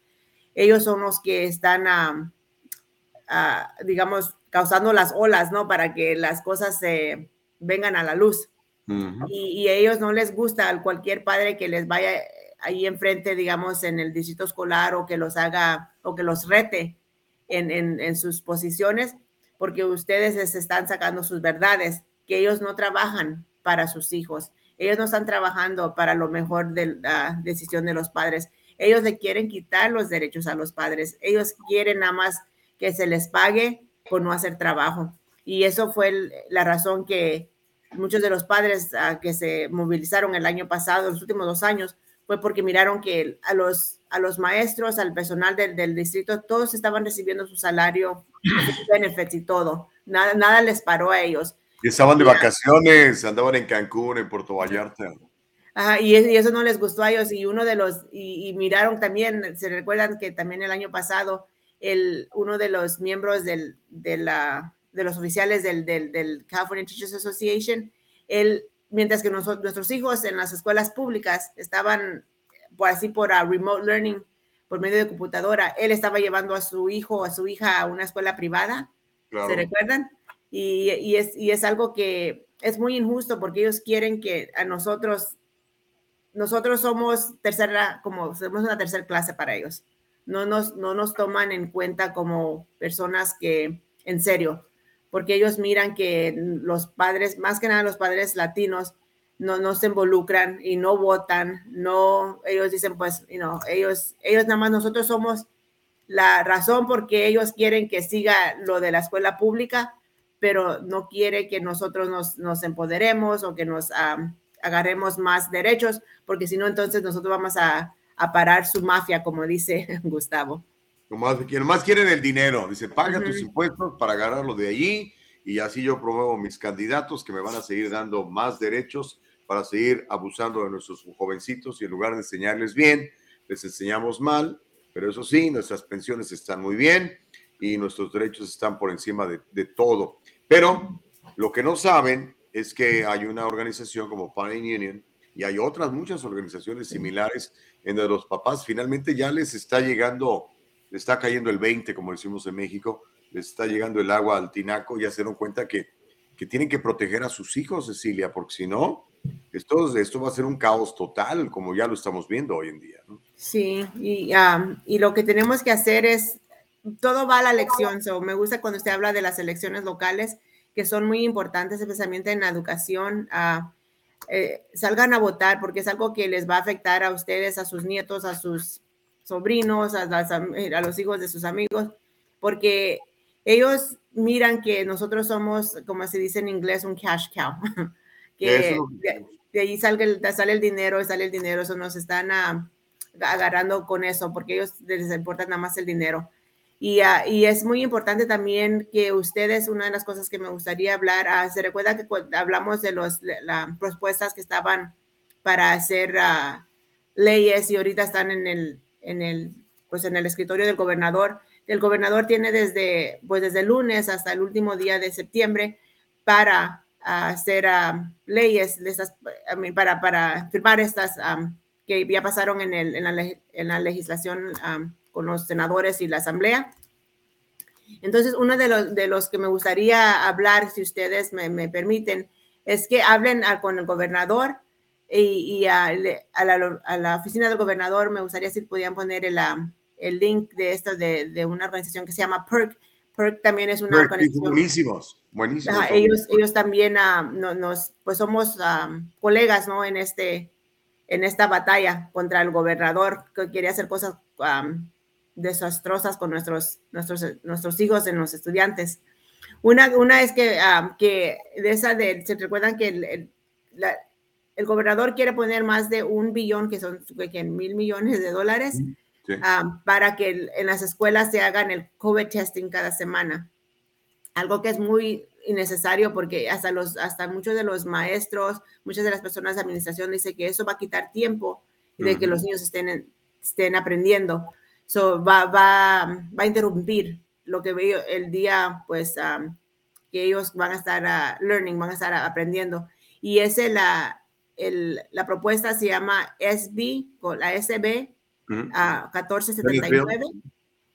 S29: ellos son los que están, uh, digamos, causando las olas, ¿no? Para que las cosas se vengan a la luz. Uh -huh. y, y, a ellos no les gusta a cualquier padre que les vaya ahí enfrente, digamos, en el distrito escolar o que los haga o que los rete en, sus posiciones porque ustedes les están sacando sus verdades, que ellos no trabajan para sus hijos, ellos no están trabajando para lo mejor de la decisión de los padres, ellos le quieren quitar los derechos a los padres, ellos quieren nada más que se les pague por no hacer trabajo. Y eso fue la razón que muchos de los padres uh, que se movilizaron el año pasado, los últimos dos años, fue porque miraron que a los, a los maestros, al personal del, del distrito, todos estaban recibiendo su salario, sus benefits y todo. Nada, nada les paró a ellos.
S1: Y estaban de vacaciones, andaban en Cancún, en Puerto Vallarta.
S29: Ajá, y, eso no les gustó a ellos. Y uno de los, y, y, miraron también, se recuerdan que también el año pasado, el, uno de los miembros del, de, la, de los oficiales del, del, del California Teachers Association, él mientras que nosotros, nuestros hijos en las escuelas públicas estaban por así por a remote learning por medio de computadora, él estaba llevando a su hijo o a su hija a una escuela privada, ¿se recuerdan? Y, y, es, y es algo que es muy injusto porque ellos quieren que a nosotros, nosotros somos tercera, como somos una tercera clase para ellos. No nos, no nos toman en cuenta como personas que, en serio, porque ellos miran que los padres, más que nada los padres latinos, no, no se involucran y no votan, no, ellos dicen, pues, you know, ellos, ellos nada más nosotros somos la razón porque ellos quieren que siga lo de la escuela pública, pero no quiere que nosotros nos, nos empoderemos o que nos agarremos más derechos, porque si no, entonces nosotros vamos a, a, parar su mafia, como dice <laughs> Gustavo.
S1: Nomás, más quieren el dinero, dice, paga tus impuestos para agarrarlo de allí y así yo promuevo mis candidatos que me van a seguir dando más derechos para seguir abusando de nuestros jovencitos y en lugar de enseñarles bien, les enseñamos mal, pero eso sí, nuestras pensiones están muy bien y nuestros derechos están por encima de, todo. Pero lo que no saben es que hay una organización como Parent Union y hay otras muchas organizaciones similares en donde los papás finalmente ya les está llegando, les está cayendo el 20, como decimos en México, les está llegando el agua al tinaco, ya se dieron cuenta que, que tienen que proteger a sus hijos, Cecilia, porque si no, esto, esto va a ser un caos total, como ya lo estamos viendo hoy en día.
S29: Sí, y, y lo que tenemos que hacer es, todo va a la elección. So, me gusta cuando usted habla de las elecciones locales, que son muy importantes, especialmente en la educación. Eh, salgan a votar porque es algo que les va a afectar a ustedes, a sus nietos, a sus sobrinos, a, a los hijos de sus amigos, porque ellos miran que nosotros somos, como se dice en inglés, un cash cow. <laughs> que de, ahí sale el, sale el dinero, sale el dinero, eso nos están ah, agarrando con eso, porque ellos les importa nada más el dinero. Y, uh, y, es muy importante también que ustedes, una de las cosas que me gustaría hablar, uh, se recuerda que hablamos de los, las propuestas que estaban para hacer leyes y ahorita están en el, en el, pues en el escritorio del gobernador. El gobernador tiene desde, pues desde el lunes hasta el último día de septiembre para hacer leyes para, para firmar estas que ya pasaron en, el, en, la, en la, legislación con los senadores y la asamblea. Entonces, uno de los, de los que me gustaría hablar, si ustedes me, me permiten, es que hablen con el gobernador y, y a, a, la, a, la, oficina del gobernador. Me gustaría si podían poner el, el link de esto de, de, una organización que se llama PERC. PERC también es una organización.
S1: Buenísimos Buenísimo.
S29: ellos, ellos también uh, no, nos, pues somos uh, colegas, ¿no? En este, en esta batalla contra el gobernador que quería hacer cosas um, desastrosas con nuestros, nuestros, nuestros hijos en los estudiantes. Una, una es que, um, que de esa de, se recuerdan que el, el, la, el, gobernador quiere poner más de un billón, que son que mil millones de dólares, sí. para que en las escuelas se hagan el COVID testing cada semana algo que es muy innecesario porque hasta, los, hasta muchos de los maestros, muchas de las personas de administración dicen que eso va a quitar tiempo de que los niños estén, estén aprendiendo. So, va, va, va a interrumpir lo que veo el día, pues, um, que ellos van a estar uh, learning, van a estar aprendiendo. Y esa la, el, la propuesta se llama SB, la SB uh, 1479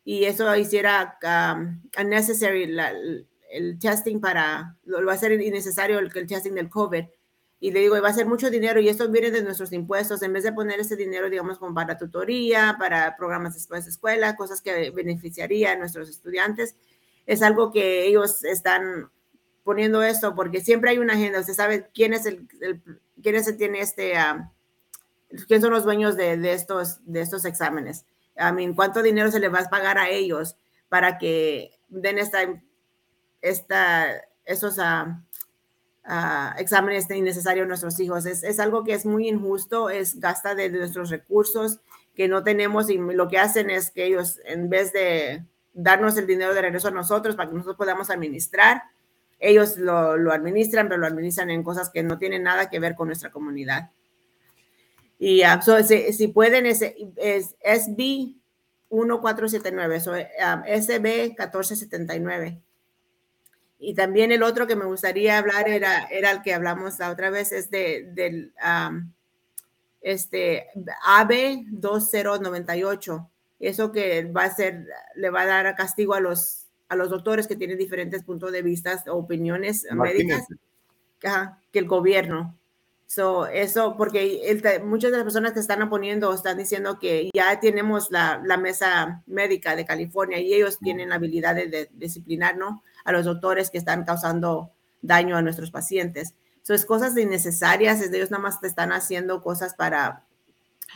S29: y eso hiciera um, unnecessary la, el testing para, lo, va a ser innecesario el, el testing del COVID. Y le digo, va a ser mucho dinero y esto viene de nuestros impuestos, en vez de poner ese dinero, digamos, como para tutoría, para programas después de escuela, cosas que beneficiarían a nuestros estudiantes, es algo que ellos están poniendo esto porque siempre hay una agenda, usted sabe quién es el, el quién es el tiene este, uh, quién son los dueños de, de, estos, de estos exámenes. Mean, ¿cuánto dinero se les va a pagar a ellos para que den esta esta, esos uh, uh, exámenes innecesarios a nuestros hijos. Es, es, algo que es muy injusto, es gasta de, nuestros recursos que no tenemos y lo que hacen es que ellos, en vez de darnos el dinero de regreso a nosotros para que nosotros podamos administrar, ellos lo, lo administran, pero lo administran en cosas que no tienen nada que ver con nuestra comunidad. Y uh, so, si, si, pueden, es, es SB 1479, so, um, SB 1479 Y también el otro que me gustaría hablar era, era el que hablamos la otra vez, es de, del um, este, AB 2098. Eso que va a ser, le va a dar castigo a los, a los doctores que tienen diferentes puntos de vista o opiniones médicas que el gobierno. So, eso, porque muchas de las personas que están oponiendo están diciendo que ya tenemos la, la mesa médica de California y ellos tienen la habilidad de, disciplinar ¿no? a los doctores que están causando daño a nuestros pacientes. So, es cosas innecesarias, ellos nada más están haciendo cosas para,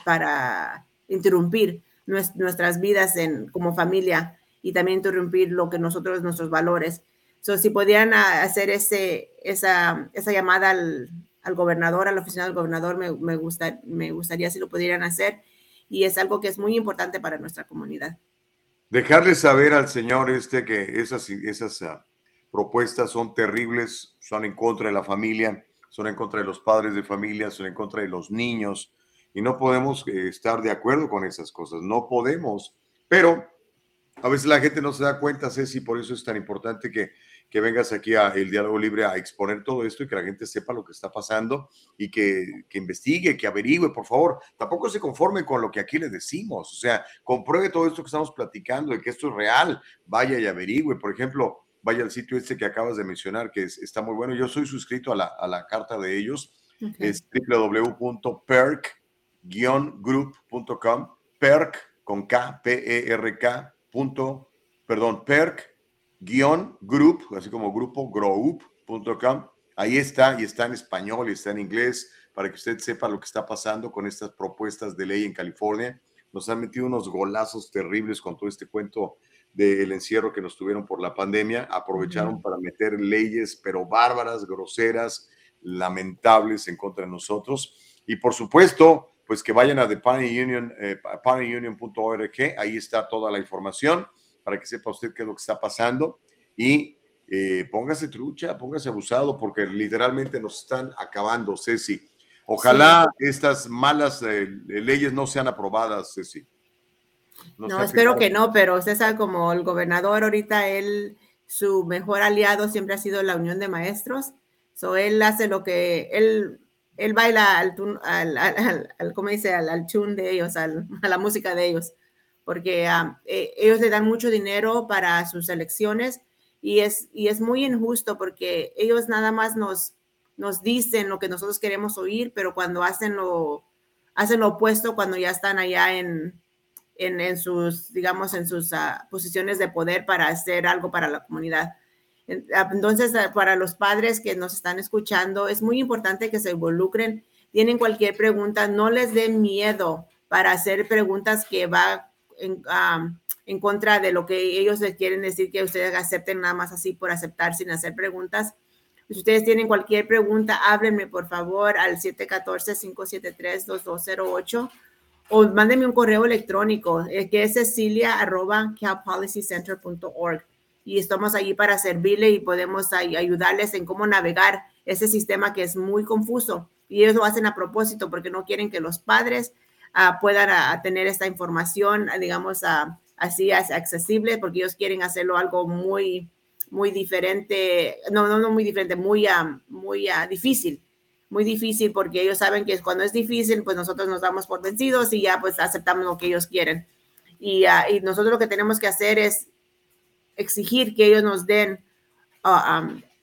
S29: para interrumpir nuestras vidas en, como familia y también interrumpir lo que nosotros, nuestros valores. So, si podían hacer ese, esa, esa llamada al, al gobernador, a la oficina del gobernador, me, gusta, me gustaría si lo pudieran hacer y es algo que es muy importante para nuestra comunidad.
S1: Dejarle saber al señor este que esas, esas uh, propuestas son terribles, son en contra de la familia, son en contra de los padres de familia, son en contra de los niños y no podemos eh, estar de acuerdo con esas cosas, no podemos, pero a veces la gente no se da cuenta, Ceci, por eso es tan importante que que vengas aquí a el diálogo libre a exponer todo esto y que la gente sepa lo que está pasando y que, que investigue, que averigüe, por favor. Tampoco se conforme con lo que aquí le decimos, o sea, compruebe todo esto que estamos platicando, de que esto es real, vaya y averigüe. Por ejemplo, vaya al sitio este que acabas de mencionar, que está muy bueno. Yo soy suscrito a la, a la carta de ellos, es www.perk-group.com, perk con K, P-E-R-K, punto, perdón, perk guion group, así como grupo, group.com. Ahí está y está en español y está en inglés para que usted sepa lo que está pasando con estas propuestas de ley en California. Nos han metido unos golazos terribles con todo este cuento del encierro que nos tuvieron por la pandemia. Aprovecharon para meter leyes, pero bárbaras, groseras, lamentables en contra de nosotros. Y por supuesto, pues que vayan a thepartyunion.org, eh, ahí está toda la información para que sepa usted qué es lo que está pasando y eh, póngase trucha, póngase abusado, porque literalmente nos están acabando, Ceci. Ojalá estas malas eh, leyes no sean aprobadas, Ceci.
S29: No, espero que no, pero usted sabe como el gobernador ahorita, él, su mejor aliado siempre ha sido la unión de maestros. So, él hace lo que, él, él baila al, al, al, al ¿cómo dice? Al, al tune de ellos, a la música de ellos porque ah, eh, ellos le dan mucho dinero para sus elecciones y es, y es muy injusto porque ellos nada más nos, nos dicen lo que nosotros queremos oír, pero cuando hacen lo, hacen lo opuesto, cuando ya están allá en, en, en sus, digamos, en sus ah, posiciones de poder para hacer algo para la comunidad. Ah, entonces, para los padres que nos están escuchando, es muy importante que se involucren. Tienen cualquier pregunta, no les den miedo para hacer preguntas que va en, en contra de lo que ellos les quieren decir que ustedes acepten nada más así por aceptar sin hacer preguntas. Si ustedes tienen cualquier pregunta, háblenme por favor al 714-573-2208 o mándenme un correo electrónico. Que es cecilia arroba org. Y estamos allí para servirle y podemos ayudarles en cómo navegar ese sistema que es muy confuso. Y ellos lo hacen a propósito porque no quieren que los padres puedan tener esta información, digamos, así accesible, porque ellos quieren hacerlo algo muy, muy diferente, no, no, no muy diferente, muy, muy difícil, muy difícil, porque ellos saben que cuando es difícil, pues nosotros nos damos por vencidos y ya pues aceptamos lo que ellos quieren. Y, y nosotros lo que tenemos que hacer es exigir que ellos nos den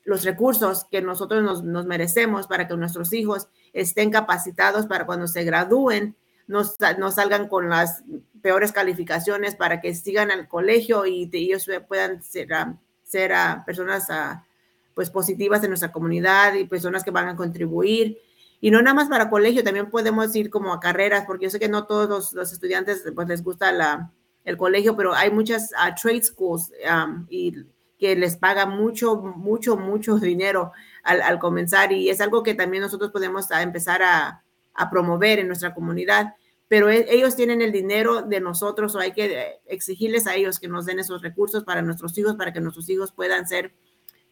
S29: los recursos que nosotros nos, nos, merecemos para que nuestros hijos estén capacitados para cuando se gradúen no, salgan con las peores calificaciones para que sigan al colegio y ellos puedan ser, ah, ser ah, personas ah, pues positivas en nuestra comunidad y personas que van a contribuir. Y no nada más para colegio, también podemos ir como a carreras, porque yo sé que no todos los, estudiantes pues les gusta la, el colegio, pero hay muchas trade schools y que les paga mucho, mucho, mucho <laughs> dinero al, al, comenzar y es algo que también nosotros podemos empezar a, a promover en nuestra comunidad pero e, ellos tienen el dinero de nosotros o hay que exigirles a ellos que nos den esos recursos para nuestros hijos, para que nuestros hijos puedan ser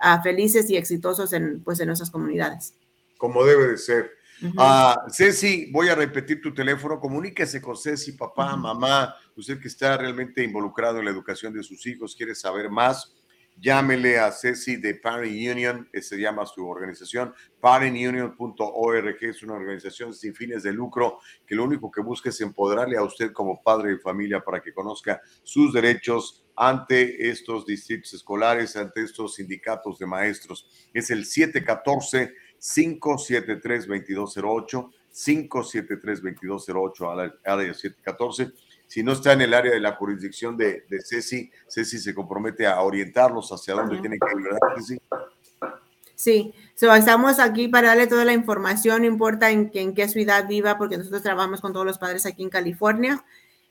S29: uh, felices y exitosos en, pues, en nuestras comunidades.
S1: Como debe de ser. Uh Ceci, voy a repetir tu teléfono. Comuníquese con Ceci, papá, mamá, usted que está realmente involucrado en la educación de sus hijos, quiere saber más. Llámele a Ceci de Parent Union, que se llama su organización, parentunion.org, es una organización sin fines de lucro que lo único que busca es empoderarle a usted como padre de familia para que conozca sus derechos ante estos distritos escolares, ante estos sindicatos de maestros. Es el 714-573-2208, 573-2208 a la área 714 si no está en el área de la jurisdicción de, de Ceci, Ceci se compromete a orientarlos hacia dónde tienen que ir, ¿verdad, Ceci?
S29: Sí, estamos aquí para darle toda la información, no importa en, en, qué ciudad viva, porque nosotros trabajamos con todos los padres aquí en California.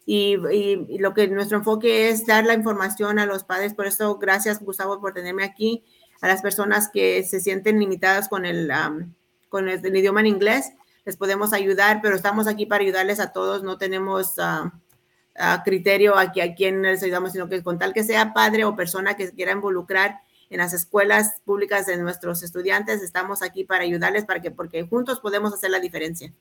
S29: Y, y, lo que nuestro enfoque es dar la información a los padres. Por eso, gracias Gustavo por tenerme aquí. A las personas que se sienten limitadas con el, um, con el, el, idioma en inglés, les podemos ayudar, pero estamos aquí para ayudarles a todos. No tenemos uh, a criterio aquí a quien les ayudamos, sino que con tal que sea padre o persona que quiera involucrar en las escuelas públicas de nuestros estudiantes, estamos aquí para ayudarles, para que, porque juntos podemos hacer la diferencia.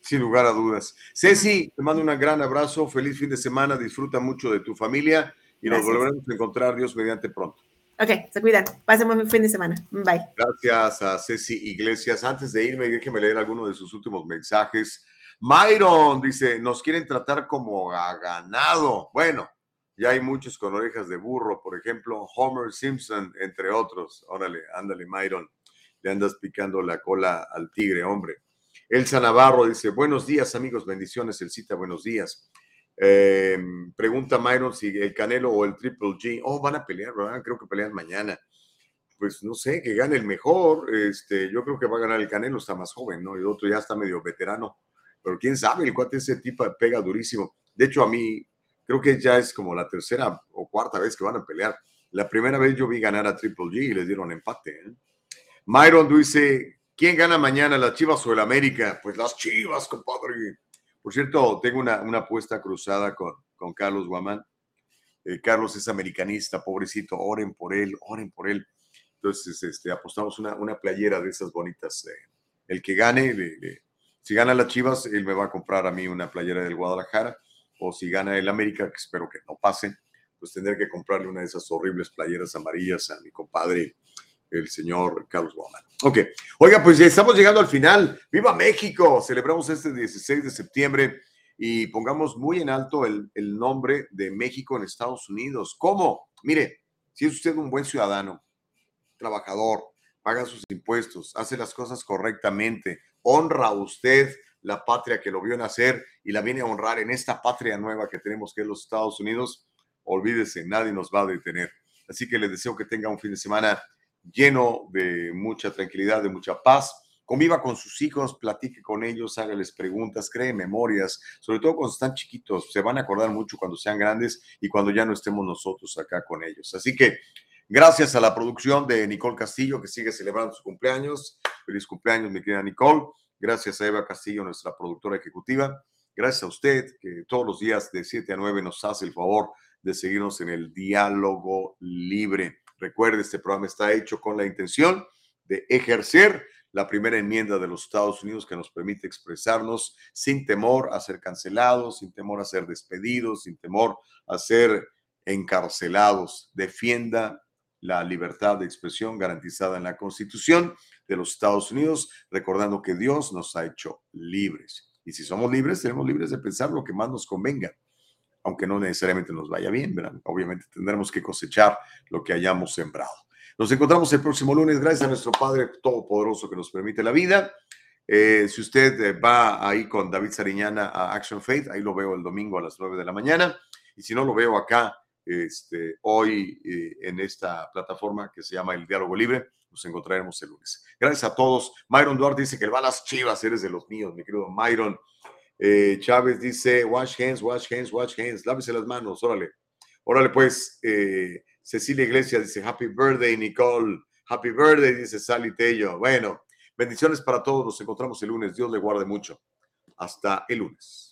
S1: Sin lugar a dudas. Ceci, te mando un gran abrazo, feliz fin de semana, disfruta mucho de tu familia y Gracias. nos volveremos a encontrar, Dios mediante pronto.
S29: Ok, se cuidan. Pasemos un fin de semana. Bye.
S1: Gracias a Ceci Iglesias. Antes de irme, déjeme leer algunos de sus últimos mensajes. Myron dice, nos quieren tratar como a ganado. Bueno, ya hay muchos con orejas de burro, por ejemplo, Homer Simpson, entre otros. Órale, ándale, Myron. Le andas picando la cola al tigre, hombre. Elsa Navarro dice, buenos días, amigos, bendiciones. El cita, buenos días. Eh, pregunta Myron si el Canelo o el Triple G, oh, van a pelear. Creo que pelean mañana. Pues no sé, que gane el mejor. Este, yo creo que va a ganar el Canelo, está más joven, ¿no? El otro ya está medio veterano pero quién sabe, el cuate ese tipo pega durísimo. De hecho, a mí creo que ya es como la tercera o cuarta vez que van a pelear. La primera vez yo vi ganar a Triple G y les dieron empate. ¿eh? Myron dice, ¿quién gana mañana, las Chivas o el América? Pues las Chivas, compadre. Por cierto, tengo una, una apuesta cruzada con, con Carlos Guamán. Eh, Carlos es americanista, pobrecito, oren por él, oren por él. Entonces, este, apostamos una, una playera de esas bonitas. Eh, el que gane, le, le, si gana las Chivas, él me va a comprar a mí una playera del Guadalajara. O si gana el América, que espero que no pase, pues tendré que comprarle una de esas horribles playeras amarillas a mi compadre, el señor Carlos Guamán. Ok, oiga, pues ya estamos llegando al final. ¡Viva México! Celebramos este 16 de septiembre y pongamos muy en alto el, nombre de México en Estados Unidos. ¿Cómo? Mire, si es usted un buen ciudadano, trabajador, paga sus impuestos, hace las cosas correctamente, honra a usted la patria que lo vio nacer y la viene a honrar en esta patria nueva que tenemos que es los Estados Unidos, olvídese, nadie nos va a detener. Así que le deseo que tenga un fin de semana lleno de mucha tranquilidad, de mucha paz. Conviva con sus hijos, platique con ellos, hágales preguntas, cree memorias, sobre todo cuando están chiquitos, se van a acordar mucho cuando sean grandes y cuando ya no estemos nosotros acá con ellos. Así que gracias a la producción de Nicole Castillo, que sigue celebrando su cumpleaños. Feliz cumpleaños, mi querida Nicole. Gracias a Eva Castillo, nuestra productora ejecutiva. Gracias a usted, que todos los días de 7 a 9 nos hace el favor de seguirnos en el diálogo libre. Recuerde, este programa está hecho con la intención de ejercer la primera enmienda de los Estados Unidos que nos permite expresarnos sin temor a ser cancelados, sin temor a ser despedidos, sin temor a ser encarcelados. Defienda la libertad de expresión garantizada en la Constitución de los Estados Unidos, recordando que Dios nos ha hecho libres. Y si somos libres, seremos libres de pensar lo que más nos convenga, aunque no necesariamente nos vaya bien, ¿verdad? Obviamente tendremos que cosechar lo que hayamos sembrado. Nos encontramos el próximo lunes, gracias a nuestro Padre Todopoderoso que nos permite la vida. Eh, si usted eh, va ahí con David Sariñana a Action Faith, ahí lo veo el domingo a las 9 de la mañana. Y si no, lo veo acá este, hoy eh, en esta plataforma que se llama El Diálogo Libre. Nos encontraremos el lunes. Gracias a todos. Myron Duarte dice que va a las chivas, eres de los míos, mi querido Myron. Eh, Chávez dice, wash hands, wash hands, wash hands, lávese las manos, órale. Órale, pues, eh, Cecilia Iglesias dice, happy birthday, Nicole. Happy birthday, dice Sally Tello. Bueno, bendiciones para todos. Nos encontramos el lunes. Dios le guarde mucho. Hasta el lunes.